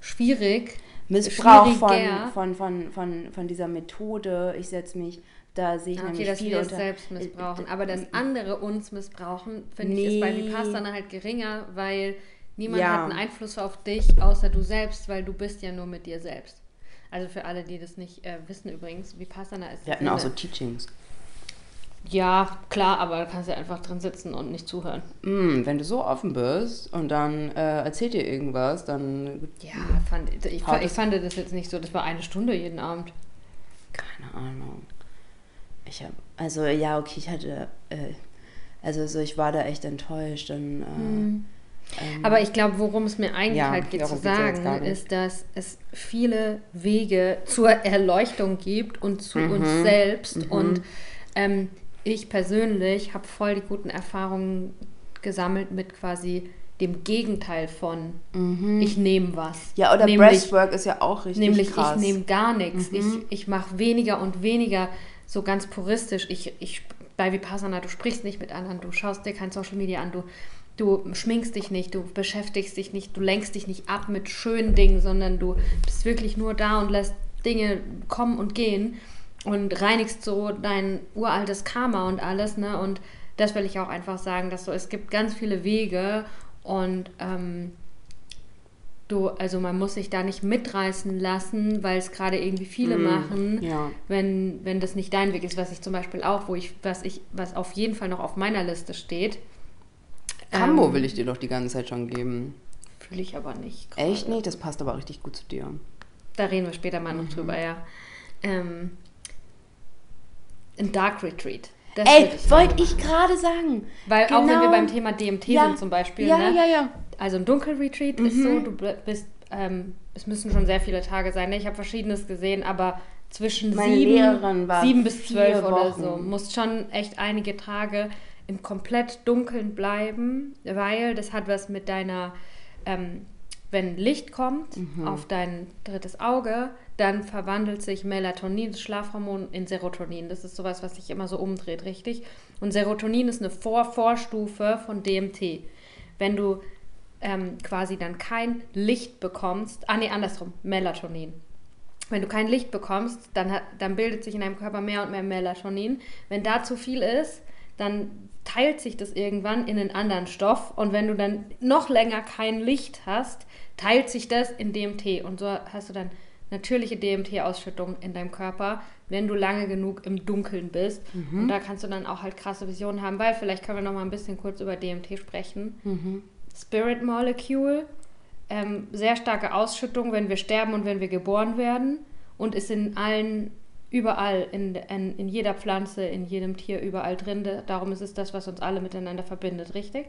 schwierig. Missbrauch von, von, von, von, von dieser Methode. Ich setze mich da sehe ich okay, nämlich dass viel wir es selbst missbrauchen. Aber dass andere uns missbrauchen, finde nee. ich, ist bei Vipassana halt geringer, weil niemand ja. hat einen Einfluss auf dich, außer du selbst, weil du bist ja nur mit dir selbst. Also für alle, die das nicht äh, wissen übrigens, Vipassana ist... Wir hatten auch so Teachings. Ja, klar, aber da kannst du einfach drin sitzen und nicht zuhören. Mm, wenn du so offen bist und dann äh, erzählt dir irgendwas, dann. Ja, fand, ich, ich, ich fand das jetzt nicht so. Das war eine Stunde jeden Abend. Keine Ahnung. Ich habe, also ja, okay, ich hatte, äh, also so, ich war da echt enttäuscht und. Äh, hm. ähm, Aber ich glaube, worum es mir eigentlich ja, halt geht zu sagen, ist, dass es viele Wege zur Erleuchtung gibt und zu mhm. uns selbst. Mhm. Und ähm, ich persönlich habe voll die guten Erfahrungen gesammelt mit quasi dem Gegenteil von mhm. ich nehme was. Ja, oder nämlich, Breastwork ist ja auch richtig nämlich krass. Nämlich ich nehme gar nichts. Mhm. Ich, ich mache weniger und weniger so ganz puristisch. Ich, ich, bei Vipassana, du sprichst nicht mit anderen, du schaust dir kein Social Media an, du, du schminkst dich nicht, du beschäftigst dich nicht, du lenkst dich nicht ab mit schönen Dingen, sondern du bist wirklich nur da und lässt Dinge kommen und gehen und reinigst so dein uraltes Karma und alles, ne? Und das will ich auch einfach sagen, dass so, es gibt ganz viele Wege und ähm, du, also man muss sich da nicht mitreißen lassen, weil es gerade irgendwie viele mm, machen, ja. wenn, wenn das nicht dein Weg ist, was ich zum Beispiel auch, wo ich, was ich, was auf jeden Fall noch auf meiner Liste steht. Kambo ähm, will ich dir doch die ganze Zeit schon geben. Fühle ich aber nicht. Grade. Echt nicht? Das passt aber richtig gut zu dir. Da reden wir später mal noch mhm. drüber, ja. Ähm, ein Dark Retreat. Das Ey, wollte ich gerade sagen. Weil genau. auch wenn wir genau. beim Thema DMT ja. sind zum Beispiel, ja, ne? ja, ja. Also ein Dunkelretreat mhm. ist so, du bist, ähm, es müssen schon sehr viele Tage sein. Ne? Ich habe verschiedenes gesehen, aber zwischen sieben, sieben bis zwölf oder so. Musst schon echt einige Tage im komplett Dunkeln bleiben, weil das hat was mit deiner, ähm, wenn Licht kommt mhm. auf dein drittes Auge, dann verwandelt sich Melatonin, das Schlafhormon, in Serotonin. Das ist sowas, was sich immer so umdreht, richtig? Und Serotonin ist eine Vor Vorstufe von DMT. Wenn du ähm, quasi dann kein Licht bekommst, ah nee, andersrum, Melatonin. Wenn du kein Licht bekommst, dann, hat, dann bildet sich in deinem Körper mehr und mehr Melatonin. Wenn da zu viel ist, dann teilt sich das irgendwann in einen anderen Stoff und wenn du dann noch länger kein Licht hast, teilt sich das in DMT und so hast du dann natürliche DMT-Ausschüttung in deinem Körper, wenn du lange genug im Dunkeln bist. Mhm. Und da kannst du dann auch halt krasse Visionen haben, weil vielleicht können wir noch mal ein bisschen kurz über DMT sprechen. Mhm. Spirit Molecule, ähm, sehr starke Ausschüttung, wenn wir sterben und wenn wir geboren werden und ist in allen, überall, in, in, in jeder Pflanze, in jedem Tier, überall drin. Darum ist es das, was uns alle miteinander verbindet, richtig?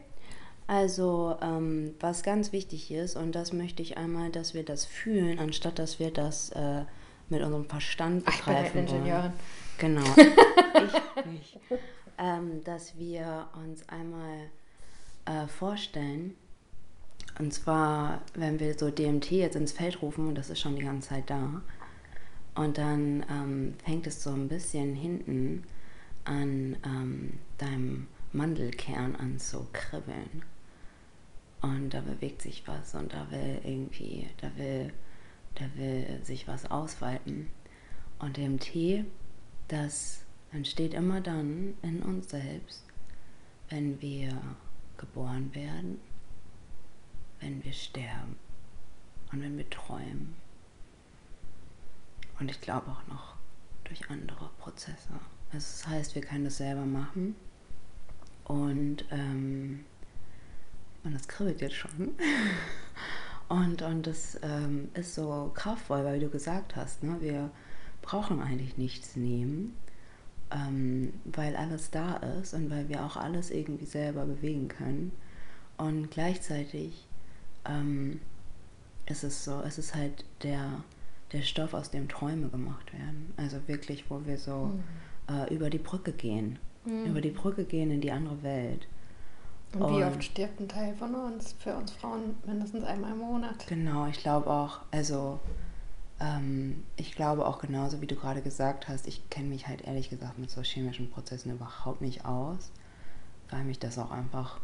Also, ähm, was ganz wichtig ist, und das möchte ich einmal, dass wir das fühlen, anstatt dass wir das äh, mit unserem Verstand begreifen Ach, ich bin Ingenieurin. Genau. ich nicht. Ähm, dass wir uns einmal äh, vorstellen, und zwar, wenn wir so DMT jetzt ins Feld rufen, und das ist schon die ganze Zeit da, und dann ähm, fängt es so ein bisschen hinten an ähm, deinem Mandelkern an zu kribbeln und da bewegt sich was und da will irgendwie, da will, da will sich was ausweiten. Und DMT, das entsteht immer dann in uns selbst, wenn wir geboren werden, wenn wir sterben und wenn wir träumen. Und ich glaube auch noch durch andere Prozesse. Also das heißt, wir können das selber machen. Und ähm, und das kribbelt jetzt schon. Und, und das ähm, ist so kraftvoll, weil du gesagt hast, ne, wir brauchen eigentlich nichts nehmen, ähm, weil alles da ist und weil wir auch alles irgendwie selber bewegen können. Und gleichzeitig ähm, ist es so, es ist halt der, der Stoff, aus dem Träume gemacht werden. Also wirklich, wo wir so mhm. äh, über die Brücke gehen. Mhm. Über die Brücke gehen in die andere Welt. Und, Und wie oft stirbt ein Teil von uns, für uns Frauen mindestens einmal im Monat? Genau, ich glaube auch, also ähm, ich glaube auch genauso, wie du gerade gesagt hast, ich kenne mich halt ehrlich gesagt mit so chemischen Prozessen überhaupt nicht aus, weil mich das auch einfach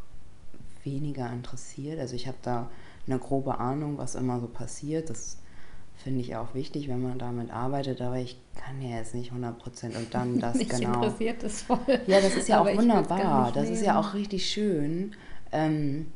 weniger interessiert. Also ich habe da eine grobe Ahnung, was immer so passiert. Das finde ich auch wichtig, wenn man damit arbeitet, aber ich kann ja jetzt nicht 100 Prozent und dann das Mich genau. interessiert das voll. Ja, das ist ja auch wunderbar. Das ist ja auch richtig schön. Ähm,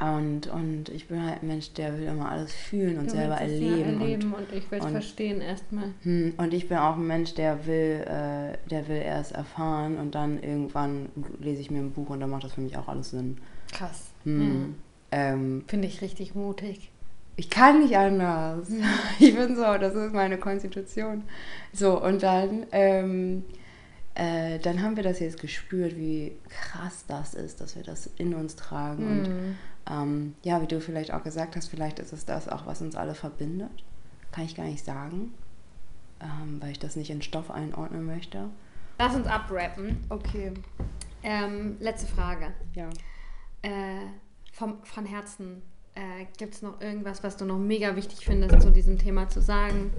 und, und ich bin halt ein Mensch, der will immer alles fühlen und du selber erleben. Ja erleben und, und ich will es verstehen erstmal. Hm, und ich bin auch ein Mensch, der will, äh, der will erst erfahren und dann irgendwann lese ich mir ein Buch und dann macht das für mich auch alles Sinn. Krass. Hm, ja. ähm, Finde ich richtig mutig ich kann nicht anders. Ich bin so, das ist meine Konstitution. So, und dann, ähm, äh, dann haben wir das jetzt gespürt, wie krass das ist, dass wir das in uns tragen. Mhm. Und ähm, ja, wie du vielleicht auch gesagt hast, vielleicht ist es das auch, was uns alle verbindet. Kann ich gar nicht sagen, ähm, weil ich das nicht in Stoff einordnen möchte. Lass uns abrappen. Okay. Ähm, letzte Frage. Ja. Äh, vom, von Herzen äh, Gibt es noch irgendwas, was du noch mega wichtig findest, zu diesem Thema zu sagen?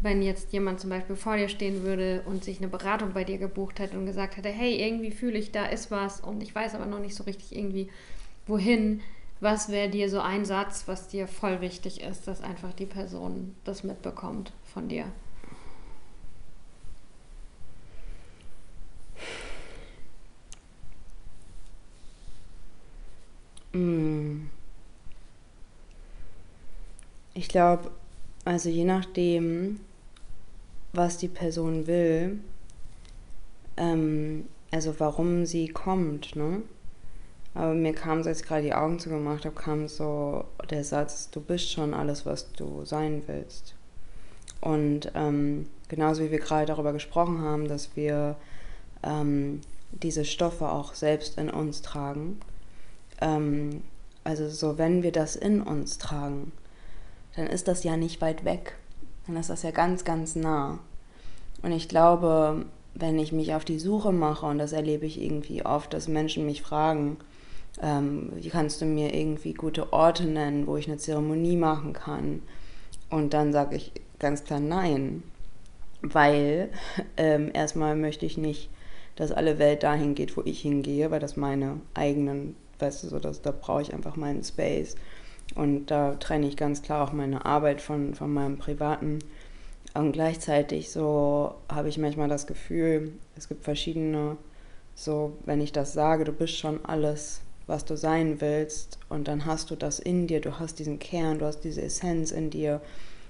Wenn jetzt jemand zum Beispiel vor dir stehen würde und sich eine Beratung bei dir gebucht hätte und gesagt hätte, hey, irgendwie fühle ich, da ist was und ich weiß aber noch nicht so richtig irgendwie, wohin. Was wäre dir so ein Satz, was dir voll wichtig ist, dass einfach die Person das mitbekommt von dir? Mm. Ich glaube, also je nachdem, was die Person will, ähm, also warum sie kommt, ne? Aber mir kam es, als ich gerade die Augen zugemacht habe, kam so der Satz, du bist schon alles, was du sein willst. Und ähm, genauso wie wir gerade darüber gesprochen haben, dass wir ähm, diese Stoffe auch selbst in uns tragen, ähm, also so wenn wir das in uns tragen, dann ist das ja nicht weit weg. Dann ist das ja ganz, ganz nah. Und ich glaube, wenn ich mich auf die Suche mache, und das erlebe ich irgendwie oft, dass Menschen mich fragen, ähm, wie kannst du mir irgendwie gute Orte nennen, wo ich eine Zeremonie machen kann? Und dann sage ich ganz klar nein, weil ähm, erstmal möchte ich nicht, dass alle Welt dahin geht, wo ich hingehe, weil das meine eigenen, weißt du, so, dass, da brauche ich einfach meinen Space. Und da trenne ich ganz klar auch meine Arbeit von, von meinem privaten. Und gleichzeitig so habe ich manchmal das Gefühl, es gibt verschiedene, so wenn ich das sage, du bist schon alles, was du sein willst. Und dann hast du das in dir, du hast diesen Kern, du hast diese Essenz in dir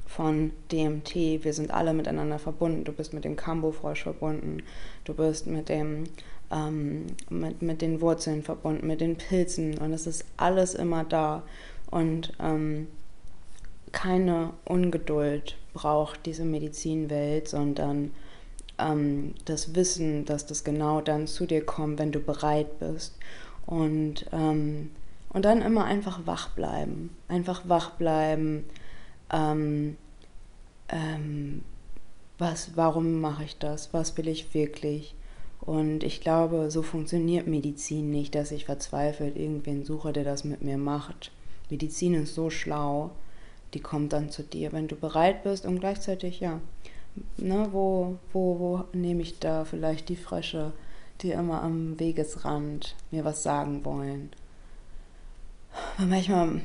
von DMT. Wir sind alle miteinander verbunden. Du bist mit dem Kambo-Frosch verbunden. Du bist mit dem ähm, mit, mit den Wurzeln verbunden, mit den Pilzen. Und es ist alles immer da und ähm, keine Ungeduld braucht diese Medizinwelt, sondern ähm, das Wissen, dass das genau dann zu dir kommt, wenn du bereit bist. Und, ähm, und dann immer einfach wach bleiben. Einfach wach bleiben. Ähm, ähm, was, warum mache ich das? Was will ich wirklich? Und ich glaube, so funktioniert Medizin nicht, dass ich verzweifelt irgendwen suche, der das mit mir macht. Medizin ist so schlau, die kommt dann zu dir, wenn du bereit bist und gleichzeitig, ja, ne, wo, wo, wo nehme ich da vielleicht die Frösche, die immer am Wegesrand mir was sagen wollen. Und manchmal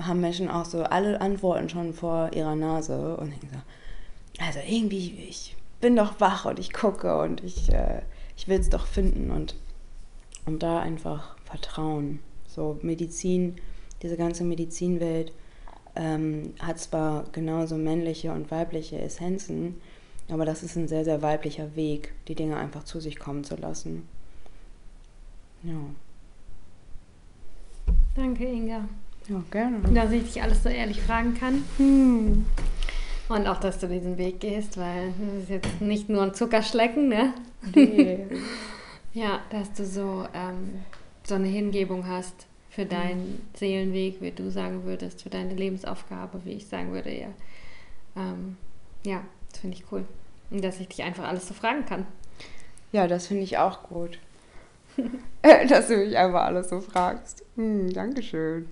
haben Menschen auch so alle Antworten schon vor ihrer Nase und denken so, also irgendwie, ich bin doch wach und ich gucke und ich, äh, ich will es doch finden und, und da einfach vertrauen. So Medizin diese ganze Medizinwelt ähm, hat zwar genauso männliche und weibliche Essenzen, aber das ist ein sehr, sehr weiblicher Weg, die Dinge einfach zu sich kommen zu lassen. Ja. Danke, Inga. Ja, gerne. Dass ich dich alles so ehrlich fragen kann. Hm. Und auch, dass du diesen Weg gehst, weil das ist jetzt nicht nur ein Zuckerschlecken, ne? Nee. ja, dass du so, ähm, so eine Hingebung hast für deinen Seelenweg, wie du sagen würdest, für deine Lebensaufgabe, wie ich sagen würde, ja. ähm, ja, das finde ich cool. Und dass ich dich einfach alles so fragen kann. Ja, das finde ich auch gut. Dass du mich einfach alles so fragst. Hm, Dankeschön.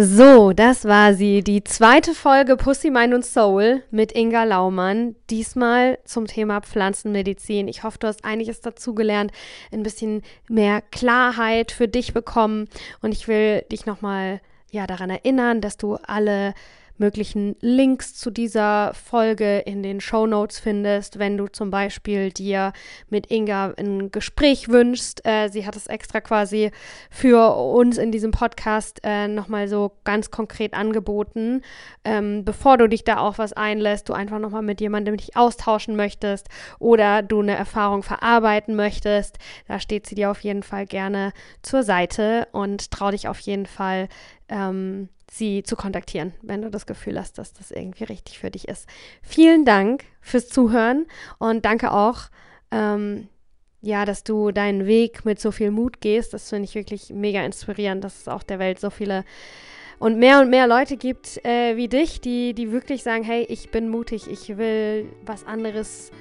So, das war sie, die zweite Folge Pussy, Mind und Soul mit Inga Laumann. Diesmal zum Thema Pflanzenmedizin. Ich hoffe, du hast einiges dazugelernt, ein bisschen mehr Klarheit für dich bekommen. Und ich will dich nochmal ja, daran erinnern, dass du alle möglichen Links zu dieser Folge in den Show Notes findest, wenn du zum Beispiel dir mit Inga ein Gespräch wünschst. Äh, sie hat es extra quasi für uns in diesem Podcast äh, nochmal so ganz konkret angeboten, ähm, bevor du dich da auch was einlässt, du einfach nochmal mit jemandem dich austauschen möchtest oder du eine Erfahrung verarbeiten möchtest. Da steht sie dir auf jeden Fall gerne zur Seite und trau dich auf jeden Fall. Ähm, sie zu kontaktieren, wenn du das Gefühl hast, dass das irgendwie richtig für dich ist. Vielen Dank fürs Zuhören und danke auch, ähm, ja, dass du deinen Weg mit so viel Mut gehst. Das finde ich wirklich mega inspirierend, dass es auch der Welt so viele und mehr und mehr Leute gibt äh, wie dich, die, die wirklich sagen, hey, ich bin mutig, ich will was anderes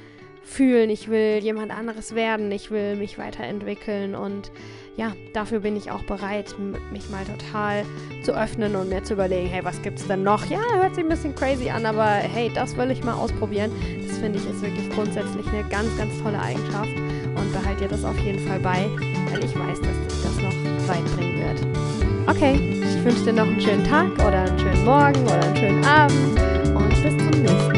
fühlen, ich will jemand anderes werden, ich will mich weiterentwickeln und ja, dafür bin ich auch bereit, mich mal total zu öffnen und mir zu überlegen, hey, was gibt es denn noch? Ja, hört sich ein bisschen crazy an, aber hey, das will ich mal ausprobieren. Das finde ich ist wirklich grundsätzlich eine ganz, ganz tolle Eigenschaft und behalte dir das auf jeden Fall bei, weil ich weiß, dass dich das noch weit bringen wird. Okay, ich wünsche dir noch einen schönen Tag oder einen schönen Morgen oder einen schönen Abend und bis zum nächsten Mal.